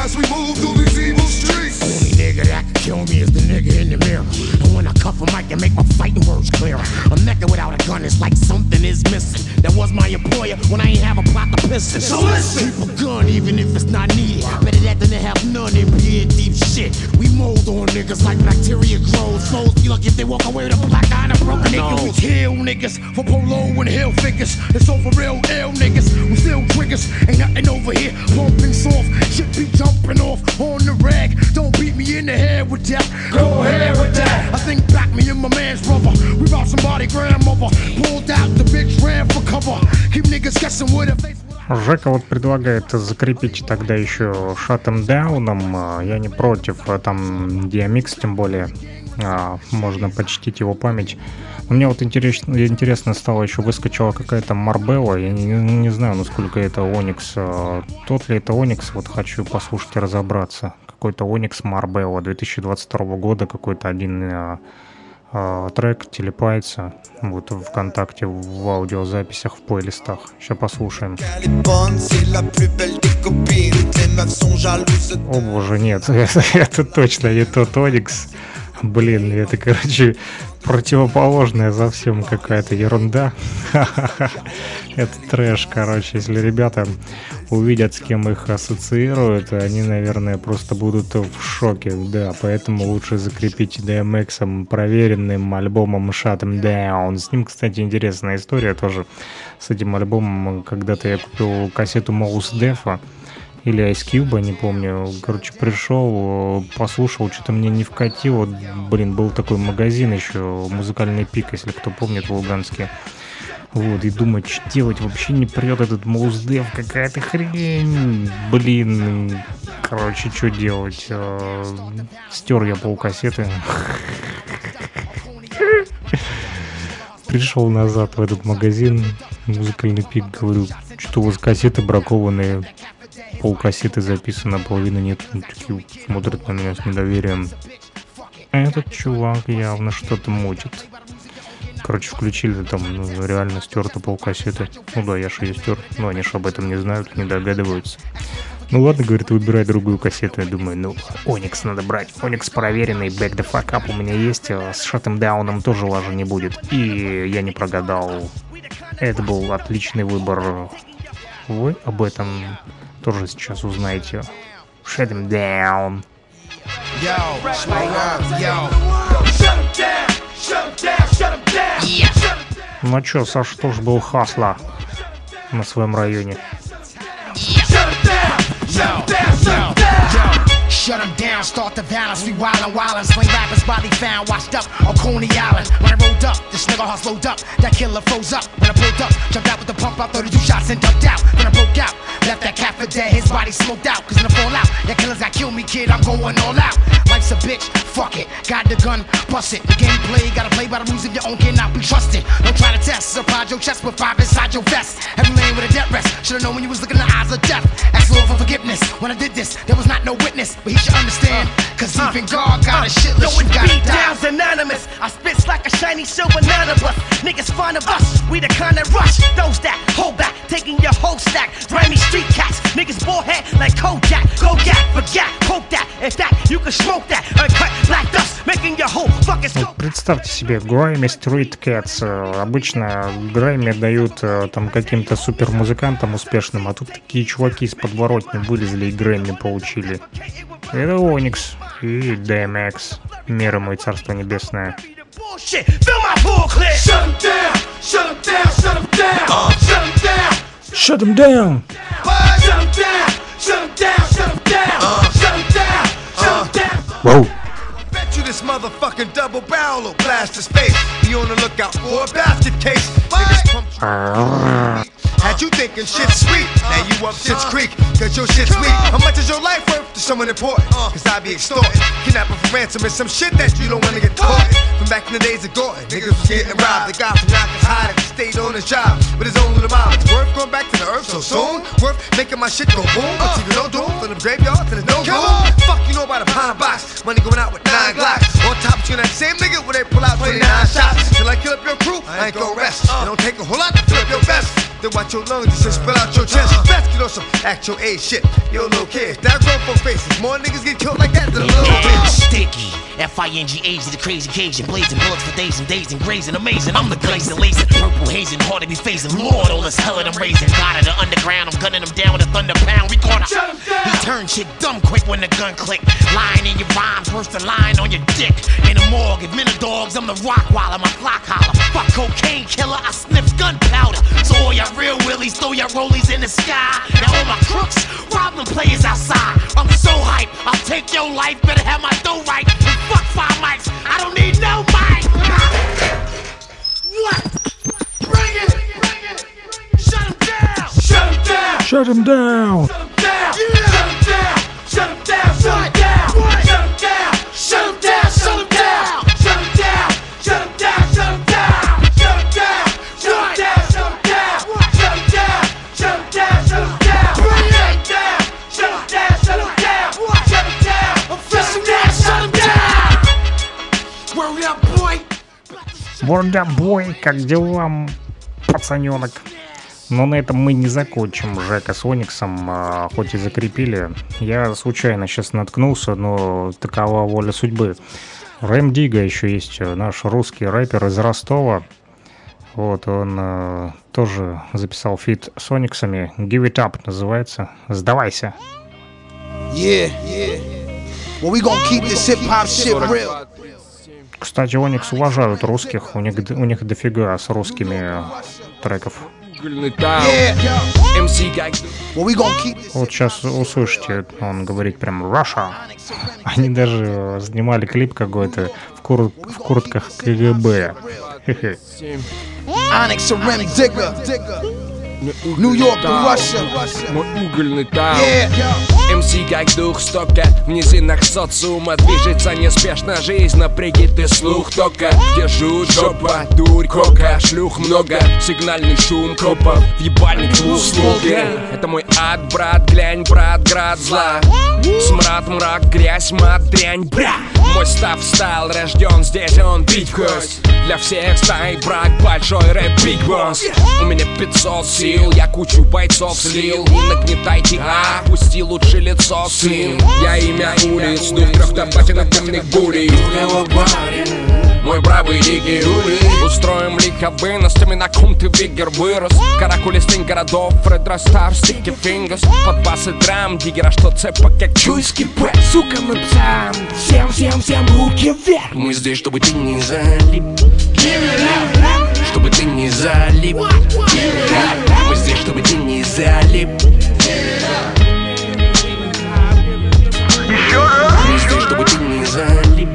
as we move through these evil streets. Only nigga that can kill me is the nigga in the mirror. And when I cuff him, mic and make my fighting words clearer. A nigga without a gun is like something is missing. That was my employer when I ain't have a plot to piss in. So listen. Keep a gun even if it's not needed. Better that than to have none and be in deep shit. We mold on niggas like bacteria grows. Souls be lucky if they walk away with a black eye and a broken Niggas nose. kill niggas for polo and hill figures. It's all for real ill niggas. We still triggers. Ain't nothing over here. Pumping soft. Shit be jumping off on the rag. Don't beat me in the head with that. Go ahead with that. I think back me and my man's brother. We brought somebody grandmother. Pulled out the bitch ran for cover. Keep niggas guessing with a face. Жека вот предлагает закрепить тогда еще шатом дауном. А, Я не против, а там DMX тем более. А, Можно почтить его память. Мне вот интересно, интересно стало, еще выскочила какая-то Марбелла. Я не, не знаю, насколько это Оникс. а, Тот ли это Оникс, вот хочу послушать и разобраться. Какой-то Оникс Марбелла 2022 года, какой-то один а, а, трек телепается вот в ВКонтакте, в аудиозаписях, в плейлистах. Сейчас послушаем. О боже, нет, (laughs) это, это точно не тот Оникс. Блин, это, короче, противоположная совсем какая-то ерунда. (laughs) Это трэш, короче. Если ребята увидят, с кем их ассоциируют, они, наверное, просто будут в шоке. Да, поэтому лучше закрепить DMX проверенным альбомом Shut 'em Down. С ним, кстати, интересная история тоже. С этим альбомом когда-то я купил кассету Mouse Def или Ice Cube, не помню. Короче, пришел, послушал, что-то мне не вкатило. Блин, был такой магазин еще, музыкальный пик, если кто помнит, в Луганске. Вот, и думаю, что делать, вообще не прет этот Моуздев, какая-то хрень. Блин, короче, что делать? Э, Стер я полкассеты. Пришел назад в этот магазин, музыкальный пик, говорю, что у вас кассеты бракованные, полкассеты записано, половины нет. Такие смотрят на меня с недоверием. Этот чувак явно что-то мутит. Короче, включили там ну, реально стерто полкассеты. Ну да, я же ее стер, но они же об этом не знают, не догадываются. Ну ладно, говорит, выбирай другую кассету. Я думаю, ну, Оникс надо брать. Оникс проверенный, Back the Fuck Up у меня есть. а С шатом дауном тоже лажа не будет. И я не прогадал. Это был отличный выбор. Вы об этом тоже сейчас узнаете. Shut him down. Yo. Ну чё, Саш, что ж был Хасла на своем районе? Shut them down, start the violence, we wildin' wildin' Swing rappers body found, washed up on Coney Island. When I rolled up, this nigga heart slowed up That killer froze up. When I pulled up Jumped out with the pump out, 32 shots and ducked out. Then I broke out, left that cat for dead His body smoked out, cause in the fallout That killers got kill me, kid, I'm going all out. Life's a bitch, fuck it, got the gun, bust it. The game play, gotta play by the rules of your own, cannot be trusted. Don't try to test, surprise your chest with five inside your vest. Every lane with a death rest, should've known when you was looking in the eyes of death. Ask Lord for forgiveness, when I did this, there was not no witness. But he should understand, cause even God got a shit Yo, you it's beat downs anonymous. I spit like a shiny silver nonibus. Niggas fond of us, we the kind that rush. Those that hold back, taking your whole stack. Grimy street cats, niggas head like Kojak. Go yak, forget, poke that. If that, you can smoke that. Uncut black dust, making your whole fucking Вот представьте себе, Grimy Street Cats. э, Обычно Грайми дают э, там каким-то супермузыкантам успешным, а тут такие чуваки из подворотни вылезли и Грэмми получили. Это Оникс и DMX. Мир ему и царство небесное. bullshit. Fill my full clip. Shut 'em down, shut 'em down, shut 'em down, shut 'em down. Shut him down! Shut 'em down, shut 'em down, shut 'em down, shut 'em down, shut 'em down. Whoa! Bet you this motherfucking double barrel will blast his face. Be on the lookout for a basket case. Niggas pump Had you thinking shit's sweet, now you up shit's creek, cause your shit's weak. How much is your life worth to someone important? Uh. Cause I be extorted, kidnapping for ransom and some shit that you don't wanna get caught. From back in the days of Gordon, niggas was getting robbed. The guy from Yonkers hiding, stayed on his job with his own little mom. It's worth going back to the earth so soon, worth making my shit go boom. Uh. But you no doom from the graveyard to the no room. Fuck you know about a pine box, money going out with nine glocks. On top of you, that same nigga where they pull out 29 shots. Till I kill up your crew, I ain't gon' rest. It don't take a whole lot to fill up your uh. vest. Then watch your lungs just spill out your chest. Best get on some actual A shit. Yo, little kid, that grown folk faces. More niggas get killed like that than a little bitch. Sticky. F-I-N-G-H, the crazy Cajun. Blazing bullets for days and days and grazing. Amazing, I'm the glazing, lazing. Purple hazing, hard to be facing. Lord, all this hell that I'm raising. God of the underground, I'm gunning them down with a thunder pound. We caught He turned shit dumb quick when the gun click. Lying in your rhymes, worse than lying on your dick. In the morgue, if men are dogs, I'm the rock while my clock holler. Fuck cocaine killer, I sniff gunpowder. So all y'all real willies, throw your rollies in the sky. Now all my crooks, rob them players outside. I'm so hype, I'll take your life, better have my dough right. Fuck five mics. I don't need no mic. What? Bring it. Bring it. Shut him down. Shut him down. Shut him down. Shut him down. Shut him down. Shut him down. Shut him down. Shut him down. Up, boy, как дела, пацаненок? Но на этом мы не закончим Жека с Ониксом, а, хоть и закрепили. Я случайно сейчас наткнулся, но такова воля судьбы. Рэм Дига еще есть, наш русский рэпер из Ростова. Вот, он э, тоже записал фит с Ониксами. Give it up называется. Сдавайся. Yeah, yeah. Well, we gonna keep this hip hop shit real. Кстати, Оникс уважают русских, у них, у них дофига с русскими треков. Вот сейчас услышите, он говорит прям Russia. Они даже снимали клип какой-то в, кур в куртках КГБ. York to Russia. Мой угольный таун МС как дух стока В низинах социума. Движется неспешно Жизнь напряги ты слух только Держу жопа, дурь, кока. Шлюх много, сигнальный шум копов. В ебальник двустволки Это мой ад, брат, глянь, брат, град зла. Смрад, мрак, грязь, мат, дрянь, бра! Мой став стайл рожден здесь, он бить в кость. Для всех стай брак, большой рэп, биг босс. У меня 500 сил, я кучу бойцов слил. Не нагнетайте, а пусти лучше лицо. Сын Я имя улиц, дух трех табатинок темных бурей мой бравый дикий ули Устроим ликовыностями на ком ты вигер вырос. Каракулистень городов, Фред Растар, Стики Фингас Подбасы драм, дигера, что цепа как чуйский пэт Сука, мы псам, всем, всем, всем руки вверх. Мы здесь, чтобы ты не залип Чтобы ты не залип. Мы здесь, чтобы ты не залип. Мы здесь, чтобы ты не залип.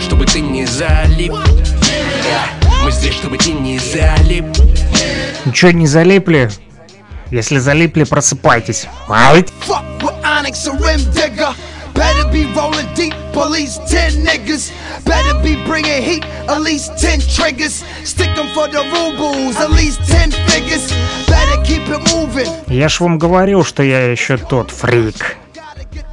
Чтобы ты не залип. Мы здесь, чтобы ты не залип. Ничего не залипли? Если залипли, просыпайтесь. Ай! Fuck with Onyx or Rim Digger. Better be rolling deep, police 10 niggas. Better be bringing heat, at least 10 triggers. Stick 'em for the rubles, at least 10 figures. Better keep it moving. Я ж вам говорил, что я еще тот фрик.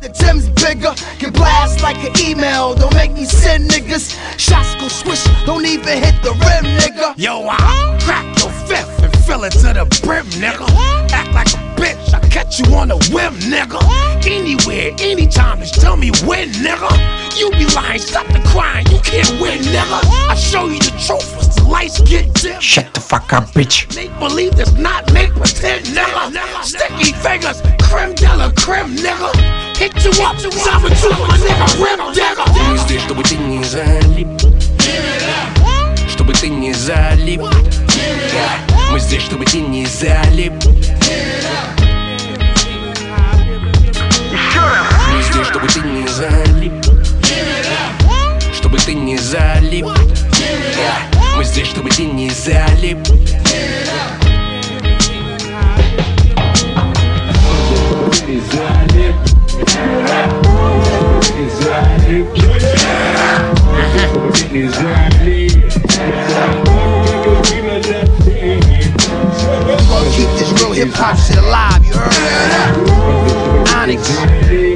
The Tim's bigger, can blast like an email. Don't make me send niggas. Shots go swish, don't even hit the rim, nigga. Yo, I'll crack your fifth and fill it to the brim, nigga. Act like a bitch, I catch you on a whim, nigga. Anywhere, anytime, just tell me when, nigga. You be lying, stop the crying, you can't win, nigga. I show you the truth once the lights get dim. Shut the fuck up, bitch. Make believe does not make pretend, nigga. Sticky fingers, creme de la creme, nigga. Hit you up, time to my nigga, rim digger. Мы здесь, чтобы ты не залип Чтобы ты не залип Мы здесь, чтобы ты не залип Чтобы ты не залип Чтобы ты не залип Мы здесь, чтобы ты не залип залип. Залип. Keep this real hip hop shit alive, you heard? Onyx.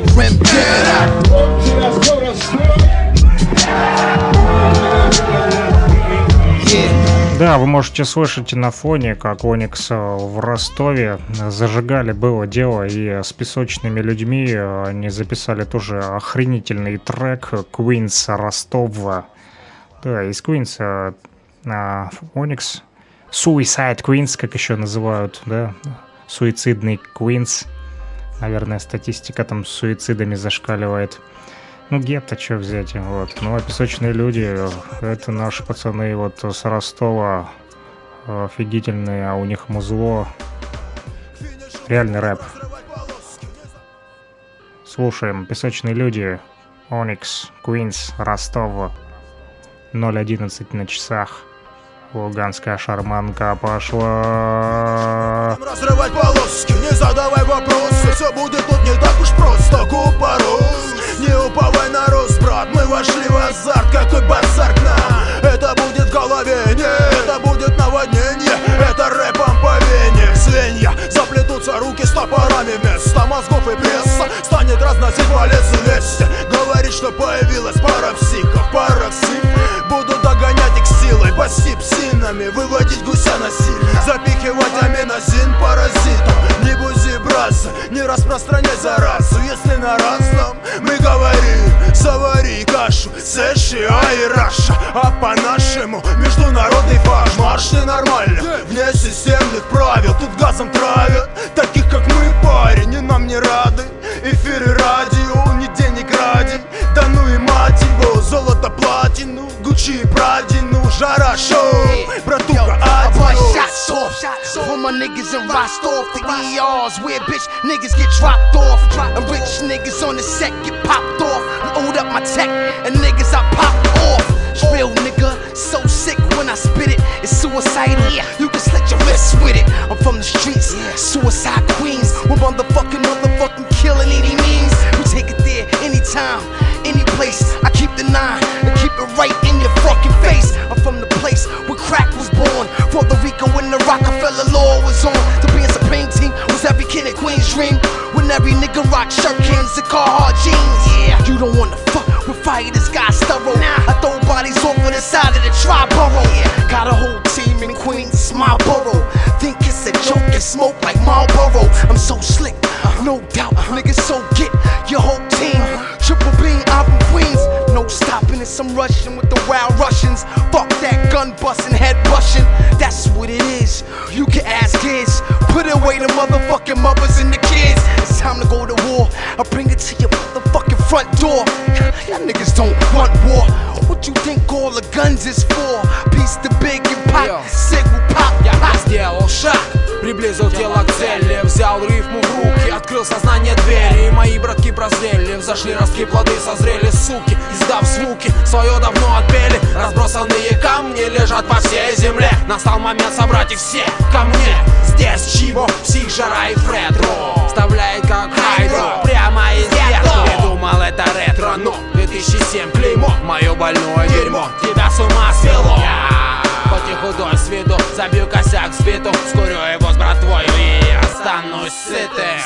Да, вы можете слышать на фоне, как Оникс э, в Ростове зажигали было дело, и с песочными людьми э, они записали тоже охренительный трек Queens Ростова. Да, из Queens э, а, Оникс Suicide Queens, как еще называют, да, суицидный Queens. Наверное, статистика там с суицидами зашкаливает. Ну, гетто, что взять, вот. Ну, а песочные люди, это наши пацаны вот с Ростова, офигительные, а у них музло. Реальный рэп. Слушаем, песочные люди, Оникс, Квинс, Ростова, 0.11 на часах. Луганская шарманка пошла. Разрывать полоски, не задавай вопросы. Все будет тут не так уж просто, купорос Не уповай на рост, брат, мы вошли в азарт. Какой базар к нам, это будет в это будет наводнение, это рэпом по вене Звенья, заплетутся руки с топорами Вместо мозгов и пресса. Станет разносить валец вести Говорит, что появилась пара психов, пара псих Буду догонять их силой, пасти псинами Выводить гуся насильно Запихивать аминозин паразитом. Не бузи браза, не распространяй заразу. Если на разном мы говорим Завари кашу, США и Раша. А по-нашему международный фаш Марш ненормально, вне системных правил Тут газом травят, таких как мы, парень И нам не рады, эфиры радио Не денег ради, да ну и мать его Золото платину, Гуччи и Прадину Жара шоу, братуха, I bust адиос shots off for my niggas in Rostov. The ERs where bitch niggas get dropped off. And rich niggas on the set get popped off. Load up my tech and niggas I pop off. It's Real nigga, so sick when I spit it. It's suicidal. You can slit your wrists with it. I'm from the streets, suicide queens. We're motherfucking, motherfucking killing any means. Take it there anytime, any place. I keep the nine and keep it right in your fucking face. I'm from the place where crack was born. Puerto Rico when the Rockefeller law was on. To be in Supreme team was every kid in Queen's dream. When every nigga rock shirt cans and Carhartt jeans. Yeah, you don't wanna fuck fire, this guy's thorough. I throw bodies over the side of the tri-borough. Yeah, got a whole team in Queens, my borough. Think it's a joke and smoke like Marlboro. I'm so slick, no doubt. Niggas so get your whole team. Triple beam out in Queens. No stopping it, some Russian with the wild Russians. Fuck that gun busting, head brushing. That's what it is. You can ask kids. Put away the motherfucking mothers and the kids. It's time to go to war. I bring it to your motherfucking front door. (sighs) Y'all niggas don't want war. What you think all the guns is for? Piece the big and pop, sig сделал шаг, приблизил тело к цели Взял рифму в руки, открыл сознание двери. И мои братки прозрели, взошли ростки, плоды созрели Суки, издав звуки, свое давно отпели. Разбросанные камни лежат по всей земле. Настал момент собрать их все ко мне. Здесь чего, псих, жара и фредро. Вставляет как хайдро, прямо из гетто Придумал это ретро, но 2007 клеймо Мое больное дерьмо, тебя с ума свело Хоть и худой с виду, забью косяк в спиту Скурю его с братвой и останусь сытым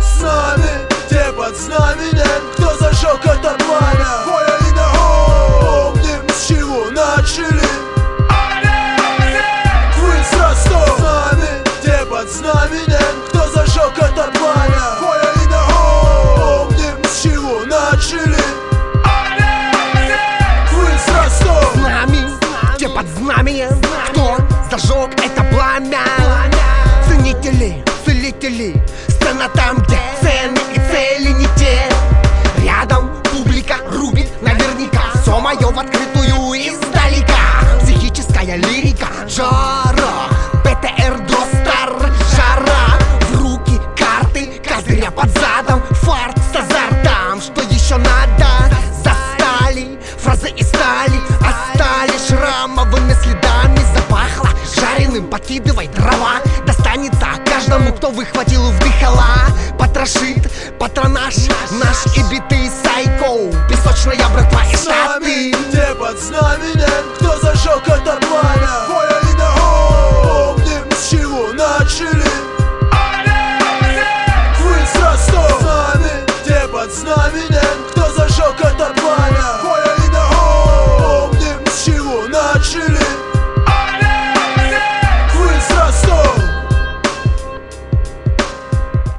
С нами, те под знаменем. Кто зажег это пламя Фоя и на Помним, с чего начали жара. ПТР Достар, жара. В руки карты, козыря под задом. Фарт с азартом, что еще надо? Застали, фразы из стали. Остались шрамовыми следами. Запахло жареным, подкидывай дрова. Достанется каждому, кто выхватил вдыхала. Потрошит патронаж наш и битый сайко Песочная братва и штаты. те под знаменем Кто зажег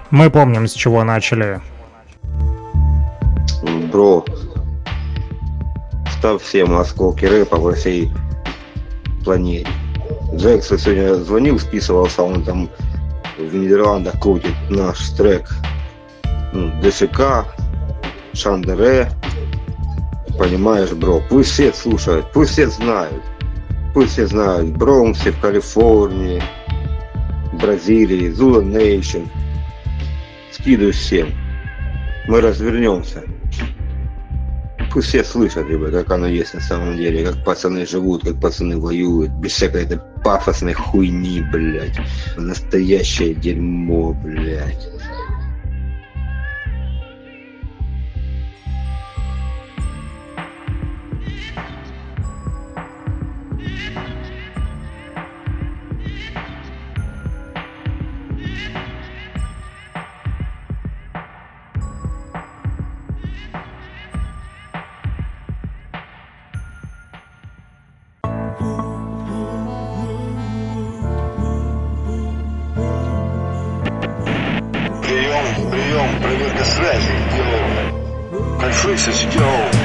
Мы помним, с чего начали. Бро, ставь всем осколки рэпа во всей планете. Джексон сегодня звонил, списывался, он там в Нидерландах крутит наш трек. Ну, ДШК, Шандере. Понимаешь, бро, пусть все слушают, пусть все знают. Пусть все знают, Бронксе, в Калифорнии, Бразилии, Зула Нейшн. Скидывай всем. Мы развернемся. пусть все слышат, либо как оно есть на самом деле, как пацаны живут, как пацаны воюют, без всякой этой пафосной хуйни, блядь. Настоящее дерьмо, блядь. Прием, проверка связи.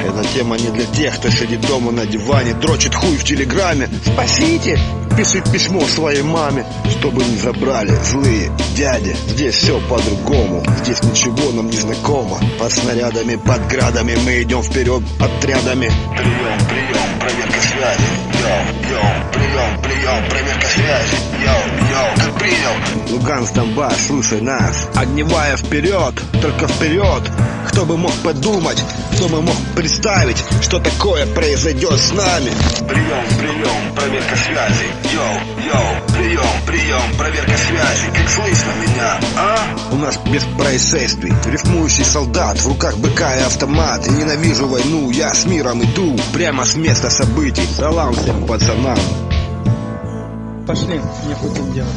Эта тема не для тех, кто сидит дома на диване, дрочит хуй в телеграме. Спасите! Пишет письмо своей маме, чтобы не забрали злые дяди. Здесь все по-другому, здесь ничего нам не знакомо. Под снарядами, под градами мы идем вперед отрядами. Прием, прием, проверка связи, йоу, йоу. Прием, прием, проверка связи, йоу, йоу. Как принял? Луганск, Донбасс, слушай нас. Огневая вперед, только вперед. Кто бы мог подумать, кто бы мог представить, что такое произойдет с нами. Прием, прием, проверка связи, йоу, йоу. Прием, прием, проверка связи. Как слышно меня, а? У нас без происшествий Рифмующий солдат, в руках быка и автомат И ненавижу войну, я с миром иду Прямо с места событий Салам всем пацанам Пошли, нехуй тут делать.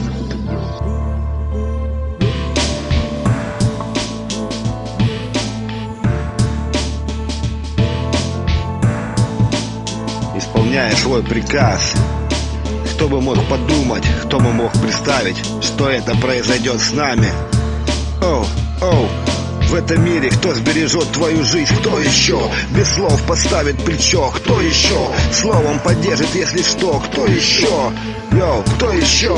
Исполняя свой приказ Кто бы мог подумать, кто бы мог представить Что это произойдет с нами? Оу, оу в этом мире кто сбережет твою жизнь, кто еще Без слов поставит плечо, кто еще Словом поддержит, если что, кто еще? Йоу, кто еще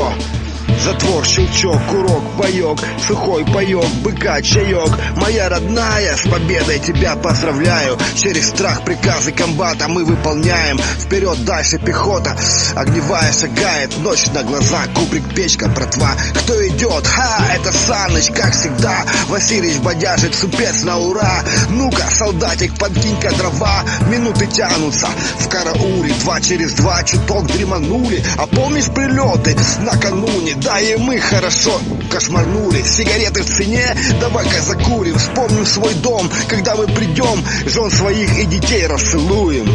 Затвор, щелчок, курок, боек, сухой паек, быка, чаек Моя родная, с победой тебя поздравляю. Через страх приказы комбата мы выполняем. Вперед, дальше пехота, огневая шагает. Ночь на глаза, кубрик, печка, братва. Кто идет? Ха, это Саныч, как всегда. Васильевич бодяжит супец на ура. Ну-ка, солдатик, подкинь-ка дрова. Минуты тянутся. В карауле Два через два чуток дреманули. А помнишь прилеты? Накануне? Да и мы хорошо кошмарнули Сигареты в цене, давай-ка закурим Вспомним свой дом, когда мы придем Жен своих и детей расцелуем.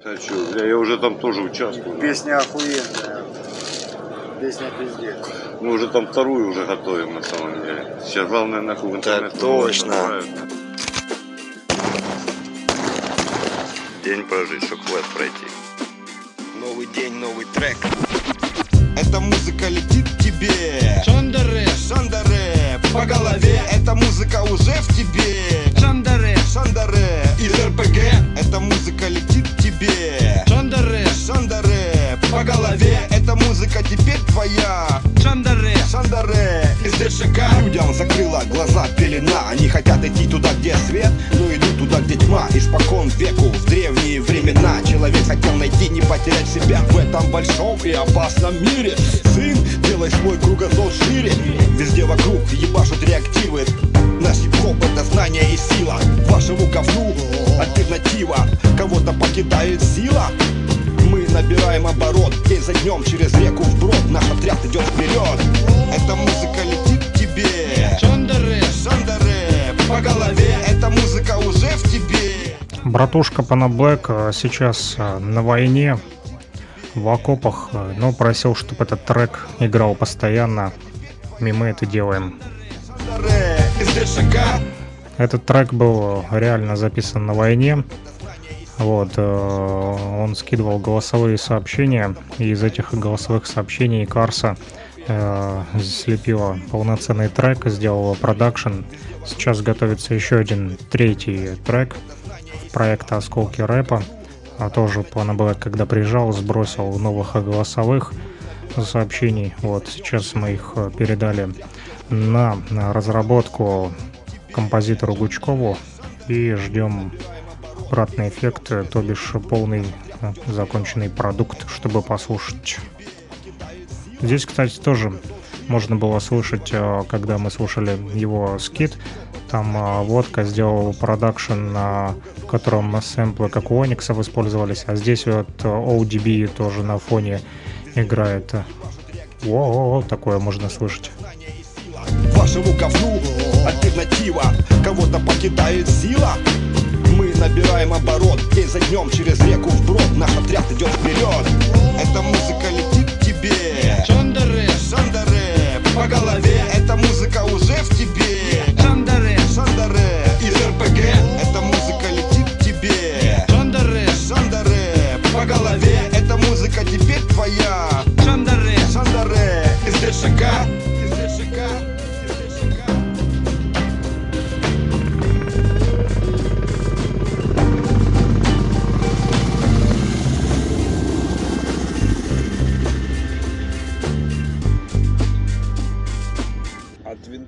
Хочу, бля, я уже там тоже участвую. Песня охуенная. Песня пиздец. Мы уже там вторую уже готовим на самом деле. Сейчас главное нахуй в интернет. точно. набирают. День прожить, чтоб квест пройти. Новый день, новый трек. Эта музыка летит к тебе. Шандаре, Шандаре По голове. Эта музыка уже в тебе. Шандаре, Шандаре Из РПГ Эта музыка летит к тебе. Шандаре, Шандаре По голове. Эта музыка теперь твоя. Шандаре, Шандаре. Из ДШК. Людям закрыла глаза пелена. Они хотят идти туда, где свет Но идут туда, где тьма. Испокон веку в древние времена. Человек хотел найти, не потерять себя В этом большом и опасном мире. Сын, делай свой кругозор шире. Везде вокруг ебашут реактивы. Наш хип-хоп это знание и сила. Вашему говну альтернатива. Кого-то покидает сила набираем оборот. День за днем через реку вброд Наш отряд идет вперед. Эта музыка летит к тебе. Шандаре, Шандаре По голове. Эта музыка уже в тебе. Братушка Панаблэк э, сейчас э, на войне, в окопах, э, но просил, чтобы этот трек играл постоянно. И мы это делаем. Этот трек был реально записан на войне. Вот, э, он скидывал голосовые сообщения, и из этих голосовых сообщений Карса э, слепила полноценный трек, сделала продакшн. Сейчас готовится еще один третий трек проекта «Осколки рэпа». А тоже Плана Блэк, когда приезжал, сбросил новых голосовых сообщений. Вот, сейчас мы их э, передали на разработку композитору Гучкову. и ждем обратный эффект, то бишь полный э, законченный продукт, чтобы послушать. Здесь, кстати, тоже можно было слышать, э, когда мы слушали его скит, там э, Водка сделал продакшн, в котором сэмплы как у Ониксов использовались, а здесь вот ODB тоже на фоне играет. О, такое можно слышать. Вашему говну альтернатива Кого-то покидает сила набираем оборот. День за днем через реку вброд Наш отряд идет вперед. Эта музыка летит к тебе. Шандаре, Шандаре По голове. Эта музыка уже в тебе. Шандаре, Шандаре Из РПГ Эта музыка летит к тебе. Шандаре, Шандаре По голове. Эта музыка теперь твоя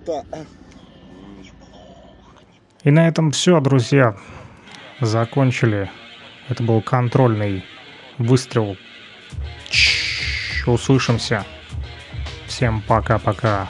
Винта. И на этом все, друзья. Закончили. Это был контрольный выстрел. Чш, Услышимся. Всем пока-пока.